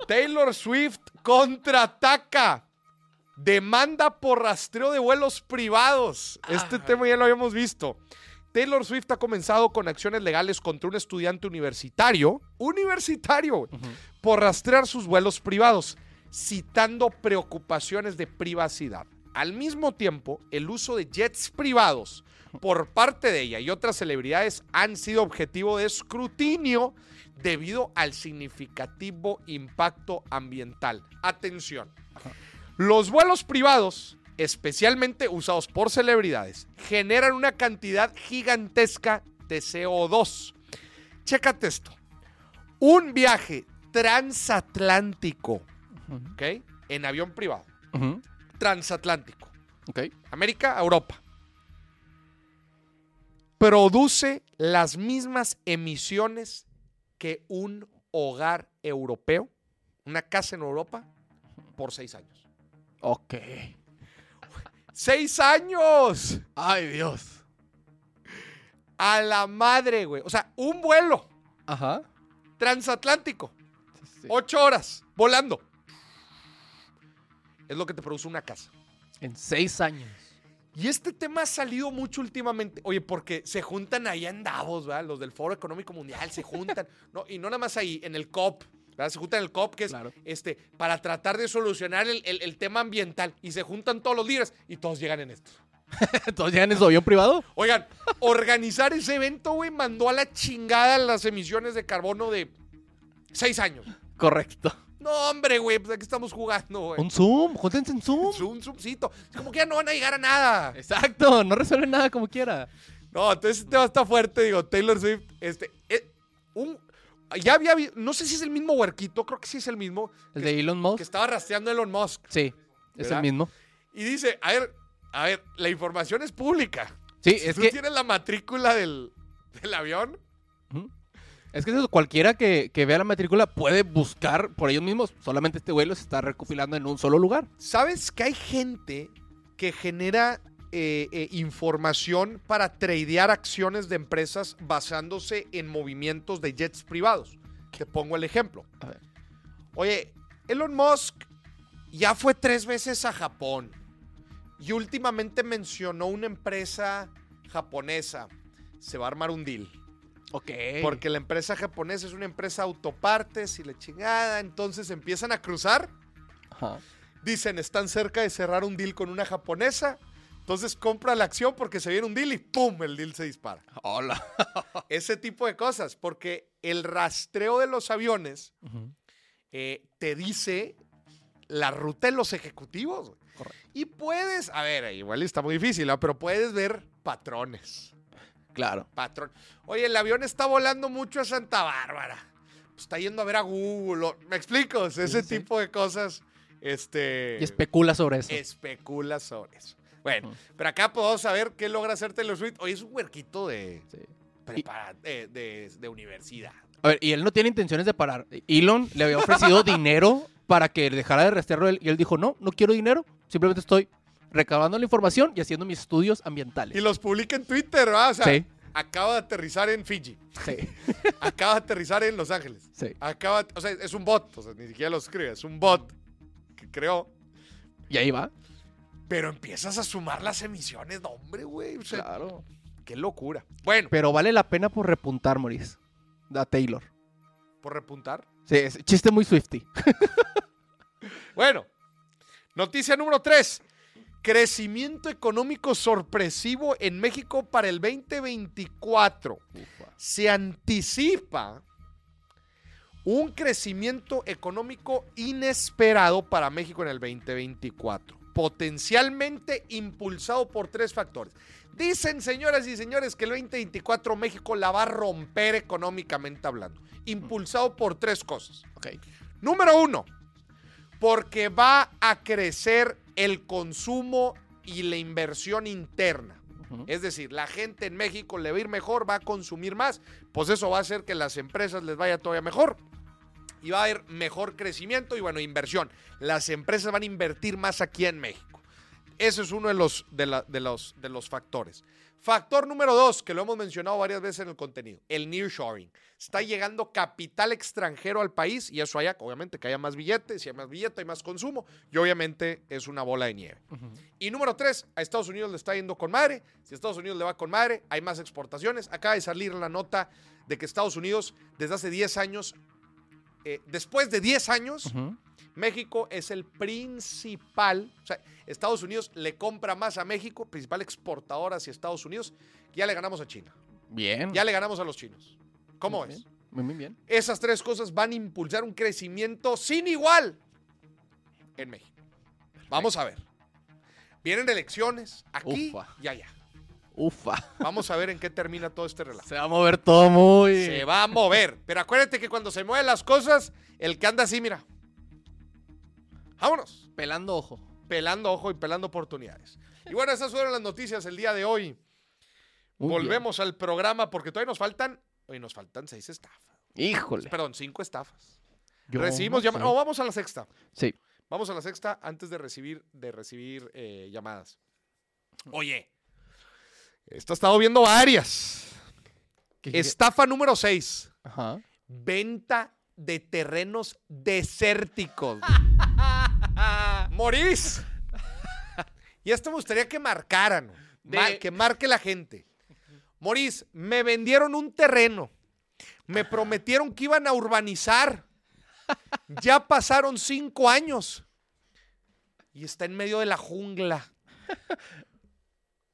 S1: Taylor Swift contraataca. Demanda por rastreo de vuelos privados. Este tema ya lo habíamos visto. Taylor Swift ha comenzado con acciones legales contra un estudiante universitario, universitario, por rastrear sus vuelos privados, citando preocupaciones de privacidad. Al mismo tiempo, el uso de jets privados por parte de ella y otras celebridades han sido objetivo de escrutinio debido al significativo impacto ambiental. Atención. Los vuelos privados, especialmente usados por celebridades, generan una cantidad gigantesca de CO2. Chécate esto. Un viaje transatlántico, ¿ok? En avión privado. Transatlántico.
S2: Ok.
S1: América, Europa. Produce las mismas emisiones que un hogar europeo, una casa en Europa, por seis años.
S2: Ok.
S1: ¡Seis años!
S2: Ay, Dios.
S1: A la madre, güey. O sea, un vuelo
S2: Ajá.
S1: transatlántico.
S2: Sí.
S1: Ocho horas volando. Es lo que te produce una casa.
S2: En seis años.
S1: Y este tema ha salido mucho últimamente. Oye, porque se juntan ahí en Davos, ¿verdad? Los del Foro Económico Mundial se juntan. no, y no nada más ahí, en el COP. ¿Verdad? Se juntan el COP, que es
S2: Claro.
S1: este, para tratar de solucionar el, el- el tema ambiental. Y se juntan todos los líderes y todos llegan en esto.
S2: ¿Todos llegan en su avión privado?
S1: Oigan, organizar ese evento, güey, mandó a la chingada las emisiones de carbono de seis años.
S2: Correcto.
S1: No, hombre, güey, pues aquí estamos jugando, güey.
S2: Un Zoom. Júntense en Zoom.
S1: Un zoomcito. Es como que ya no van a llegar a nada.
S2: Exacto. No resuelven nada como quiera.
S1: No, entonces este tema está fuerte, digo, Taylor Swift, este, eh, un, ya había, no sé si es el mismo huerquito, creo que sí es el mismo,
S2: El
S1: que,
S2: de Elon
S1: que
S2: Musk.
S1: estaba rastreando Elon Musk.
S2: Sí. Es
S1: ¿Verdad?
S2: el mismo.
S1: Y dice, a ver, a ver, la información es pública.
S2: Sí,
S1: Si
S2: es
S1: tú
S2: que.
S1: tienes la matrícula del, del avión.
S2: Es que eso, cualquiera que, que vea la matrícula puede buscar por ellos mismos. Solamente este vuelo se está recopilando en un solo lugar.
S1: ¿sabes que hay gente que genera eh, eh, información para tradear acciones de empresas basándose en movimientos de jets privados? Te pongo el ejemplo.
S2: A ver.
S1: Oye, Elon Musk ya fue tres veces a Japón y últimamente mencionó una empresa japonesa. Se va a armar un deal.
S2: Ok.
S1: Porque la empresa japonesa es una empresa autopartes y la chingada. Entonces empiezan a cruzar.
S2: Ajá.
S1: Dicen, están cerca de cerrar un deal con una japonesa. Entonces compra la acción porque se viene un deal y ¡pum! El deal se dispara.
S2: Hola.
S1: Ese tipo de cosas. Porque el rastreo de los aviones eh, te dice la ruta de los ejecutivos.
S2: Correcto.
S1: Y puedes, a ver, igual está muy difícil, ¿no? pero puedes ver patrones.
S2: Claro.
S1: Patrón. Oye, el avión está volando mucho a Santa Bárbara. Pues está yendo a ver a Google. o- ¿Me explico? Ese
S2: Sí, sí.
S1: tipo de cosas. Este.
S2: Y especula sobre eso.
S1: especula sobre eso. Bueno, pero acá podemos saber qué logra hacer Taylor Swift. Oye, es un huerquito de,
S2: Sí.
S1: prepara- de, de- de universidad.
S2: A ver, y él no tiene intenciones de parar. Elon le había ofrecido dinero para que dejara de rastrearlo él, y él dijo, no, no quiero dinero, simplemente estoy recabando la información y haciendo mis estudios ambientales.
S1: Y los publica en Twitter, ¿verdad? O sea,
S2: Sí.
S1: acaba de aterrizar en Fiji.
S2: Sí,
S1: Acaba de aterrizar en Los Ángeles.
S2: sí.
S1: Acaba, o sea, es un bot. O sea, ni siquiera lo escribe. Es un bot que creó.
S2: Y ahí va.
S1: Pero empiezas a sumar las emisiones. No, hombre, güey. O sea,
S2: Claro.
S1: qué locura. Bueno,
S2: Pero vale la pena por repuntar, Maurice. A Taylor.
S1: por repuntar.
S2: Sí, es chiste muy Swifty.
S1: Bueno, noticia número 3. Crecimiento económico sorpresivo en México para el 2024. Se anticipa un crecimiento económico inesperado para México en el 2024, potencialmente impulsado por tres factores. Dicen, señoras y señores, que el 2024 México la va a romper económicamente hablando, impulsado por tres cosas.
S2: Ok.
S1: Número uno, porque va a crecer el consumo y la inversión interna. Es decir, la gente en México le va a ir mejor, va a consumir más, pues eso va a hacer que las empresas les vaya todavía mejor. Y va a haber mejor crecimiento y bueno, inversión. Las empresas van a invertir más aquí en México. Ese es uno de los, de, la- de los, de los factores. Factor número dos, que lo hemos mencionado varias veces en el contenido, el nearshoring. Está llegando capital extranjero al país y eso haya, obviamente, que haya más billetes, si hay más billetes, hay más consumo y obviamente es una bola de nieve. Y número tres, a Estados Unidos le está yendo con madre. Si a Estados Unidos le va con madre, hay más exportaciones. Acaba de salir la nota de que Estados Unidos, desde hace 10 años, eh, después de 10 años. México es el principal, o sea, Estados Unidos le compra más a México, principal exportador hacia Estados Unidos, que ya le ganamos a China.
S2: Bien.
S1: Ya le ganamos a los chinos. ¿Cómo
S2: Muy
S1: es?
S2: bien. Muy, muy bien.
S1: Esas tres cosas van a impulsar un crecimiento sin igual en México. Vamos a ver. Vienen elecciones aquí
S2: Ufa.
S1: y allá.
S2: Ufa.
S1: Vamos a ver en qué termina todo este relajo.
S2: Se va a mover todo muy...
S1: Se va a mover. Pero acuérdate que cuando se mueven las cosas, el que anda así, mira. Vámonos.
S2: Pelando ojo.
S1: Pelando ojo y pelando oportunidades. Y bueno, esas fueron las noticias el día de hoy.
S2: Muy
S1: Volvemos al programa porque todavía nos faltan. Hoy nos faltan seis estafas.
S2: Híjole.
S1: Perdón, cinco estafas.
S2: Yo
S1: Recibimos
S2: no
S1: llamadas. No, vamos a la sexta.
S2: Sí.
S1: Vamos a la sexta antes de recibir, de recibir eh, llamadas. Oye, esto ha estado viendo varias.
S2: ¿Qué- qué-
S1: Estafa número 6.
S2: Ajá.
S1: Venta de terrenos desérticos. Morís. Y esto me gustaría que marcaran.
S2: De-
S1: que marque la gente. Morís, me vendieron un terreno. Me prometieron que iban a urbanizar. Ya pasaron cinco años. Y está en medio de la jungla.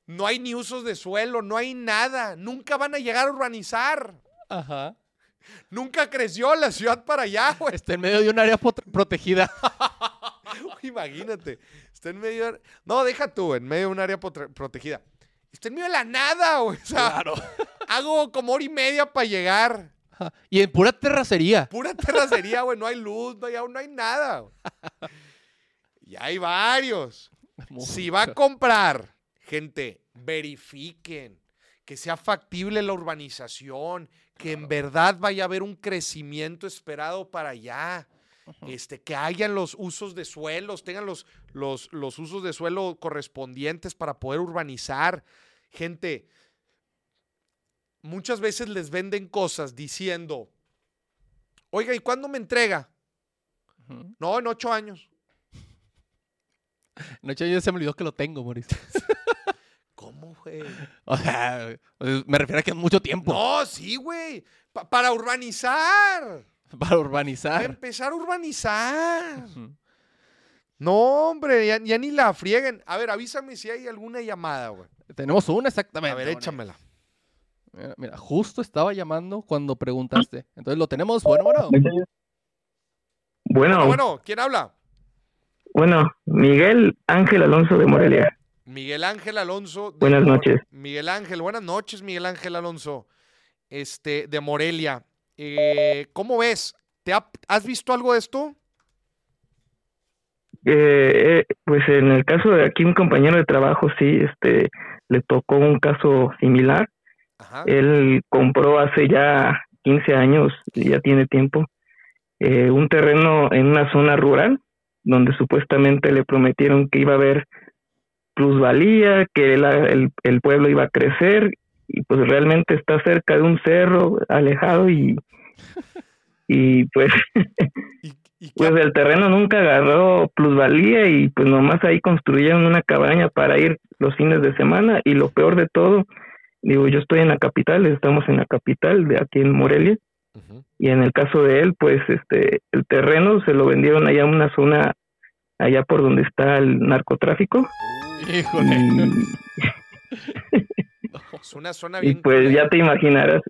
S1: No hay ni usos de suelo, no hay nada. Nunca van a llegar a urbanizar.
S2: Ajá.
S1: Nunca creció la ciudad para allá, güey.
S2: Está en medio de un área protegida.
S1: Imagínate. Está en medio. de- No, deja tú, en medio de un área protegida. Está en medio de la nada, güey. O sea,
S2: Claro.
S1: hago como hora y media para llegar.
S2: Y en pura terracería.
S1: Pura terracería, güey. No hay luz, no hay, no hay nada. güey. Y hay varios. Si va a comprar, gente, verifiquen que sea factible la urbanización, que en verdad vaya a haber un crecimiento esperado para allá. Este, que hayan los usos de suelos, tengan los, los, los usos de suelo correspondientes para poder urbanizar. Gente, muchas veces les venden cosas diciendo, oiga, ¿y cuándo me entrega? No, en ocho años.
S2: Noche yo se me olvidó que lo tengo, Mauricio.
S1: ¿Cómo, güey.
S2: O sea, me refiero a que es mucho tiempo
S1: No, sí, güey. Pa- para urbanizar.
S2: para
S1: Para
S2: urbanizar.
S1: empezar a urbanizar. No, hombre, ya, ya ni la frieguen. A ver, avísame si hay alguna llamada, güey.
S2: Tenemos una exactamente.
S1: A ver, échamela.
S2: Mira, mira, justo estaba llamando cuando preguntaste. Entonces lo tenemos. Bueno, bueno.
S7: Bueno,
S1: Bueno, bueno, ¿quién habla?
S7: bueno, Miguel Ángel Alonso de Morelia.
S1: Miguel Ángel Alonso. de
S7: Buenas noches.
S1: Miguel Ángel, buenas noches, Miguel Ángel Alonso. Este, de Morelia. Eh, ¿Cómo ves? ¿Te ha- ¿Has visto algo de esto?
S7: Eh, eh, pues en el caso de aquí un compañero de trabajo sí, este, le tocó un caso similar.
S1: Ajá.
S7: Él compró hace ya 15 años, ya tiene tiempo, eh, un terreno en una zona rural donde supuestamente le prometieron que iba a haber plusvalía, que la- el, el pueblo iba a crecer y pues realmente está cerca de un cerro alejado y, y pues
S1: ¿Y, y qué
S7: Pues el terreno nunca agarró plusvalía y pues nomás ahí construyeron una cabaña para ir los fines de semana y lo peor de todo, digo, yo estoy en la capital, estamos en la capital de aquí en Morelia y en el caso de él, pues este el terreno se lo vendieron allá en una zona allá por donde está el narcotráfico
S2: Híjole.
S7: y,
S1: Es una zona
S7: y
S1: bien.
S7: pues ya te imaginarás,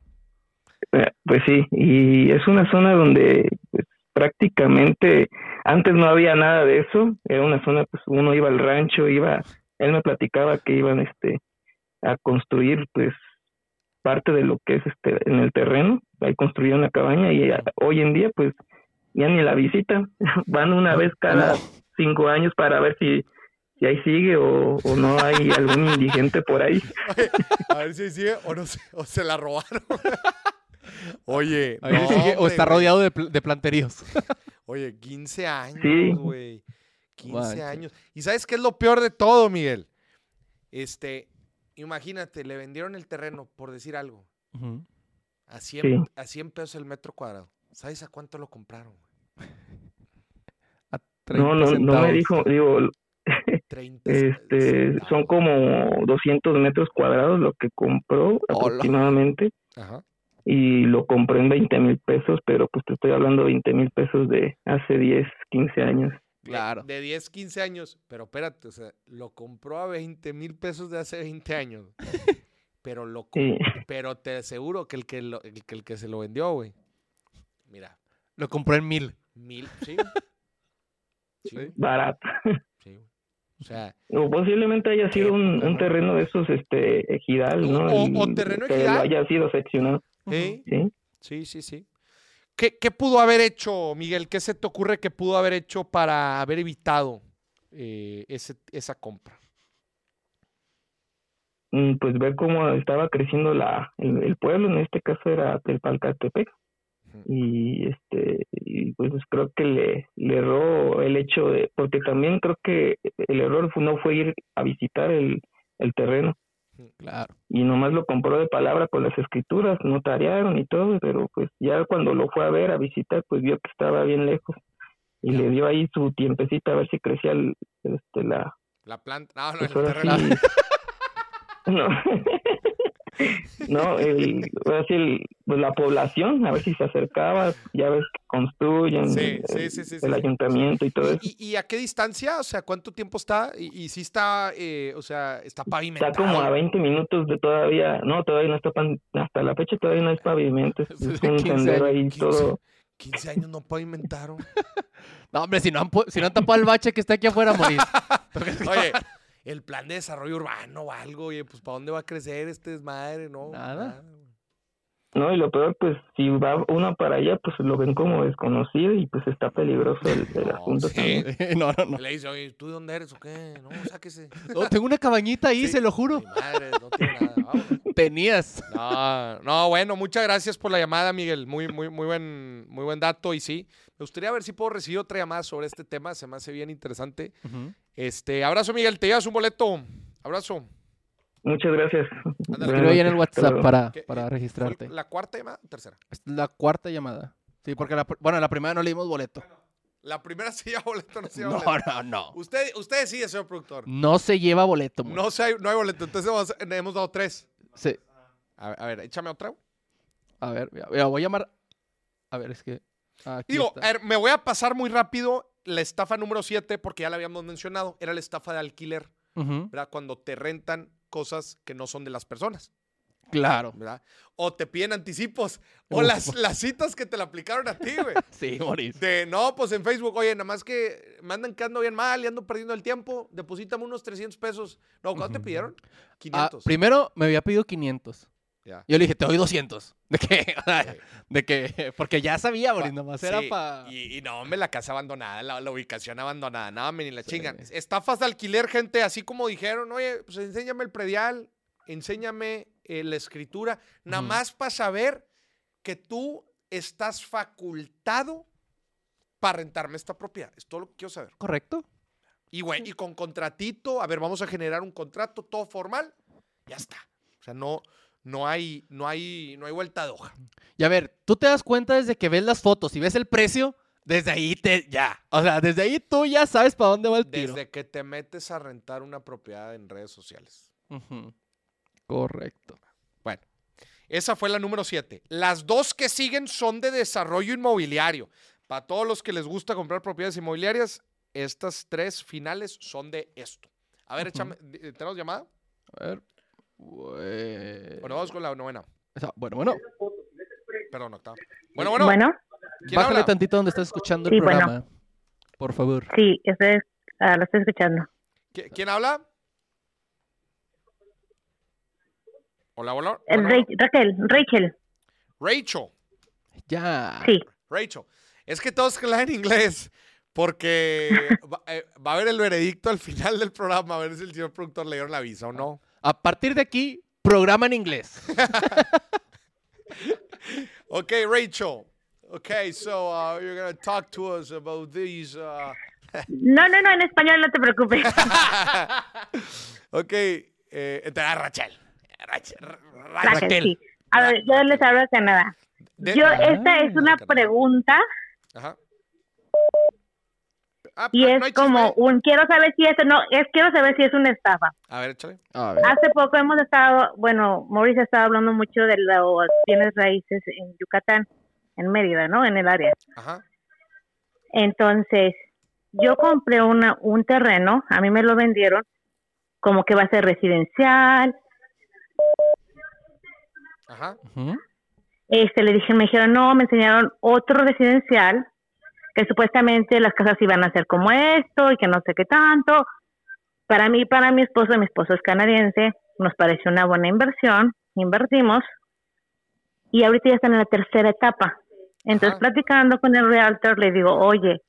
S7: eh, pues sí, y es una zona donde pues, prácticamente antes no había nada de eso, era una zona, pues uno iba al rancho, iba, él me platicaba que iban este a construir pues parte de lo que es este en el terreno, ahí construyeron una cabaña y hoy en día pues ya ni la visitan, van una vez cada cinco años para ver si si ahí sigue o, o no hay algún indigente por ahí.
S1: A ver si sigue o, no se, o se la robaron. Oye,
S2: A ver
S1: no,
S2: si sigue- o está rodeado de, de planteríos.
S1: Oye, 15 años,
S7: Sí.
S1: güey. 15
S2: Manches.
S1: años. ¿Y sabes qué es lo peor de todo, Miguel? Este, imagínate, le vendieron el terreno, por decir algo, a 100,
S7: Sí.
S1: a 100 pesos el metro cuadrado. ¿Sabes a cuánto lo compraron? güey?
S2: A
S7: No,
S2: 30
S7: no, no me
S2: centavos.
S7: dijo, digo,
S1: 30
S7: este, son como 200 metros cuadrados lo que compró
S2: Hola.
S7: aproximadamente
S1: Ajá.
S7: y lo compró en 20 mil pesos, pero pues te estoy hablando de 20 mil pesos de hace 10, 15 años.
S1: De-
S2: Claro.
S1: De, 10, 15 años. Pero espérate, o sea, lo compró a 20 mil pesos de hace 20 años. Pero lo
S7: Sí,
S1: pero te aseguro que el que, lo- el que, el que se lo vendió, güey. Mira,
S2: Lo compró en mil.
S1: mil, sí. Sí,
S7: barato.
S1: sí. O sea,
S7: O posiblemente haya sido un, un terreno de esos este ejidal, ¿no?
S1: O- terreno
S7: que
S1: ejidal.
S7: haya sido seccionado,
S1: ¿eh?
S7: ¿sí?
S1: Sí, sí, sí. ¿Qué, qué pudo haber hecho, Miguel? ¿Qué se te ocurre que pudo haber hecho para haber evitado eh, ese, esa compra?
S7: Mm, Pues ver cómo estaba creciendo la el, el pueblo, en este caso era Telpalcatepec. Y este y pues creo que le, le erró el hecho de porque también creo que el error fue- no fue ir a visitar el, el terreno
S2: Claro.
S7: y nomás lo compró de palabra con las escrituras notariaron y todo pero pues ya cuando lo fue a ver a visitar pues vio que estaba bien lejos y le dio ahí su tiempecito a ver si crecía el, este la
S1: La planta. No, no,
S7: pues
S1: el
S7: ahora
S1: terreno.
S7: sí. no no el, el- pues, la población a ver si se acercaba ya ves que construyen
S1: Sí,
S7: el,
S1: sí, sí,
S7: el
S1: sí.
S7: ayuntamiento y todo eso
S1: ¿Y, y a qué distancia? O sea, ¿cuánto tiempo está? Y, y si está, eh, o sea, está pavimentado.
S7: está como a 20 minutos de todavía no todavía no está pan- hasta la fecha todavía no hay pavimento es, es un
S2: 15
S7: sendero
S2: años,
S7: ahí
S1: 15.
S7: todo
S1: 15 años no pavimentaron.
S2: No, hombre, si no han, si no han tapado el bache que está aquí afuera, Moris.
S1: Oye, el plan de desarrollo urbano o algo, oye, pues ¿para dónde va a crecer este desmadre? No,
S2: Nada.
S7: No y lo peor pues si va uno para allá pues lo ven como desconocido y pues está peligroso el, el
S1: No,
S7: asunto
S1: sí.
S7: también.
S2: no, no, no.
S1: Le dice, oye, ¿tú de dónde eres o qué? No, sáquese.
S2: Oh, tengo una cabañita ahí,
S1: Sí.
S2: se lo juro.
S1: Mi madre, no tiene nada.
S2: Tenías.
S1: No, no, bueno, muchas gracias por la llamada, Miguel. Muy, muy, muy buen, muy buen dato. Y sí, me gustaría ver si puedo recibir otra llamada sobre este tema. Se me hace bien interesante. Este, abrazo, Miguel. Te llevas un boleto. Abrazo.
S7: Muchas gracias
S2: Escribe ahí en el WhatsApp para,
S1: ¿Qué-
S2: para
S1: ¿Fue
S2: registrarte.
S1: ¿La cuarta llamada o tercera?
S2: Es la cuarta llamada. Sí, porque la, bueno, la primera no le dimos boleto.
S1: La primera se lleva boleto, no se lleva
S2: No,
S1: boleto.
S2: no, no.
S1: Usted, usted decide, señor productor.
S2: No se lleva boleto.
S1: No, se hay, no hay boleto, entonces hemos, hemos dado tres.
S2: Sí.
S1: A ver, a ver, échame otra.
S2: A ver, mira, voy a llamar. A ver, es que. aquí
S1: Digo,
S2: está.
S1: a ver, me voy a pasar muy rápido la estafa número 7 porque ya la habíamos mencionado. Era la estafa de alquiler. Cuando te rentan cosas que no son de las personas,
S2: Claro.
S1: ¿verdad? O te piden anticipos. O las, las citas que te la aplicaron a ti, güey.
S2: Sí, Moris.
S1: De, no, pues en Facebook, oye, nada más que me andan quedando bien mal y ando perdiendo el tiempo, deposítame unos 300 pesos. No, ¿cuánto te
S2: Ujú.
S1: pidieron?
S2: Ah,
S1: 500.
S2: primero me había pedido 500. Yo le dije, te doy 200. ¿De qué?
S1: Sí.
S2: De que. Porque ya sabía, Moris, nomás era para.
S1: Y, y no, me la casa abandonada, la, la ubicación abandonada, nada, me ni la
S2: Sí.
S1: chingan. Estafas de alquiler, gente, así como dijeron, oye, pues enséñame el predial, enséñame eh, la escritura, nada más para saber que tú estás facultado para rentarme esta propiedad. Es todo lo que quiero saber.
S2: ¿Correcto?
S1: Y bueno, y con contratito, a ver, vamos a generar un contrato todo formal, ya está. O sea, no, no hay, no hay, no hay vuelta de hoja.
S2: Y a ver, tú te das cuenta desde que ves las fotos y ves el precio, desde ahí te. Ya. O sea, desde ahí tú ya sabes para dónde va el tiro.
S1: Desde que te metes a rentar una propiedad en redes sociales.
S2: Correcto.
S1: Bueno, esa fue la número 7. Las dos que siguen son de desarrollo inmobiliario. Para todos los que les gusta comprar propiedades inmobiliarias, estas tres finales son de esto. A ver, échame, eh, ¿tenemos llamada?
S2: A ver. Bue-
S1: Bueno, vamos con la novena.
S2: Esa- Bueno, bueno.
S1: Perdón, octava. Bueno, bueno.
S8: Bueno,
S1: ¿quién
S2: Bájale
S1: habla?
S2: tantito donde estás escuchando el
S8: Sí, bueno.
S2: programa. Por favor.
S8: sí, estoy, ah, lo estoy escuchando.
S1: ¿Qui- ¿Quién habla? Hola, hola.
S8: Eh,
S1: Bueno,
S8: Ra- Raquel, Rachel,
S1: Rachel.
S2: Ya.
S8: sí.
S1: Rachel. Es que todos hablan en inglés porque va, eh, va a haber el veredicto al final del programa, a ver si el señor productor le dieron la visa o no.
S2: A partir de aquí, programa en inglés.
S1: Ok, Rachel. Okay, so uh, you're going to talk to us about these. Uh...
S8: No, no, no, en español no te preocupes.
S1: ok, eh, entonces, Rachel. Rachel. Ra-
S8: Raquel,
S2: Raquel.
S8: sí. A ver, yo les hablo de Canadá.
S1: De-
S8: Yo,
S1: Ah,
S8: esta es una
S1: Canadá.
S8: pregunta
S1: Ajá. Ah,
S8: y es
S1: ¿no hay
S8: como
S1: chisme?
S8: un, quiero saber si esto, no, es quiero saber si es una estafa.
S1: A ver, échale.
S2: A ver.
S8: Hace poco hemos estado, bueno, Mauricio estaba hablando mucho de los bienes raíces en Yucatán, en Mérida, ¿no? En el área.
S1: Ajá.
S8: Entonces, yo compré una, un terreno, a mí me lo vendieron como que va a ser residencial.
S1: Ajá.
S8: Este, le dije, me dijeron, no, me enseñaron otro residencial, que supuestamente las casas iban a ser como esto y que no sé qué tanto. Para mí, para mi esposo, mi esposo es canadiense, nos pareció una buena inversión, invertimos y ahorita ya están en la tercera etapa. Entonces,
S1: Ajá.
S8: platicando con el realtor, le digo, oye,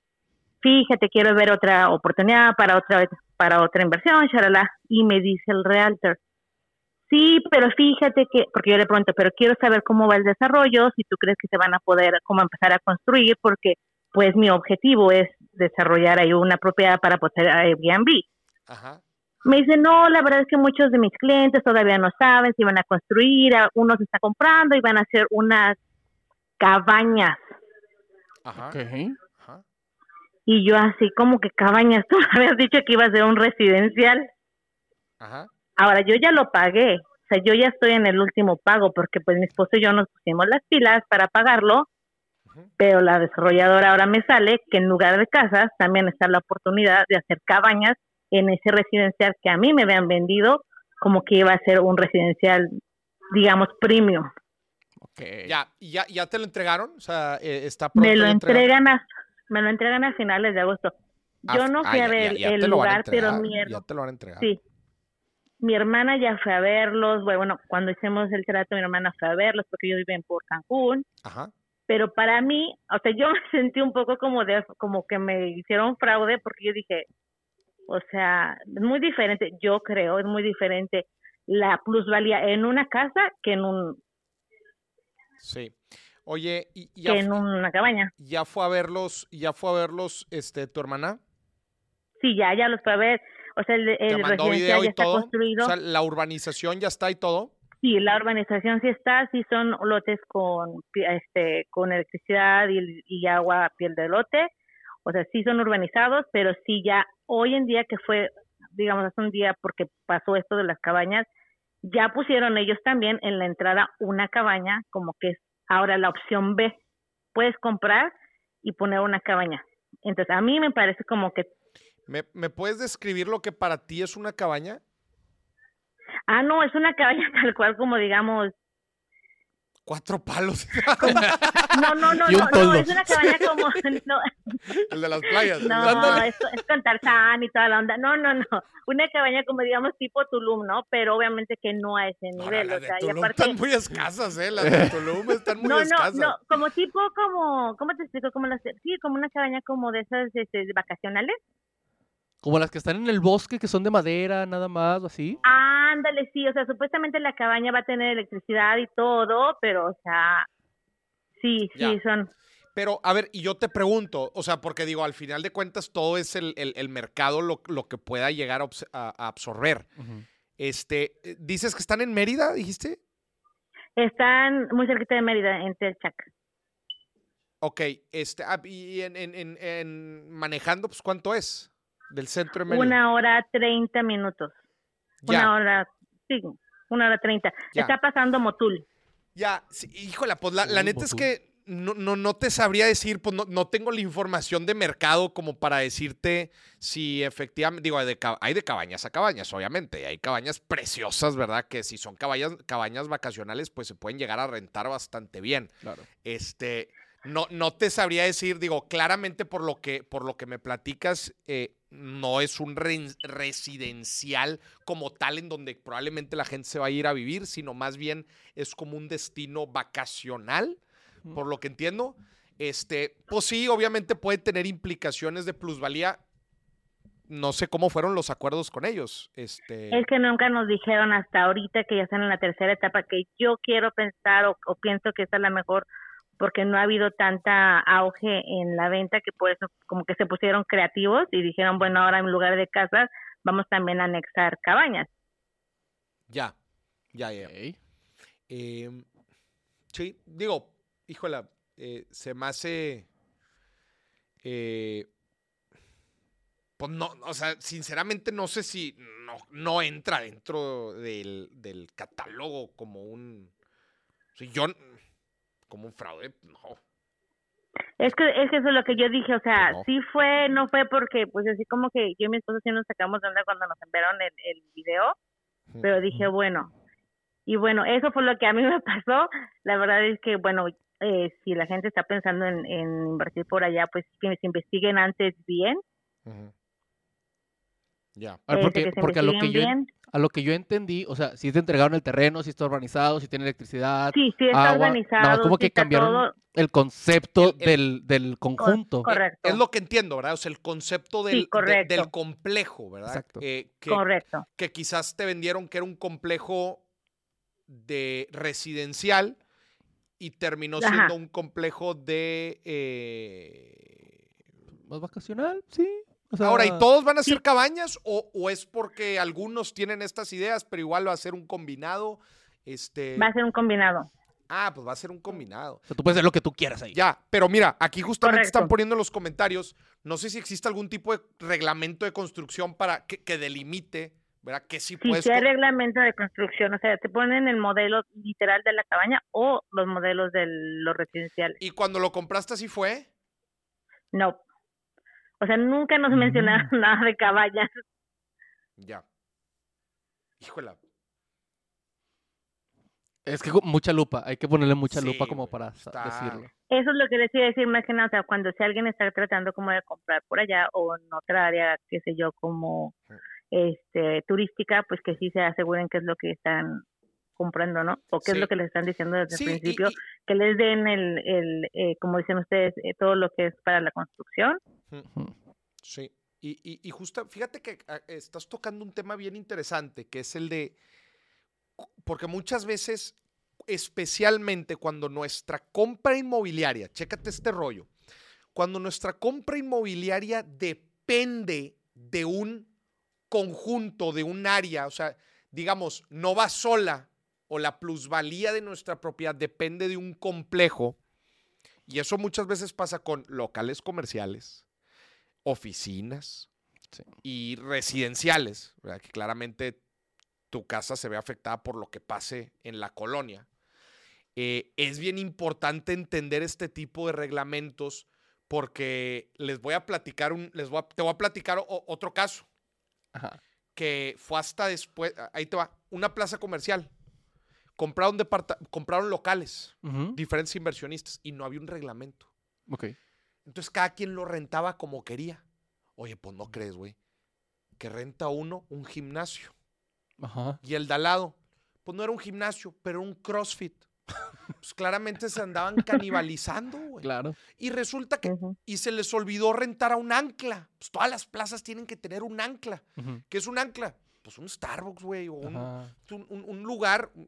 S8: fíjate, quiero ver otra oportunidad para otra para otra inversión, shalala. Y me dice el realtor, sí, pero fíjate que, porque yo le pregunto, pero quiero saber cómo va el desarrollo, si tú crees que se van a poder, cómo empezar a construir, porque pues mi objetivo es desarrollar ahí una propiedad para poder Airbnb.
S1: Ajá.
S8: Me dice, no, la verdad es que muchos de mis clientes todavía no saben si van a construir, a- uno se está comprando y van a hacer unas cabañas.
S1: Ajá. Ajá.
S8: Y yo así como que cabañas, tú me habías dicho que iba a ser un residencial.
S1: Ajá.
S8: Ahora yo ya lo pagué, o sea, yo ya estoy en el último pago porque pues mi esposo y yo nos pusimos las pilas para pagarlo. Pero la desarrolladora ahora me sale que en lugar de casas también está la oportunidad de hacer cabañas en ese residencial que a mí me habían vendido como que iba a ser un residencial, digamos, premium.
S2: Ok.
S1: Ya, ¿y ya, ya te lo entregaron? O sea, eh, está pronto
S8: Me lo entregan a, me lo entregan a finales de agosto. Yo
S1: Ah,
S8: no
S1: ah,
S8: fui a ver
S1: ya- ya
S8: el lugar, pero mi
S1: Ya te lo van a entregar.
S8: Sí. Mi hermana ya fue a verlos. Bueno, cuando hicimos el trato, mi hermana fue a verlos porque ellos viven por Cancún.
S1: Ajá.
S8: Pero para mí, o sea, yo me sentí un poco como de, como que me hicieron fraude porque yo dije, o sea, es muy diferente, yo creo, es muy diferente la plusvalía en una casa que en un
S1: Sí. Oye, ¿y y ya,
S8: que en una cabaña.
S1: ya fue a verlos, ya fue a verlos, este, tu hermana?
S8: Sí, ya, ya los fue a ver. O sea, el,
S1: ¿Te
S8: el residencial ya está
S1: todo?
S8: construido.
S1: O sea, la urbanización ya está y todo.
S8: Sí, la urbanización sí está, sí son lotes con este con electricidad y, y agua a piel de lote. O sea, sí son urbanizados, pero sí ya hoy en día que fue, digamos, hace un día porque pasó esto de las cabañas, ya pusieron ellos también en la entrada una cabaña, como que es ahora la opción B. Puedes comprar y poner una cabaña. Entonces, a mí me parece como que...
S1: ¿Me, ¿Me puedes describir lo que para ti es una cabaña?
S8: Ah, no, es una cabaña tal cual como digamos
S1: Cuatro palos.
S8: No, no, no, no, no, es una cabaña como. No,
S1: El de las playas.
S8: no es, es con Tarzán y toda la onda. No, no, no. Una cabaña como digamos tipo Tulum, ¿no? Pero obviamente que no a ese
S1: No,
S8: nivel.
S1: las
S8: o
S1: de
S8: sea, y
S1: Tulum
S8: aparte.
S1: están muy escasas, ¿eh? Las de Tulum están muy
S8: No, no,
S1: escasas.
S8: no, como tipo, como, ¿cómo te explico? Como las, sí, como una cabaña como de esas este, vacacionales.
S2: Como las que están en el bosque, que son de madera, nada más, o así.
S8: Ándale, sí, o sea, supuestamente la cabaña va a tener electricidad y todo, pero, o sea, sí, sí,
S1: Ya.
S8: son.
S1: Pero, a ver, y yo te pregunto, o sea, porque digo, al final de cuentas todo es el, el- el mercado lo, lo que pueda llegar a, obs- a- a absorber. Este, eh, dices que están en Mérida, dijiste.
S8: Están muy cerquita de Mérida, en Telchac.
S1: Ok, este, ah, y en, en- en- en manejando, pues, ¿cuánto es? Del centro de Mérida.
S8: Una hora treinta minutos.
S1: ya,
S8: Una hora, sí, una hora treinta. Está pasando Motul.
S1: ya, sí, híjola, pues la, neta es que no, no, no te sabría decir, pues no, no tengo la información de mercado como para decirte si efectivamente, digo, hay de, hay de cabañas a cabañas, obviamente, y hay cabañas preciosas, ¿verdad? Que si son cabañas, cabañas vacacionales, pues se pueden llegar a rentar bastante bien.
S2: Claro.
S1: Este, no, no te sabría decir, digo, claramente por lo que, por lo que me platicas, eh, no es un re- residencial como tal en donde probablemente la gente se va a ir a vivir, sino más bien es como un destino vacacional, por lo que entiendo. Este, pues sí, obviamente puede tener implicaciones de plusvalía. No sé cómo fueron los acuerdos con ellos. Este,
S8: Es que nunca nos dijeron hasta ahorita que ya están en la tercera etapa, que yo quiero pensar o, o pienso que esta es la mejor porque no ha habido tanta auge en la venta que pues como que se pusieron creativos y dijeron, bueno, ahora en lugar de casas vamos también a anexar cabañas.
S1: ya, ya, ya. Eh, sí, digo, híjola, eh, se me hace. eh, pues no, o sea, sinceramente no sé si no, no entra dentro del, del catálogo como un. si yo. Como un fraude, no.
S8: Es que, es que eso es lo que yo dije, o sea,
S1: No.
S8: sí fue, no fue porque, pues así como que yo y mi esposo sí nos sacamos de onda cuando nos enviaron el, el video, pero dije, bueno, y bueno, eso fue lo que a mí me pasó, la verdad es que, bueno, eh, si la gente está pensando en, en invertir por allá, pues que se investiguen antes bien.
S1: Ya.
S8: Este,
S2: porque, porque a lo que yo,
S8: bien.
S2: A lo que yo entendí, o sea, si te entregaron el terreno, si está urbanizado, si tiene electricidad,
S8: Sí, sí está
S2: agua,
S8: organizado,
S2: nada más como
S8: sí
S2: que cambiaron
S8: todo
S2: el concepto
S1: El- el-
S2: del, del conjunto.
S8: correcto.
S1: Es lo que entiendo, ¿verdad? O sea, el concepto del, de- del complejo, ¿verdad?
S2: Exacto.
S1: Eh, que,
S8: correcto.
S1: que quizás te vendieron que era un complejo de residencial y terminó
S8: Ajá.
S1: siendo un complejo de... eh,
S2: ¿Más vacacional? Sí. O sea,
S1: Ahora, ¿y todos van a ser cabañas o, o es porque algunos tienen estas ideas, pero igual va a ser un combinado? Este...
S8: Va a ser un combinado.
S1: Ah, pues va a ser un combinado.
S2: o sea, tú puedes hacer lo que tú quieras ahí.
S1: Ya, pero mira, aquí justamente están poniendo en los comentarios, no sé si existe algún tipo de reglamento de construcción para que, que delimite, ¿verdad? Que sí
S8: Sí,
S1: puedes...
S8: sí hay reglamento de construcción, o sea, te ponen el modelo literal de la cabaña o los modelos de los residenciales.
S1: Y cuando lo compraste así fue.
S8: No. O sea, nunca nos
S2: Mm.
S8: mencionaron nada de cabañas.
S1: Ya. Híjola.
S2: Es que mucha lupa, hay que ponerle mucha
S1: Sí,
S2: lupa como para
S1: está-
S2: decirlo.
S8: Eso es lo que les iba a decir más que nada, o sea, cuando si alguien está tratando como de comprar por allá o en otra área, qué sé yo, como este turística, pues que sí se aseguren qué es lo que están comprando, ¿no? O qué
S1: Sí.
S8: es lo que les están diciendo desde
S1: Sí,
S8: el
S1: y-
S8: principio,
S1: y-
S8: que les den el, el eh, como dicen ustedes, eh, todo lo que es para la construcción.
S1: Sí. Y, y, y justo, fíjate que ah, estás tocando un tema bien interesante, que es el de, porque muchas veces, especialmente cuando nuestra compra inmobiliaria, chécate este rollo, cuando nuestra compra inmobiliaria depende de un conjunto, de un área, o sea, digamos, no va sola o la plusvalía de nuestra propiedad depende de un complejo, y eso muchas veces pasa con locales comerciales, oficinas
S2: Sí.
S1: y residenciales, ¿verdad? que claramente tu casa se ve afectada por lo que pase en la colonia. Eh, es bien importante entender este tipo de reglamentos porque les voy a platicar un, les voy a- te voy a platicar o- otro caso
S2: Ajá.
S1: que fue hasta después, ahí te va, una plaza comercial. Compraron, locales, diferentes inversionistas, y no había un reglamento. Entonces cada quien lo rentaba como quería. Oye, pues no crees, güey. Que renta uno un gimnasio.
S2: Ajá.
S1: Y el de al lado, pues no era un gimnasio, pero un CrossFit. Pues claramente se andaban canibalizando, güey.
S2: Claro.
S1: Y resulta que, y se les olvidó rentar a un ancla. Pues todas las plazas tienen que tener un ancla.
S2: Ujú.
S1: ¿Qué es un ancla? Pues un Starbucks, güey, o un,
S2: Ajá.
S1: un, un- un lugar, mm,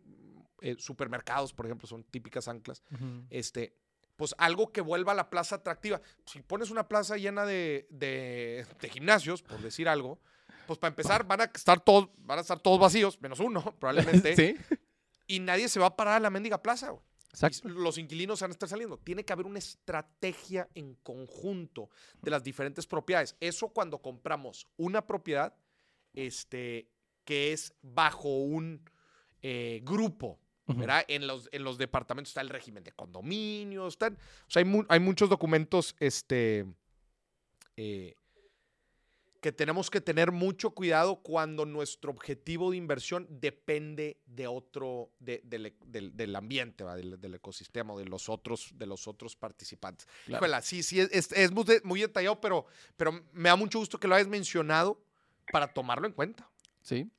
S1: eh, supermercados, por ejemplo, son típicas anclas. Este, pues algo que vuelva a la plaza atractiva. Si pones una plaza llena de, de- de gimnasios, por decir algo, pues para empezar van a estar todos, van a estar todos vacíos, menos uno, probablemente.
S2: Sí.
S1: Y nadie se va a parar a la mendiga plaza, güey.
S2: Exacto.
S1: Los inquilinos van a estar saliendo. Tiene que haber una estrategia en conjunto de las diferentes propiedades. Eso cuando compramos una propiedad este, que es bajo un eh, grupo. ¿Verdad? En los, en los departamentos está el régimen de condominios, están, o sea, hay, mu- hay muchos documentos este, eh, que tenemos que tener mucho cuidado cuando nuestro objetivo de inversión depende de otro, de- del, e- del- ambiente. Del, del ecosistema, o de los otros, de los otros participantes.
S2: Claro.
S1: Híjole, sí, sí, es, es- muy, de- muy detallado, pero, pero me da mucho gusto que lo hayas mencionado para tomarlo en cuenta.
S2: Sí.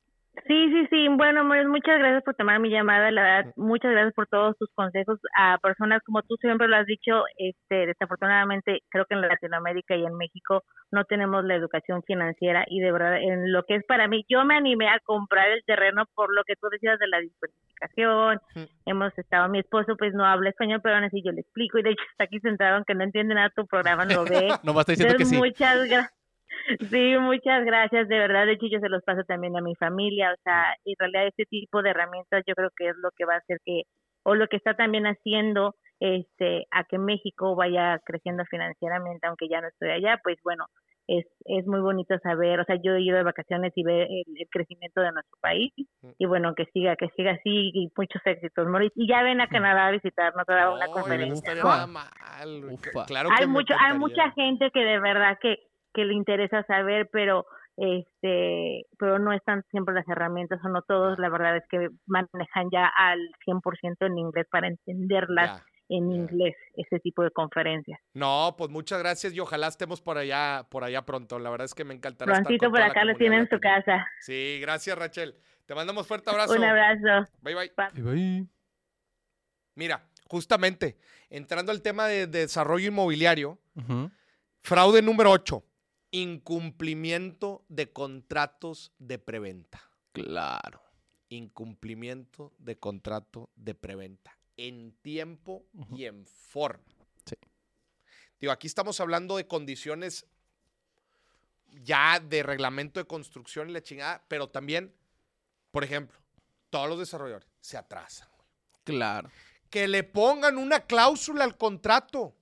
S8: Sí, sí, sí. Bueno, muchas gracias por tomar mi llamada. La verdad, muchas gracias por todos tus consejos. A personas como tú siempre lo has dicho, este, desafortunadamente creo que en Latinoamérica y en México no tenemos la educación financiera y de verdad en lo que es para mí, yo me animé a comprar el terreno por lo que tú decías de la diversificación. Hemos estado, mi esposo pues no habla español, pero aún así yo le explico y de hecho está aquí sentado aunque no entiende nada tu programa, lo ve.
S2: Nomás está diciendo que
S8: Entonces,
S2: sí.
S8: Muchas gracias. Sí, muchas gracias, de verdad, de hecho yo se los paso también a mi familia, o sea, en realidad este tipo de herramientas yo creo que es lo que va a hacer que, o lo que está también haciendo, este, a que México vaya creciendo financieramente, aunque ya no estoy allá, pues bueno, es, es muy bonito saber, o sea, yo he ido de vacaciones y ver el, el crecimiento de nuestro país, y bueno, que siga, que siga así, y muchos éxitos, Mauricio, y ya ven a Canadá a visitarnos a dar una
S1: no
S8: conferencia,
S1: estaría
S8: ¿no?
S1: nada mal. güey.
S2: Ufa.
S1: Claro que
S8: hay
S1: me
S8: mucho hay mucha gente que de verdad que que le interesa saber pero este pero no están siempre las herramientas o no todos la verdad es que manejan ya al 100% en inglés para entenderlas
S1: Ya.
S8: en inglés ese tipo de conferencias
S1: No, pues muchas gracias y ojalá estemos por allá, por allá pronto. La verdad es que me encantará. estar
S8: prontito
S1: con
S8: por acá lo tienen en su casa
S1: Sí, gracias Rachel. Te mandamos fuerte abrazo.
S8: un abrazo
S1: Bye bye.
S2: Y bye.
S1: Mira, justamente, entrando al tema de, de desarrollo inmobiliario, fraude número 8, incumplimiento de contratos de preventa.
S2: Claro.
S1: Incumplimiento de contrato de preventa en tiempo y en forma.
S2: Sí.
S1: Digo, aquí estamos hablando de condiciones ya de reglamento de construcción y la chingada, pero también, por ejemplo, todos los desarrolladores se atrasan.
S2: Claro.
S1: que le pongan una cláusula al contrato.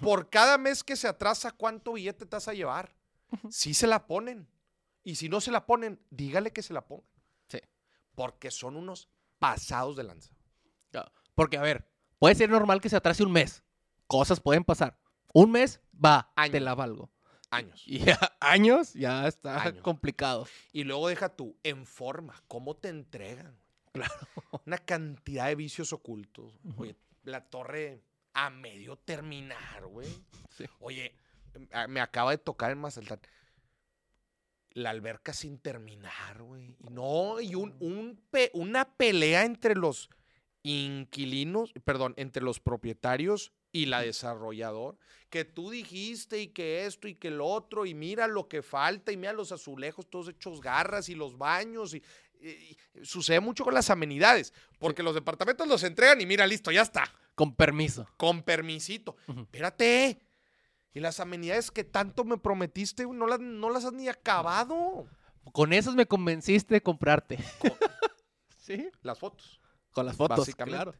S1: Por cada mes que se atrasa, ¿cuánto billete te vas a llevar? Si se la ponen. Y si no se la ponen, dígale que se la pongan.
S2: Sí.
S1: Porque son unos pasados de lanza.
S2: Porque, a ver, puede ser normal que se atrase un mes. Cosas pueden pasar. Un mes, va,
S1: Año.
S2: te la valgo.
S1: Años.
S2: Y ya, años, ya está complicado.
S1: Y luego deja tú, en forma, ¿cómo te entregan? Claro. Una cantidad de vicios ocultos. Oye, la torre a medio terminar, güey.
S2: Sí.
S1: Oye, me acaba de tocar en Mazatlan. La alberca sin terminar, güey. Y No, y un, un pe- una pelea entre los inquilinos, perdón, entre los propietarios y la desarrollador, que tú dijiste y que esto y que lo otro, y mira lo que falta, y mira los azulejos todos hechos garras y los baños, y, y- y sucede mucho con las amenidades, porque los departamentos los entregan y mira, listo, ya está,
S2: Con permiso.
S1: con permisito. Espérate. Y las amenidades que tanto me prometiste, no las, no las has ni acabado.
S2: Con esos me convenciste de comprarte. sí.
S1: Las fotos.
S2: Con las fotos,
S1: Básicamente.
S2: claro.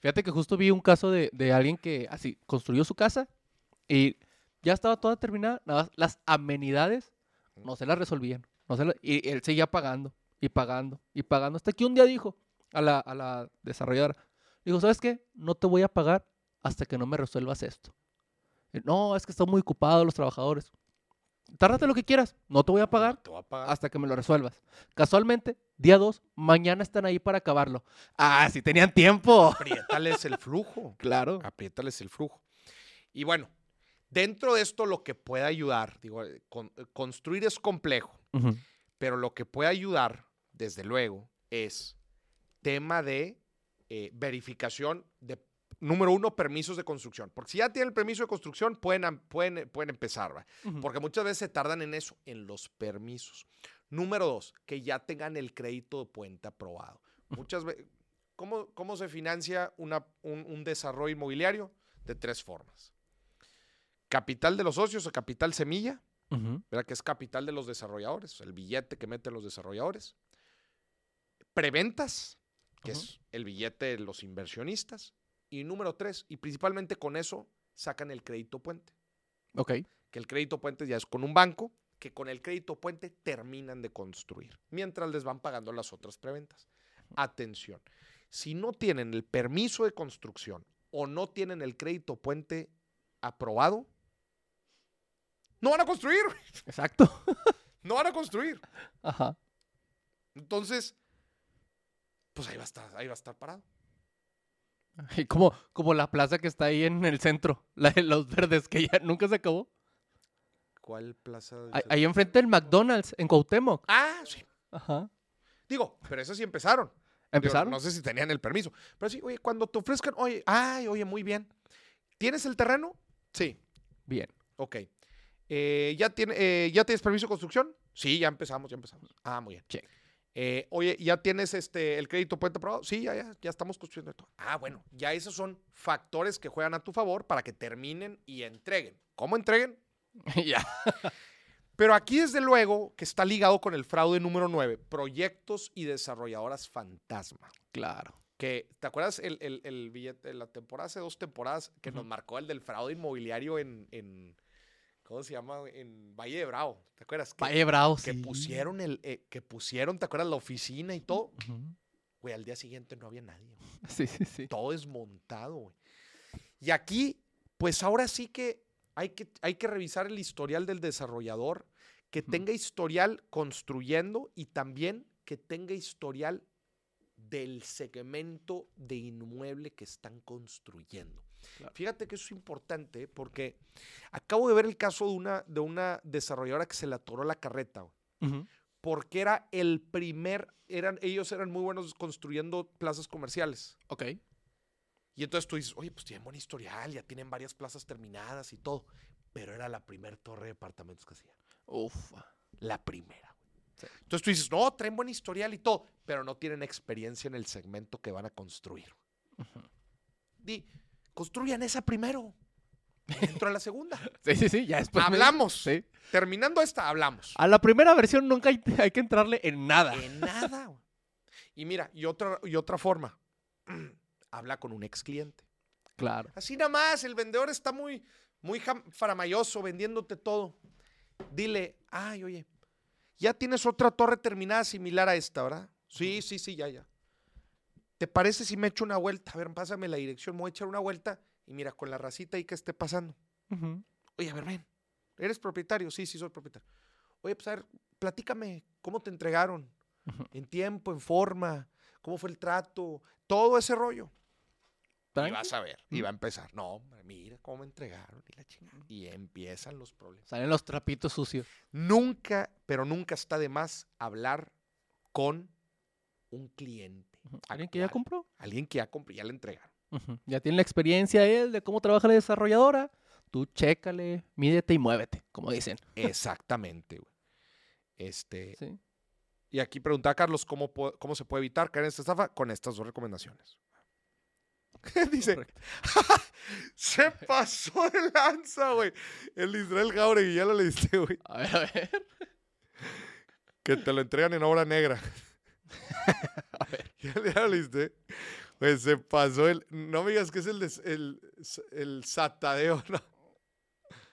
S2: Fíjate que justo vi un caso de, de alguien que así construyó su casa y Ya estaba toda terminada, nada más las amenidades no se las resolvían. No se la- y él seguía pagando y pagando y pagando. Hasta que un día dijo a la, a la desarrolladora, dijo, ¿sabes qué? No te voy a pagar hasta que no me resuelvas esto. No, es que están muy ocupados los trabajadores. Tárdate lo que quieras, no te voy a pagar
S1: Te voy a pagar.
S2: hasta que me lo resuelvas. Casualmente, día 2, mañana están ahí para acabarlo. Ah, sí tenían tiempo.
S1: Apriétales el flujo.
S2: Claro.
S1: Apriétales el flujo. Y bueno, dentro de esto lo que puede ayudar, digo, eh, con- eh, construir es complejo, pero lo que puede ayudar, desde luego, es tema de eh, verificación de, número uno, permisos de construcción. Porque si ya tienen el permiso de construcción, pueden, pueden, pueden empezar, ¿va? Porque muchas veces se tardan en eso, en los permisos. Número dos, que ya tengan el crédito de puente aprobado. Muchas veces, ¿cómo, cómo se financia una- un, un desarrollo inmobiliario? De tres formas. Capital de los socios o capital semilla, que es capital de los desarrolladores, el billete que meten los desarrolladores. Preventas, que es el billete de los inversionistas. Y número tres, y principalmente con eso sacan el crédito puente
S2: Ok.
S1: que el crédito puente ya es con un banco, que con el crédito puente terminan de construir, mientras les van pagando las otras preventas. Atención, si no tienen el permiso de construcción o no tienen el crédito puente aprobado, no van a construir,
S2: Exacto.
S1: no van a construir.
S2: Ajá.
S1: Entonces, pues ahí va a estar, ahí va a estar parado.
S2: Y como, como la plaza que está ahí en el centro, la de los verdes, que ya nunca se acabó.
S1: ¿Cuál plaza? del
S2: Ahí, enfrente del McDonald's, en Cuauhtémoc.
S1: Ah, sí.
S2: Ajá.
S1: Digo, pero esas sí empezaron. Digo,
S2: ¿Empezaron?
S1: no sé si tenían el permiso. Pero sí, oye, cuando te ofrezcan, oye, ay, oye, muy bien. ¿Tienes el terreno? Sí.
S2: Bien.
S1: Ok. Eh, ¿ya, tiene, eh, ¿Ya tienes permiso de construcción? Sí, ya empezamos, ya empezamos. Ah, muy bien.
S2: Check.
S1: Eh, oye, ¿ya tienes este, el crédito puente aprobado? Sí, ya, ya, ya estamos construyendo esto. Ah, bueno, ya esos son factores que juegan a tu favor para que terminen y entreguen. ¿Cómo entreguen?
S2: ya.
S1: Pero aquí, desde luego, que está ligado con el fraude número 9, proyectos y desarrolladoras fantasma.
S2: Claro.
S1: Que, ¿te acuerdas el, el, el billete, la temporada, hace dos temporadas, que nos marcó el del fraude inmobiliario en, en ¿cómo se llama? En Valle de Bravo. ¿Te acuerdas? Que,
S2: Valle Bravo,
S1: que
S2: sí.
S1: pusieron el, eh, que pusieron, ¿te acuerdas? La oficina y todo. Güey, al día siguiente no había nadie. güey.
S2: Sí, sí, sí.
S1: Todo desmontado, güey. Y aquí, pues ahora sí que hay que, hay que revisar el historial del desarrollador, que tenga historial construyendo y también que tenga historial del segmento de inmueble que están construyendo.
S2: Claro.
S1: Fíjate que eso es importante porque acabo de ver el caso de una, de una desarrolladora que se le atoró la carreta, porque era el primer, eran, ellos eran muy buenos construyendo plazas comerciales.
S2: Ok.
S1: Y entonces tú dices, oye, pues tienen buen historial, ya tienen varias plazas terminadas y todo. Pero era la primer torre de departamentos que hacían.
S2: Ufa.
S1: La primera.
S2: Sí.
S1: Entonces tú dices, no, traen buen historial y todo, pero no tienen experiencia en el segmento que van a construir. Di, construyan esa primero. Dentro de la segunda.
S2: Sí, sí, sí. Ya después. me-
S1: hablamos.
S2: Sí.
S1: Terminando esta, hablamos.
S2: A la primera versión nunca hay, hay que entrarle en nada.
S1: En nada. Y mira, y otra, y otra forma. Habla con un ex cliente.
S2: Claro.
S1: Así nada más, el vendedor está muy, muy faramayoso vendiéndote todo. Dile, ay, oye, ya tienes otra torre terminada similar a esta, ¿verdad? Sí, sí, sí, ya, ya. ¿Te parece si me echo una vuelta? A ver, pásame la dirección, me voy a echar una vuelta y mira, con la racita ahí que esté pasando. Oye, a ver, ven, ¿eres propietario? Sí, sí, soy propietario. Oye, pues a ver, platícame, ¿cómo te entregaron? ¿En tiempo, en forma? ¿Cómo fue el trato? Todo ese rollo. Y vas a ver, y va a empezar. No, hombre, mira cómo me entregaron y la chingada. Y empiezan los problemas.
S2: Salen los trapitos sucios.
S1: Nunca, pero nunca está de más hablar con un cliente.
S2: ¿Alguien que ya compró?
S1: Alguien que ya compró, ya le entregaron.
S2: Ya tiene la experiencia él de cómo trabaja la desarrolladora. Tú chécale, mídete y muévete, como dicen.
S1: Exactamente, güey. Este,
S2: Sí.
S1: y aquí preguntaba Carlos cómo, cómo se puede evitar caer en esta estafa con estas dos recomendaciones. Dice, se pasó de lanza, güey. El Israel Jauregui, ya lo leíste, güey.
S2: A ver, a ver.
S1: Que te lo entregan en obra negra. ¿Ya, ya lo leíste? Pues se pasó el. No me digas que es el, des- el, el satadeo, ¿no?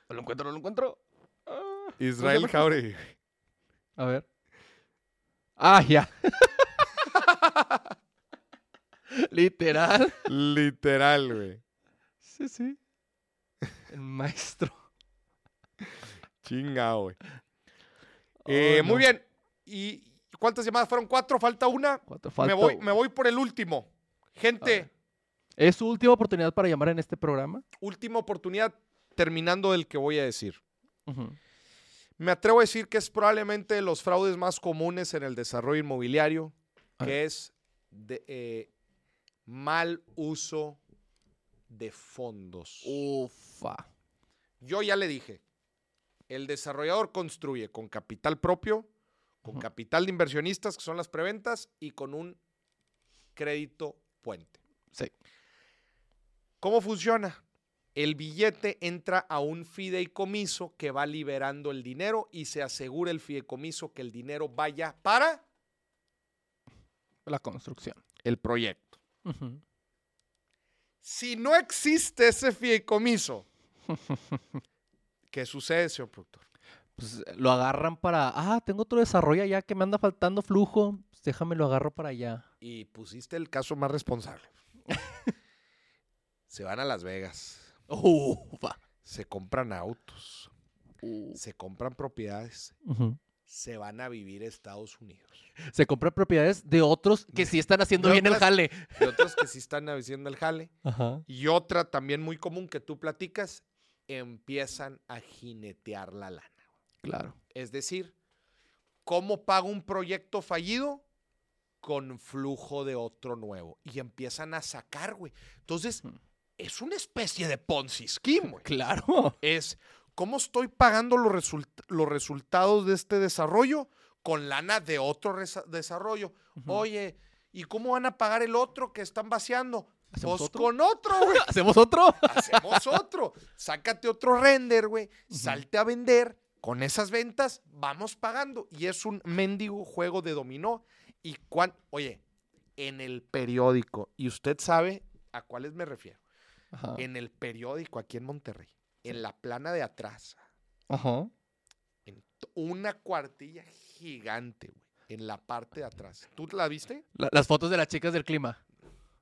S2: No lo encuentro, no lo encuentro. Ah,
S1: Israel? Jauregui.
S2: A ver. Ah, ya. Literal.
S1: Literal, güey.
S2: Sí, sí. El maestro.
S1: Chingado, güey. Eh,
S2: Oh,
S1: Muy
S2: no.
S1: bien. ¿Y cuántas llamadas fueron? ¿Cuatro? ¿Falta una?
S2: ¿Cuánto
S1: Me
S2: falta?
S1: voy, me voy por el último. Gente,
S2: ¿Es su última oportunidad para llamar en este programa?
S1: última oportunidad terminando del que voy a decir. Me atrevo a decir que es probablemente de los fraudes más comunes en el desarrollo inmobiliario, que es de, eh, mal uso de fondos.
S2: Ufa.
S1: Yo ya le dije, el desarrollador construye con capital propio, con capital de inversionistas, que son las preventas, y con un crédito puente.
S2: Sí.
S1: ¿Cómo funciona? El billete entra a un fideicomiso que va liberando el dinero y se asegura el fideicomiso que el dinero vaya para
S2: La construcción.
S1: el proyecto. Si no existe ese fideicomiso, ¿qué sucede, señor productor?
S2: Pues eh, lo agarran para. Ah, tengo otro desarrollo allá que me anda faltando flujo. Pues déjame lo agarro para allá.
S1: Y pusiste el caso más responsable. se van a Las Vegas, se compran autos,
S2: Uh.
S1: se compran propiedades, se van a vivir a Estados Unidos.
S2: Se compran propiedades de otros que sí están haciendo
S1: De
S2: bien el jale.
S1: Y otros que sí están haciendo el jale.
S2: Ajá.
S1: Y otra también muy común que tú platicas, empiezan a jinetear la lana.
S2: Claro.
S1: Es decir, ¿cómo pago un proyecto fallido? Con flujo de otro nuevo. Y empiezan a sacar, güey. Entonces, es una especie de Ponzi scheme, güey.
S2: Claro.
S1: Es, ¿cómo estoy pagando los, result- los resultados de este desarrollo? Con lana de otro desarrollo. Oye, ¿y cómo van a pagar el otro que están vaciando?
S2: ¿Hacemos
S1: Pues
S2: otro?
S1: con otro, güey.
S2: ¿Hacemos otro?
S1: Hacemos otro. Sácate otro render, güey. Salte a vender. Con esas ventas vamos pagando. Y es un mendigo juego de dominó. Y cuán, oye, en el periódico, y usted sabe a cuáles me refiero.
S2: Ajá.
S1: En el periódico aquí en Monterrey, en la plana de atrás,
S2: Ajá.
S1: en una cuartilla gigante, güey. En la parte de atrás. ¿Tú la viste?
S2: La- las fotos de las chicas del clima.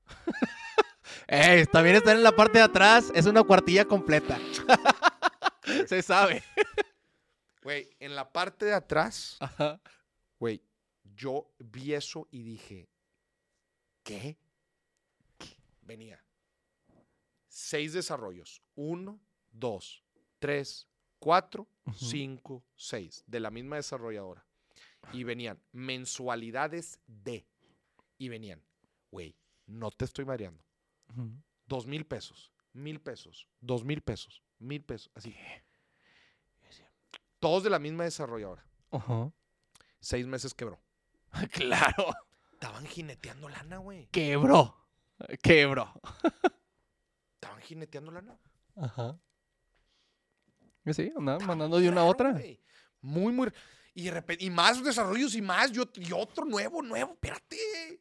S2: Ey, también están en la parte de atrás. Es una cuartilla completa. Se sabe.
S1: Güey, en la parte de atrás
S2: Ajá.
S1: Güey, yo vi eso y dije, ¿qué? Venía. Seis desarrollos. Uno, dos, tres, cuatro, cinco, seis. De la misma desarrolladora. Y venían mensualidades de. Y venían, güey, no te estoy mareando. Dos mil pesos, mil pesos, dos mil pesos, mil pesos. Así. Todos de la misma desarrolladora.
S2: Ajá.
S1: Seis meses quebró.
S2: Claro.
S1: Estaban jineteando lana, güey.
S2: Quebró. Quebró.
S1: Estaban jineteando lana.
S2: Ajá. Que Sí, andaban mandando de una a otra.
S1: güey. Muy, muy. Y de repente, y más desarrollos y más, y otro, y otro nuevo, nuevo, espérate.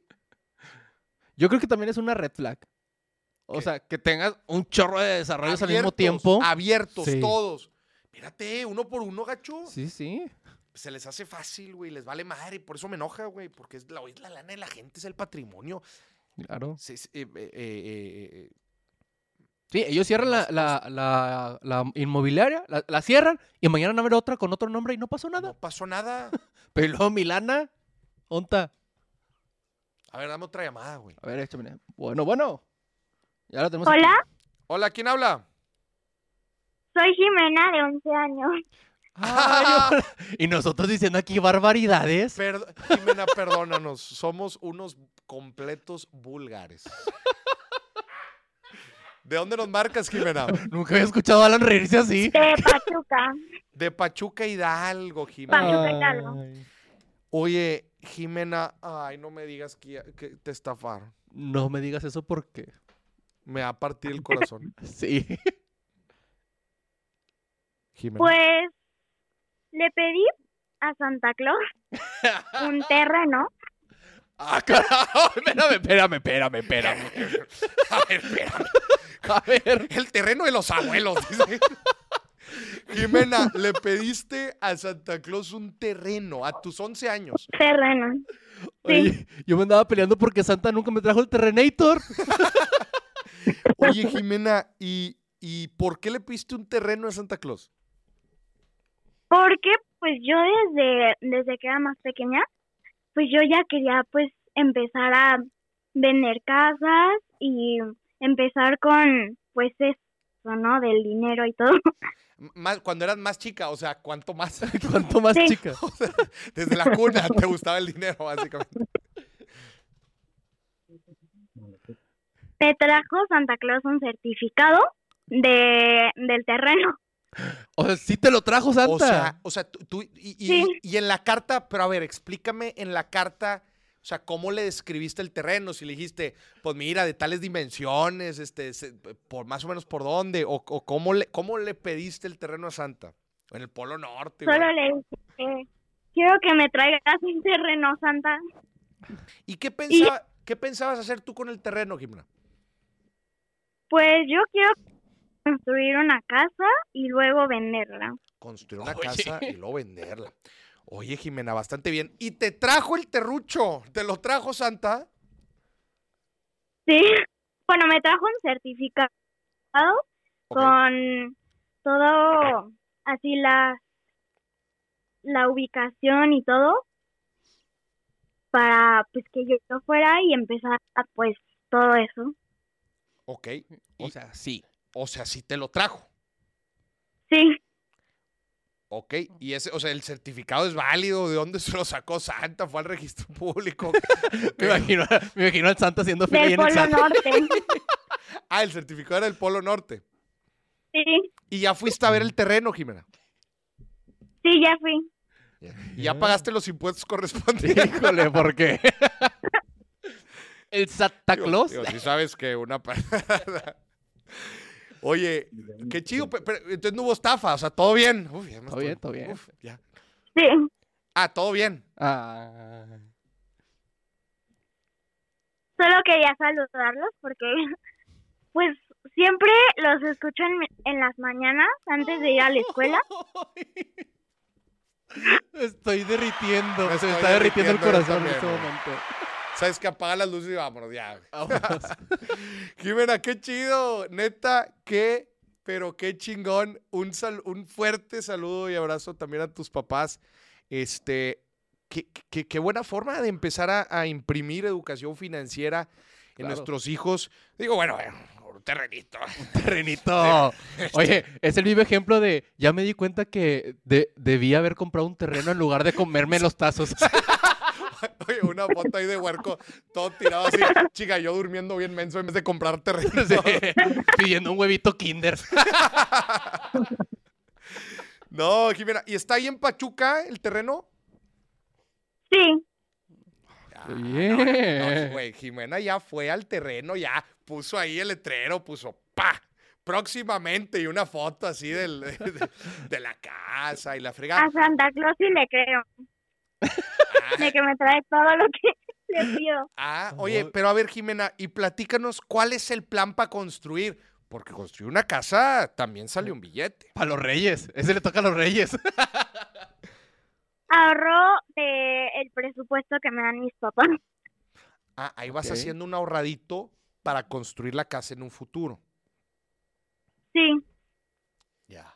S2: Yo creo que también es una red flag. O
S1: ¿Qué?
S2: sea, que tengas un chorro de desarrollos al mismo tiempo.
S1: Abiertos,
S2: Sí.
S1: todos. Espérate, uno por uno, gacho.
S2: Sí, sí.
S1: Se les hace fácil, güey, les vale madre, y por eso me enoja, güey, porque es la, es la lana de la gente, es el patrimonio.
S2: Claro.
S1: Sí, sí, eh, eh, eh, eh,
S2: Sí, ellos cierran la, la, la- la inmobiliaria, la, la cierran y mañana van a ver otra con otro nombre y no pasó nada.
S1: no pasó nada.
S2: Pero luego Milana, onta.
S1: A ver, dame otra llamada, güey.
S2: A ver, échame. Bueno, bueno. Ya lo tenemos.
S4: Hola,
S1: Hola, ¿quién habla?
S4: Soy Jimena de 11 años.
S2: Ay, y nosotros diciendo aquí barbaridades.
S1: Jimena, perdónanos, somos unos completos vulgares. ¿De dónde nos marcas, Jimena?
S2: Nunca había escuchado a Alan reírse así.
S4: De Pachuca.
S1: De Pachuca Hidalgo, Jimena.
S4: Pachuca Hidalgo.
S2: Ay,
S1: Oye, Jimena, ay, no me digas que, que te estafaron.
S2: no me digas eso porque.
S1: Me va a partir el corazón.
S2: Sí.
S1: Jimena.
S4: Pues le pedí a Santa Claus un terreno.
S2: Ah, carajo. Espérame, espérame, espérame, espérame.
S1: A ver, espérame.
S2: A ver.
S1: El terreno de los abuelos. dice. Jimena, le pediste a Santa Claus un terreno a tus 11 años.
S9: Terreno.
S2: Oye, yo me andaba peleando porque Santa nunca me trajo el Terrenator.
S1: Oye, Jimena, ¿y, ¿y por qué le pediste un terreno a Santa Claus?
S9: Porque pues yo desde, desde que era más pequeña, pues yo ya quería pues empezar a vender casas y empezar con pues eso, ¿no? Del dinero y todo.
S1: Más, cuando eras más chica, o sea, ¿cuánto más?
S2: ¿Cuánto más
S9: Sí.
S2: chica?
S1: O sea, desde la cuna te gustaba el dinero, básicamente.
S9: Me trajo Santa Claus un certificado de, del terreno.
S2: O sea, sí te lo trajo Santa.
S1: O sea, o sea, tú, tú- y, y-
S9: Sí.
S1: y en la carta, pero a ver, explícame en la carta, o sea, ¿cómo le describiste el terreno? Si le dijiste, pues mira, de tales dimensiones, este, se- por más o menos por dónde, o, o cómo, le, cómo le pediste el terreno a Santa. En el Polo Norte.
S9: Solo le dije, quiero que me traigas un terreno, Santa.
S1: ¿Y qué, pensaba, qué pensabas hacer tú con el terreno, Jimena?
S9: Pues yo quiero construir una casa y luego venderla.
S1: Construir una
S2: Oye.
S1: casa y luego venderla. Oye, Jimena, bastante bien. ¿Y te trajo el terrucho? ¿Te lo trajo Santa?
S9: Sí. Bueno, me trajo un certificado con todo, así la, la ubicación y todo, para pues que yo fuera y empezar pues todo eso.
S1: Ok.
S2: o sea, sí.
S1: O sea, sí te lo trajo.
S9: Sí,
S1: Ok, y ese, o sea, el certificado es válido, ¿de dónde se lo sacó Santa? Fue al registro público.
S2: Me imagino, me imagino al Santa haciendo fila ahí
S9: del
S2: en el
S9: Polo
S2: Santa.
S9: Norte.
S1: ah, el certificado era del Polo Norte.
S9: Sí,
S1: Y ya fuiste a ver el terreno, Jimena.
S9: sí, ya fui.
S1: Y ya pagaste los impuestos correspondientes.
S2: Híjole, ¿por qué? el Santa
S1: Digo,
S2: Claus.
S1: digo, si sabes que una... Oye, qué chido, pe- pero, entonces no hubo estafa, o sea, todo bien. Uf, ya me
S2: Todo
S1: estoy-
S2: bien, todo bien.
S1: uf, ya.
S9: Sí,
S1: Ah, todo bien.
S2: Ah.
S9: solo quería saludarlos porque pues siempre los escucho en, en las mañanas antes de ir a la escuela.
S2: Estoy derritiendo.
S1: Me
S2: Se me está derritiendo el
S1: derritiendo
S2: corazón en este
S1: güey.
S2: momento.
S1: Sabes que apaga las luces y vámonos, ya.
S2: Vámonos.
S1: Jimena, qué chido. Neta, qué, pero qué chingón. Un, sal- un fuerte saludo y abrazo también a tus papás. Este, qué, qué- qué buena forma de empezar a, a imprimir educación financiera en
S2: Claro.
S1: nuestros hijos. Digo, bueno, bueno, un terrenito.
S2: Terrenito. Oye, es el vivo ejemplo de. Ya me di cuenta que de- debía haber comprado un terreno en lugar de comerme los tazos.
S1: Oye, una foto ahí de huerco, todo tirado así. Chica, yo durmiendo bien menso en vez de comprar terreno.
S2: Sí, pidiendo un huevito Kinder.
S1: No, Jimena, ¿y está ahí en Pachuca el terreno?
S9: Sí,
S1: Ah,
S2: Bien.
S1: No, güey, Jimena ya fue al terreno, ya puso ahí el letrero, puso pa próximamente y una foto así del, de, de- de la casa y la fregada.
S9: a Santa Claus sí le creo, de que me trae todo lo que le pido.
S1: ah, oye, pero a ver, Jimena, y platícanos cuál es el plan para construir. Porque construir una casa también sale un billete.
S2: Para los reyes. Ese le toca a los reyes.
S9: Ahorro de el presupuesto que me dan mis papás.
S1: Ah, ahí vas haciendo un ahorradito para construir la casa en un futuro.
S9: Sí,
S1: Ya.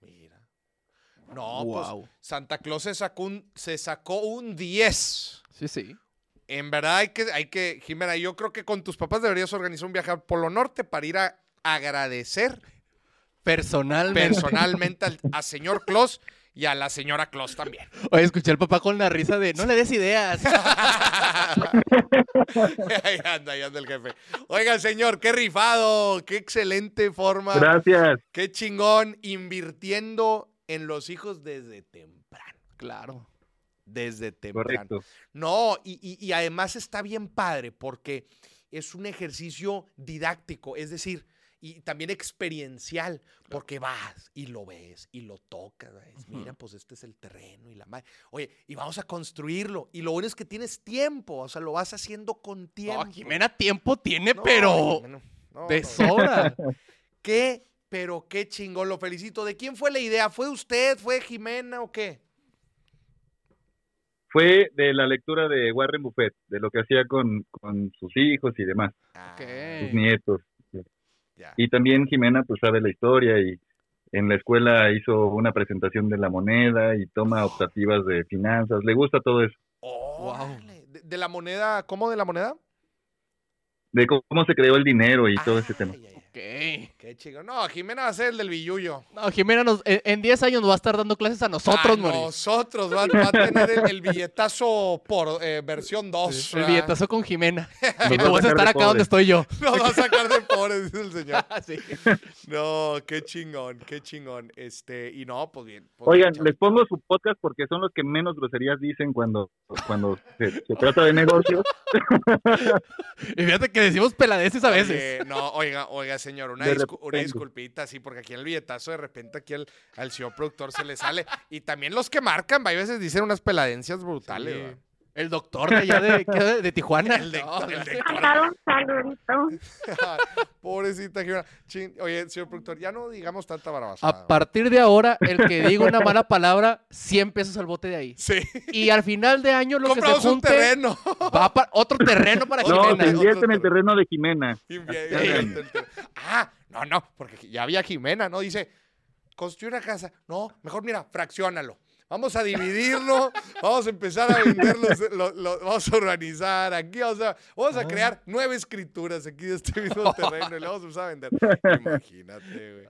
S1: Mira. No,
S2: Guau.
S1: pues Santa Claus se sacó un, se sacó un 10.
S2: Sí, sí.
S1: En verdad hay que, hay que, Jimena, yo creo que con tus papás deberías organizar un viaje al Polo Norte para ir a agradecer
S2: Personalmente.
S1: personalmente al a señor Claus y a la señora Claus también.
S2: Oye, escuché al papá con la risa de no le des ideas.
S1: ahí anda, ahí anda el jefe. Oiga, señor, qué rifado, qué excelente forma,
S10: Gracias.
S1: qué chingón, invirtiendo en los hijos desde temprano.
S2: claro.
S1: Desde temprano.
S10: Correcto.
S1: No, y, y- y además está bien padre porque es un ejercicio didáctico, es decir, y también experiencial, porque vas y lo ves y lo tocas. ves, Mira, pues este es el terreno y la madre. Oye, y vamos a construirlo. Y lo bueno es que tienes tiempo, o sea, lo vas haciendo con tiempo.
S2: No, Jimena tiempo tiene,
S1: No,
S2: pero
S1: no,
S2: de sobra.
S1: Qué Pero qué chingón, lo felicito. ¿De quién fue la idea? ¿Fue usted? ¿Fue Jimena o qué?
S10: Fue de la lectura de Warren Buffett, de lo que hacía con, con sus hijos y demás,
S1: Ah,
S10: sus nietos. Y también Jimena pues sabe la historia y en la escuela hizo una presentación de la moneda y toma optativas de finanzas, le gusta todo eso,
S1: Órale. ¿De, de la moneda? ¿Cómo de la moneda?
S10: de cómo, se creó el dinero y todo ese tema.
S1: Ay, ay, ay. Qué chingón. No, Jimena va a ser el del billullo.
S2: No, Jimena, nos- en en 10 años nos va a estar dando clases a nosotros,
S1: a
S2: Moris.
S1: nosotros va, va a tener el, el billetazo por eh, versión 2.
S2: El billetazo con Jimena.
S10: Nos
S2: y
S10: va
S2: tú vas a estar acá donde estoy yo.
S1: Nos va a sacar de pobres, dice el señor.
S2: Sí.
S1: No, qué chingón, qué chingón. Este, y no, pues bien. pues
S10: Oigan,
S1: bien,
S10: les pongo su podcast porque son los que menos groserías dicen cuando, cuando se, se trata de negocios.
S2: Y fíjate que decimos peladeces a veces.
S1: Oye, no, oiga, oiga, señor, una,
S10: De
S1: una disculpita, sí, porque aquí en el billetazo de repente aquí al, al señor productor se le sale. Y también los que marcan, a veces dicen unas peladencias brutales.
S2: Sí. El doctor de allá de, ¿qué? de, de Tijuana.
S1: El de-
S2: No,
S1: el
S4: un saludito.
S1: Pobrecita Jimena. Chin, Oye, señor productor, ya no digamos tanta barabasada.
S2: A partir de ahora, el que diga una mala palabra, 100 pesos al bote de ahí.
S1: Sí.
S2: Y al final de año, lo que se
S1: Compramos un
S2: junte,
S1: terreno.
S2: va para otro terreno para
S10: No,
S2: Jimena.
S10: invierte en el terreno de Jimena.
S1: Invie-
S10: Así es.
S1: invie- el- Ah, no, no, porque ya había Jimena, ¿no? Dice, construye una casa. No, mejor mira, fraccionalo. Vamos a dividirlo, vamos a empezar a venderlos, lo- lo- vamos a organizar aquí, vamos a, vamos a crear nueve escrituras aquí de este mismo terreno y le vamos a empezar a vender. Imagínate, güey.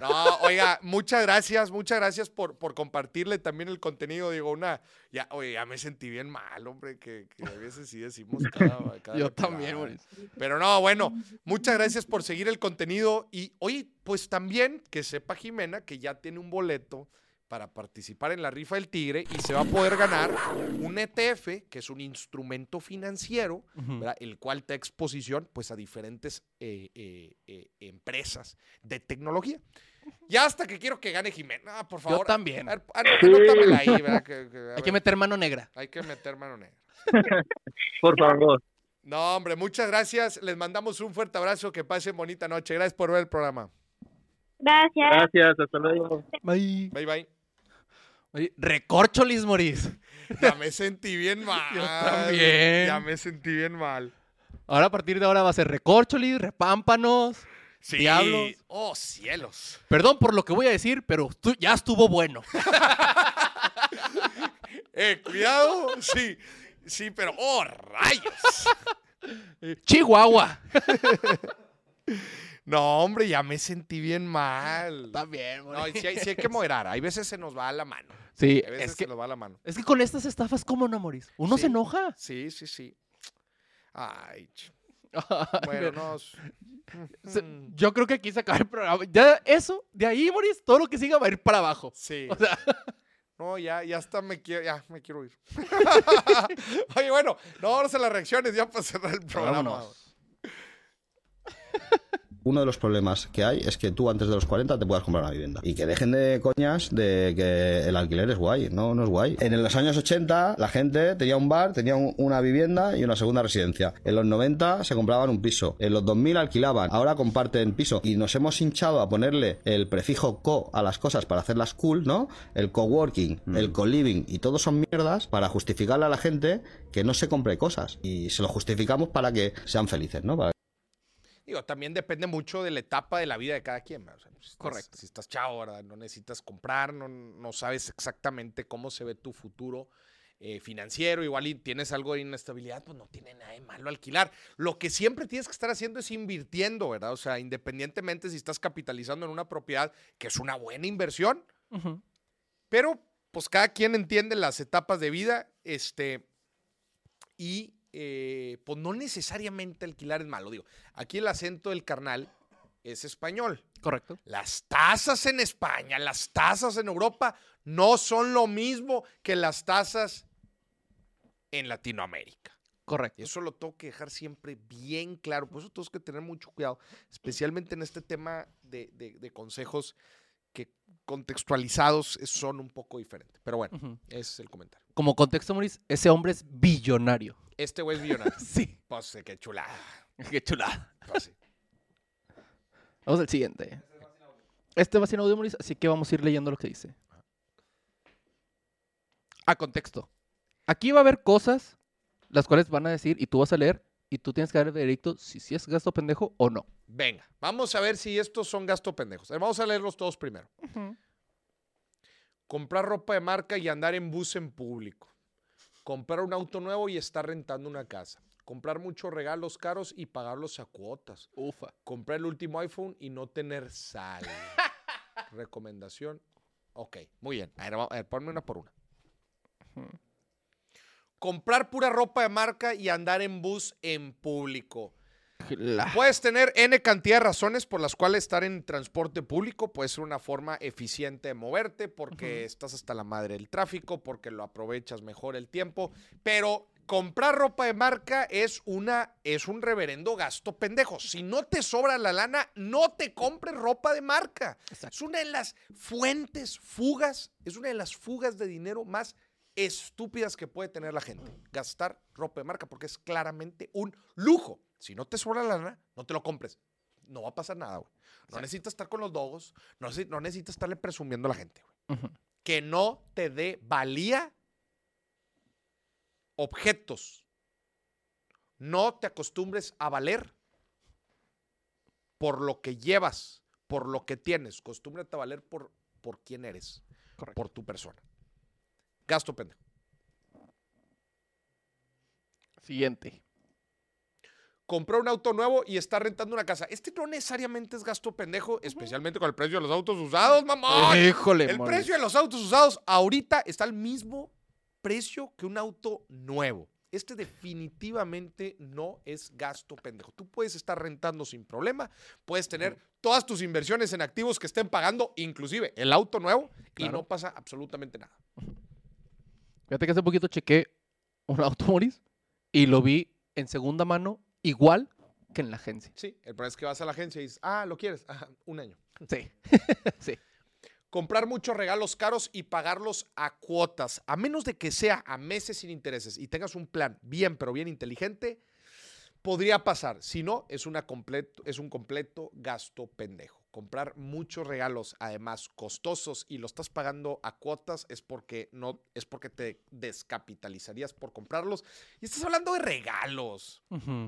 S1: No, oiga, muchas gracias, muchas gracias por, por compartirle también el contenido. Digo, una, ya, oye, ya me sentí bien mal, hombre, que, que a veces sí decimos cada, cada
S2: Yo también.
S1: Pero no, bueno, muchas gracias por seguir el contenido. Y oye, pues también que sepa Jimena que ya tiene un boleto para participar en la rifa del tigre y se va a poder ganar un ETF, que es un instrumento financiero, el cual te da exposición pues, a diferentes eh, eh, eh, empresas de tecnología. Ya hasta que quiero que gane Jimena, Ah, por favor.
S2: también.
S1: A ver, an- anótamela ahí, ¿verdad? Que- que- a
S2: Hay que meter mano negra.
S1: hay que meter mano negra.
S10: Por favor.
S1: No, hombre, muchas gracias. Les mandamos un fuerte abrazo. Que pasen bonita noche. Gracias por ver el programa.
S4: Gracias.
S10: Gracias, hasta luego.
S2: Bye.
S1: Bye, bye.
S2: Oye, recorcholis, Moris.
S1: Ya me sentí bien mal.
S2: Yo también.
S1: Ya me sentí bien mal.
S2: Ahora a partir de ahora va a ser recorcholis, repámpanos.
S1: Sí.
S2: Diablos.
S1: Oh, cielos.
S2: Perdón por lo que voy a decir, pero ya estuvo bueno.
S1: Eh, cuidado. Sí. Sí, pero. ¡Oh, rayos!
S2: Chihuahua.
S1: No, hombre, ya me sentí bien mal.
S2: También,
S1: No, y sí hay, sí hay que moderar. Hay veces se nos va a la mano.
S2: Sí,
S1: Hay veces
S2: es que,
S1: se nos va a la mano.
S2: es que con estas estafas, ¿cómo no, Moris? Uno
S1: Sí.
S2: se enoja.
S1: Sí, sí, sí. Ay, bueno,
S2: mira,
S1: no. s-
S2: se-
S1: Mm,
S2: Yo creo que aquí se acaba el programa. Ya eso, de ahí, Moris, todo lo que siga va a ir para abajo.
S1: Sí.
S2: O sea,
S1: No, ya, ya hasta me quiero, ya me quiero ir. Oye, bueno, no, vamos a las reacciones ya para cerrar el programa.
S11: Uno de los problemas que hay es que tú antes de los 40 te puedas comprar una vivienda. Y que dejen de coñas de que el alquiler es guay. No, no es guay. En los años 80 la gente tenía un bar, tenía un- una vivienda y una segunda residencia. En los 90 se compraban un piso. En los 2000 alquilaban. Ahora comparten piso. Y nos hemos hinchado a ponerle el prefijo co a las cosas para hacerlas cool, ¿no? El coworking, el co-living y todos son mierdas para justificarle a la gente que no se compre cosas. Y se lo justificamos para que sean felices, ¿no? Para
S1: Digo, también depende mucho de la etapa de la vida de cada quien. ¿verdad? O sea, si estás-
S2: Correcto.
S1: Si estás chavo, ¿verdad? no necesitas comprar, no, no sabes exactamente cómo se ve tu futuro eh, financiero, igual y tienes algo de inestabilidad, pues no tiene nada de malo alquilar. Lo que siempre tienes que estar haciendo es invirtiendo, ¿verdad? O sea, independientemente si estás capitalizando en una propiedad, que es una buena inversión. Pero, pues cada quien entiende las etapas de vida, este, y eh, pues no necesariamente alquilar es malo. Digo, aquí el acento del carnal es español.
S2: correcto.
S1: Las tasas en España, las tasas en Europa no son lo mismo que las tasas en Latinoamérica.
S2: Correcto.
S1: Y eso lo tengo que dejar siempre bien claro. Por eso tenemos que tener mucho cuidado, especialmente en este tema de, de- de consejos contextualizados son un poco diferentes. Pero bueno, ese es el comentario.
S2: Como contexto, Moris, ese hombre es billonario.
S1: Este güey es millonario.
S2: Sí.
S1: pues eh, qué chulada.
S2: Qué chulada.
S1: Pues, sí.
S2: Vamos al siguiente. Este va sin audio, Maurice, así que vamos a ir leyendo lo que dice. A contexto. Aquí va a haber cosas las cuales van a decir y tú vas a leer y tú tienes que dar el veredicto si, si es gasto pendejo o no.
S1: Venga, vamos a ver si estos son gastos pendejos. Vamos a leerlos todos primero. Comprar ropa de marca y andar en bus en público. Comprar un auto nuevo y estar rentando una casa. Comprar muchos regalos caros y pagarlos a cuotas.
S2: Ufa.
S1: Comprar el último iPhone y no tener sal. Recomendación. Ok, muy bien. A ver, a ver, ponme una por una. Comprar pura ropa de marca y andar en bus en público.
S2: La-
S1: Puedes tener N cantidad de razones por las cuales estar en transporte público puede ser una forma eficiente de moverte, porque estás hasta la madre del tráfico, porque lo aprovechas mejor el tiempo, pero comprar ropa de marca es una es un reverendo gasto pendejo. Si no te sobra la lana, no te compres ropa de marca. Es una de las fuentes, fugas, es una de las fugas de dinero más estúpidas que puede tener la gente. Gastar ropa de marca porque es claramente un lujo. Si no te sobra la lana, no te lo compres. No va a pasar nada, güey. No necesitas estar con los dogos, no, neces- no necesitas estarle presumiendo a la gente, güey. Que no te dé valía objetos. No te acostumbres a valer por lo que llevas, por lo que tienes. Acostúmbrate a valer por, por quién eres,
S2: Correcto.
S1: por tu persona. Gasto pendejo.
S2: Siguiente.
S1: comprar un auto nuevo y estar rentando una casa. Este no necesariamente es gasto pendejo, especialmente con el precio de los autos usados, mamón.
S2: Híjole,
S1: El precio de los autos usados ahorita está al mismo precio que un auto nuevo. Este definitivamente no es gasto pendejo. Tú puedes estar rentando sin problema, puedes tener todas tus inversiones en activos que estén pagando, inclusive el auto nuevo, y no pasa absolutamente nada.
S2: Fíjate que hace poquito chequé un auto, Maurice, y lo vi en segunda mano igual que en la agencia.
S1: Sí, el problema es que vas a la agencia y dices, ah, ¿lo quieres? Ajá, un año.
S2: Sí. sí.
S1: comprar muchos regalos caros y pagarlos a cuotas, a menos de que sea a meses sin intereses y tengas un plan bien, pero bien inteligente, podría pasar. Si no, es, una completo, es un completo gasto pendejo. Comprar muchos regalos, además costosos, y lo estás pagando a cuotas, es porque no, es porque te descapitalizarías por comprarlos. Y estás hablando de regalos. Mm,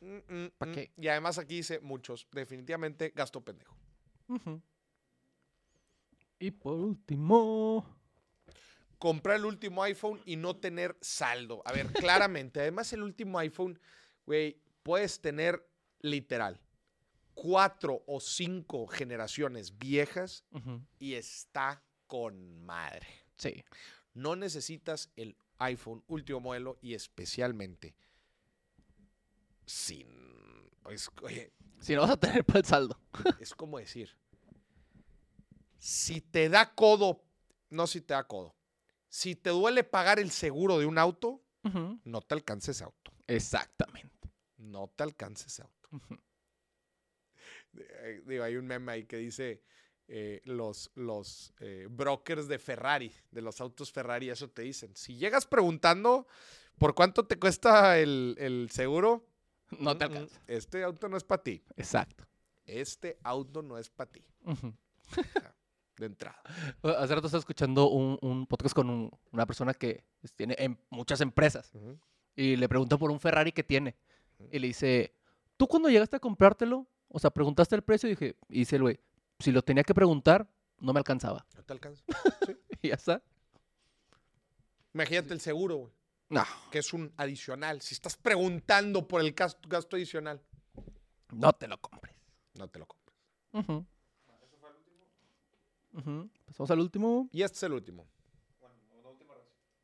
S1: mm,
S2: ¿Pa'
S1: mm.
S2: qué?
S1: Y además aquí dice muchos. Definitivamente gasto pendejo.
S2: Y por último.
S1: comprar el último iPhone y no tener saldo. A ver, claramente. Además, el último iPhone, güey, puedes tener literal cuatro o cinco generaciones viejas y está con madre.
S2: Sí.
S1: No necesitas el iPhone último modelo y especialmente sin... pues, oye,
S2: Si no vas a tener para el saldo.
S1: es como decir, si te da codo, no si te da codo, si te duele pagar el seguro de un auto, no te alcanza ese auto.
S2: Exactamente.
S1: No te alcanza ese auto. Eh, Digo, hay un meme ahí que dice eh, los, los eh, brokers de Ferrari, de los autos Ferrari, eso te dicen. Si llegas preguntando por cuánto te cuesta el, el seguro,
S2: No te alcanza.
S1: Este auto no es para ti.
S2: Exacto.
S1: Este auto no es para ti. De entrada.
S2: Hace rato estaba escuchando un, un podcast con un- una persona que pues, tiene em- muchas empresas y le pregunta por un Ferrari que tiene. Y le dice, ¿tú cuando llegaste a comprártelo? O sea, preguntaste el precio y dije, y dice el güey, si lo tenía que preguntar, no me alcanzaba.
S1: No te alcanza.
S2: Y ya está.
S1: Imagínate el seguro, güey,
S2: No,
S1: que es un adicional. Si estás preguntando por el gasto, gasto adicional,
S2: no te lo compres.
S1: no te lo compres.
S2: Ujú. Ujú. Pasamos al último.
S1: Y este es el último.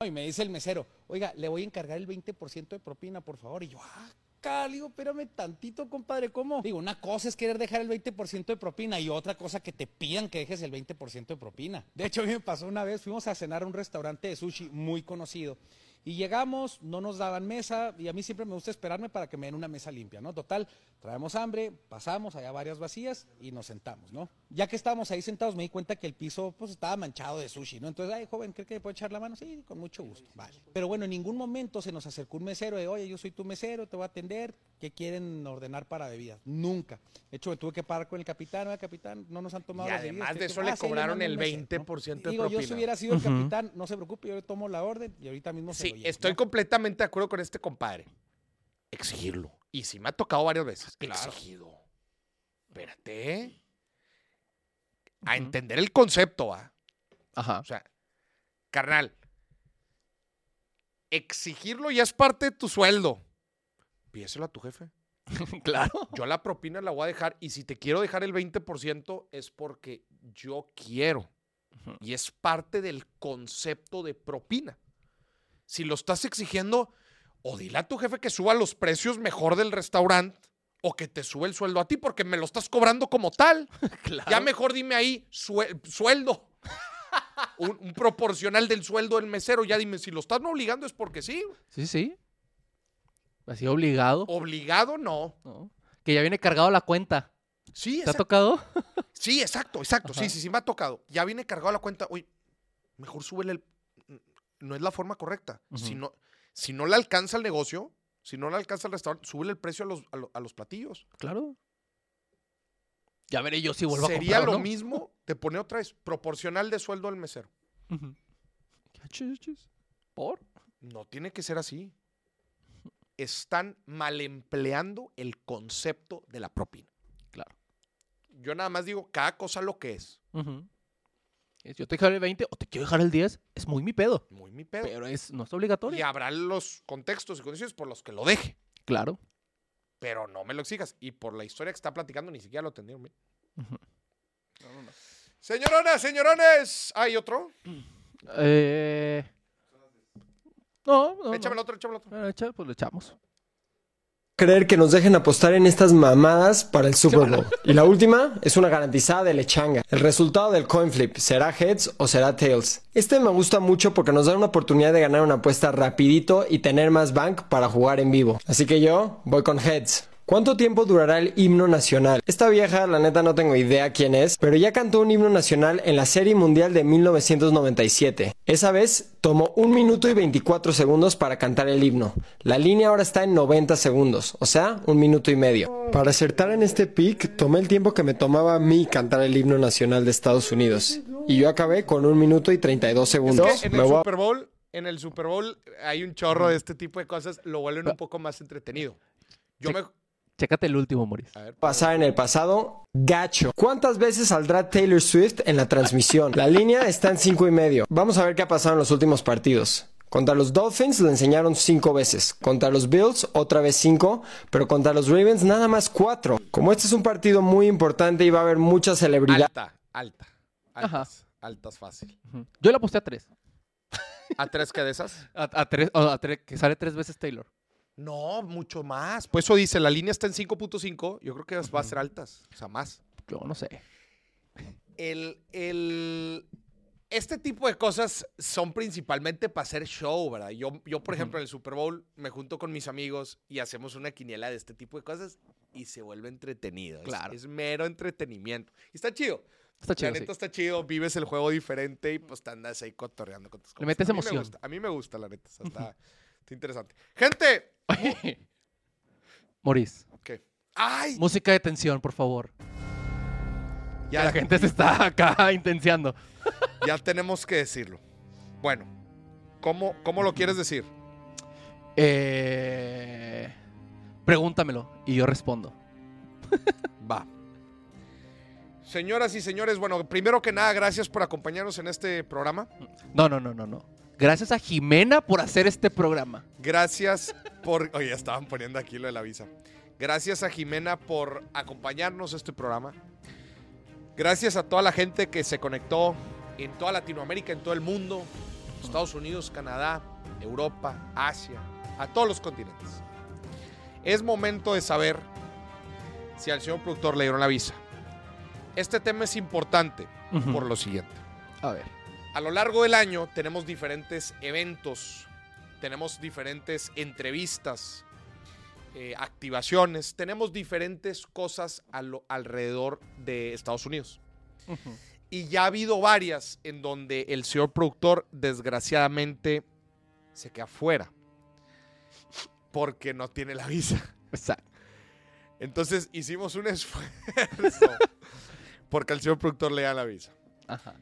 S12: Y me dice el mesero, oiga, le voy a encargar el 20% de propina, por favor. Y yo, ah, le digo, espérame tantito, compadre, ¿cómo? Digo, una cosa es querer dejar el 20% de propina y otra cosa que te pidan que dejes el 20% de propina. De hecho, a mí me pasó una vez, fuimos a cenar a un restaurante de sushi muy conocido. Y llegamos, no nos daban mesa, y a mí siempre me gusta esperarme para que me den una mesa limpia, ¿no? Total, traemos hambre, pasamos, allá varias vacías y nos sentamos, ¿no? Ya que estábamos ahí sentados, me di cuenta que el piso pues estaba manchado de sushi, ¿no? Entonces, ay, joven, ¿cree que le puedo echar la mano? Sí, con mucho gusto. Vale. Pero bueno, en ningún momento se nos acercó un mesero de, oye, yo soy tu mesero, te voy a atender, ¿qué quieren ordenar para bebidas? Nunca. De hecho, me tuve que parar con el capitán, oye, capitán, no nos han tomado
S1: Y
S12: las bebidas.
S1: además de
S12: ¿qué
S1: eso le
S12: "Ah, sí,
S1: cobraron el
S12: un mesero",
S1: 20% de
S12: Digo, yo si hubiera sido el capitán, no se preocupe, yo tomo la orden y ahorita mismo se
S1: Sí,
S12: lo llevo.
S1: estoy
S12: ¿no?
S1: completamente de acuerdo con este compadre. Exigirlo. Y sí me ha tocado varias veces. Exigido. Espérate. A entender el concepto, ¿va?
S2: Ajá.
S1: O sea, carnal, exigirlo ya es parte de tu sueldo. Pídeselo a tu jefe.
S2: claro.
S1: Yo la propina la voy a dejar y si te quiero dejar el 20% es porque yo quiero. Y es parte del concepto de propina. Si lo estás exigiendo, o dile a tu jefe que suba los precios mejor del restaurante o que te sube el sueldo a ti porque me lo estás cobrando como tal.
S2: Claro.
S1: Ya mejor dime ahí sue- sueldo. un, un proporcional del sueldo del mesero. Ya dime, si lo están obligando es porque sí.
S2: Sí, sí. Así obligado.
S1: Obligado no.
S2: ¿no? Que ya viene cargado la cuenta.
S1: Sí,
S2: ¿Te ha tocado?
S1: Sí, exacto, exacto. Sí,
S2: Ajá.
S1: sí, sí, me ha tocado. Ya viene cargado la cuenta. Oye, mejor súbele el. No es la forma correcta. si, no, si no le alcanza el negocio, si no le alcanza el restaurante, súbele el precio a los, a lo- a los platillos.
S2: Claro. Ya veré yo si vuelvo
S1: Sería
S2: a comprar.
S1: lo
S2: ¿no?
S1: mismo, te pone otra vez, proporcional de sueldo al mesero.
S2: ¿Por?
S1: No tiene que ser así. Están mal empleando el concepto de la propina.
S2: Claro.
S1: Yo nada más digo cada cosa lo que es.
S2: Ujú. Es, Yo te dejo el 20 o te quiero dejar el 10. Es muy mi pedo.
S1: Muy mi pedo.
S2: Pero es, no es obligatorio.
S1: Y habrá los contextos y condiciones por los que lo deje.
S2: Claro.
S1: Pero no me lo exijas. Y por la historia que está platicando, ni siquiera lo entendieron bien.
S2: Ujú.
S1: Señoronas, señorones. ¿Hay otro?
S2: Eh... No, no.
S1: échame el
S2: no.
S1: otro, échame el otro.
S2: Bueno, echa- pues lo echamos.
S13: Creer que nos dejen apostar en estas mamadas para el Super Bowl. Y la última es una garantizada de lechanga. El resultado del coin flip, ¿será heads o será tails? Este me gusta mucho porque nos da una oportunidad de ganar una apuesta rapidito y tener más bank para jugar en vivo. Así que yo voy con heads. ¿Cuánto tiempo durará el himno nacional? Esta vieja, la neta no tengo idea quién es, pero ya cantó un himno nacional en la Serie Mundial de 1997. Esa vez tomó un minuto y 24 segundos para cantar el himno. La línea ahora está en 90 segundos, o sea, un minuto y medio. Para acertar en este pick, tomé el tiempo que me tomaba a mí cantar el himno nacional de Estados Unidos. Y yo acabé con un minuto y 32
S1: Es
S13: segundos.
S1: que en
S13: Me
S1: el
S13: voy a-
S1: Super Bowl, en el Super Bowl hay un chorro de este tipo de cosas, lo vuelven un poco más entretenido. Yo me.
S2: Chécate el último, Moris.
S1: A ver,
S13: pasar en el pasado, gacho. ¿Cuántas veces saldrá Taylor Swift en la transmisión? La línea está en cinco y medio. Vamos a ver qué ha pasado en los últimos partidos. Contra los Dolphins le enseñaron cinco veces. Contra los Bills otra vez cinco. Pero contra los Ravens nada más cuatro. Como este es un partido muy importante y va a haber mucha celebridad.
S1: alta, alta. Altas, altas fácil.
S2: Yo le aposté a tres.
S1: ¿A tres que de esas?
S2: A, a tres, o a tres, que sale tres veces Taylor.
S1: No, mucho más. Pues eso dice, la línea está en 5.5. Yo creo que va a ser altas. O sea, más.
S2: Yo no sé.
S1: El, el- este tipo de cosas son principalmente para hacer show, ¿verdad? Yo, yo, por ejemplo, en el Super Bowl me junto con mis amigos y hacemos una quiniela de este tipo de cosas y se vuelve entretenido.
S2: Claro.
S1: Es, mero entretenimiento. Y está chido.
S2: Está chido,
S1: la
S2: sí.
S1: neta está chido, vives el juego diferente y pues te andas ahí cotorreando con tus
S2: Le
S1: compas.
S2: metes
S1: A mí me
S2: emoción.
S1: gusta, a mí me gusta, la neta. o sea, está, interesante. Gente,
S2: Moris,
S1: ¿qué? ¡Ay!
S2: música de tensión, por favor.
S1: Ya,
S2: Ya la gente se está acá intenciando.
S1: ya tenemos que decirlo. Bueno, ¿cómo, cómo lo quieres decir?
S2: Eh, pregúntamelo y yo respondo.
S1: Va. Señoras y señores, bueno, primero que nada, gracias por acompañarnos en este programa.
S2: No, no, no, no, no. Gracias a Jimena por hacer este programa.
S1: Gracias por. Oye, ya estaban poniendo aquí lo de la visa. Gracias a Jimena por acompañarnos a este programa. Gracias a toda la gente que se conectó en toda Latinoamérica, en todo el mundo, Estados Unidos, Canadá, Europa, Asia, a todos los continentes. Es momento de saber si al señor productor le dieron la visa. Este tema es importante por lo siguiente.
S2: A ver.
S1: A lo largo del año tenemos diferentes eventos, tenemos diferentes entrevistas, eh, activaciones, tenemos diferentes cosas a lo- alrededor de Estados Unidos. Y ya ha habido varias en donde el señor productor, desgraciadamente, se queda fuera. Porque no tiene la visa.
S2: Exacto.
S1: Entonces hicimos un esfuerzo. porque al señor productor le da la visa.
S2: Ajá.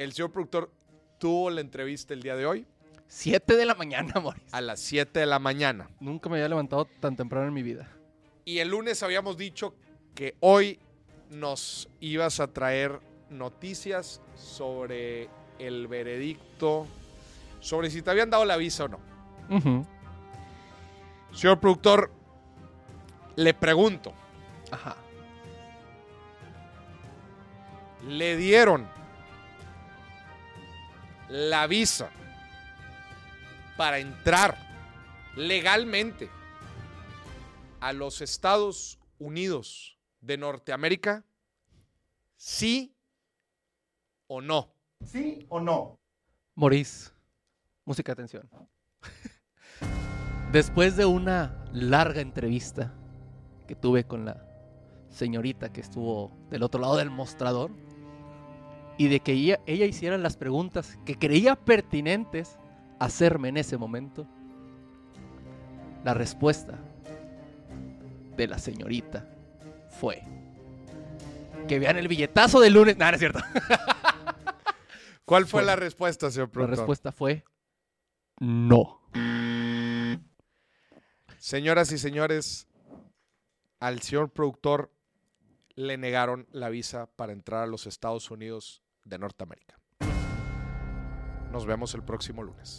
S1: El señor productor tuvo la entrevista el día de hoy
S2: 7 de la mañana, Moris.
S1: a las 7 de la mañana.
S2: Nunca me había levantado tan temprano en mi vida.
S1: Y el lunes habíamos dicho que hoy nos ibas a traer noticias sobre el veredicto, sobre si te habían dado la visa o no. Señor productor, le pregunto,
S2: Ajá.
S1: ¿le dieron la visa para entrar legalmente a los Estados Unidos de Norteamérica? ¿Sí o no?
S11: ¿Sí o no?
S2: Moris, música atención. Después de una larga entrevista que tuve con la señorita que estuvo del otro lado del mostrador y de que ella, ella hiciera las preguntas que creía pertinentes hacerme en ese momento, la respuesta de la señorita fue que vean el billetazo del lunes. No, no es cierto.
S1: ¿Cuál fue
S2: Fue-
S1: la respuesta, señor
S2: La
S1: productor?
S2: respuesta fue no.
S1: Señoras y señores, al señor productor le negaron la visa para entrar a los Estados Unidos de Norteamérica. Nos vemos el próximo lunes.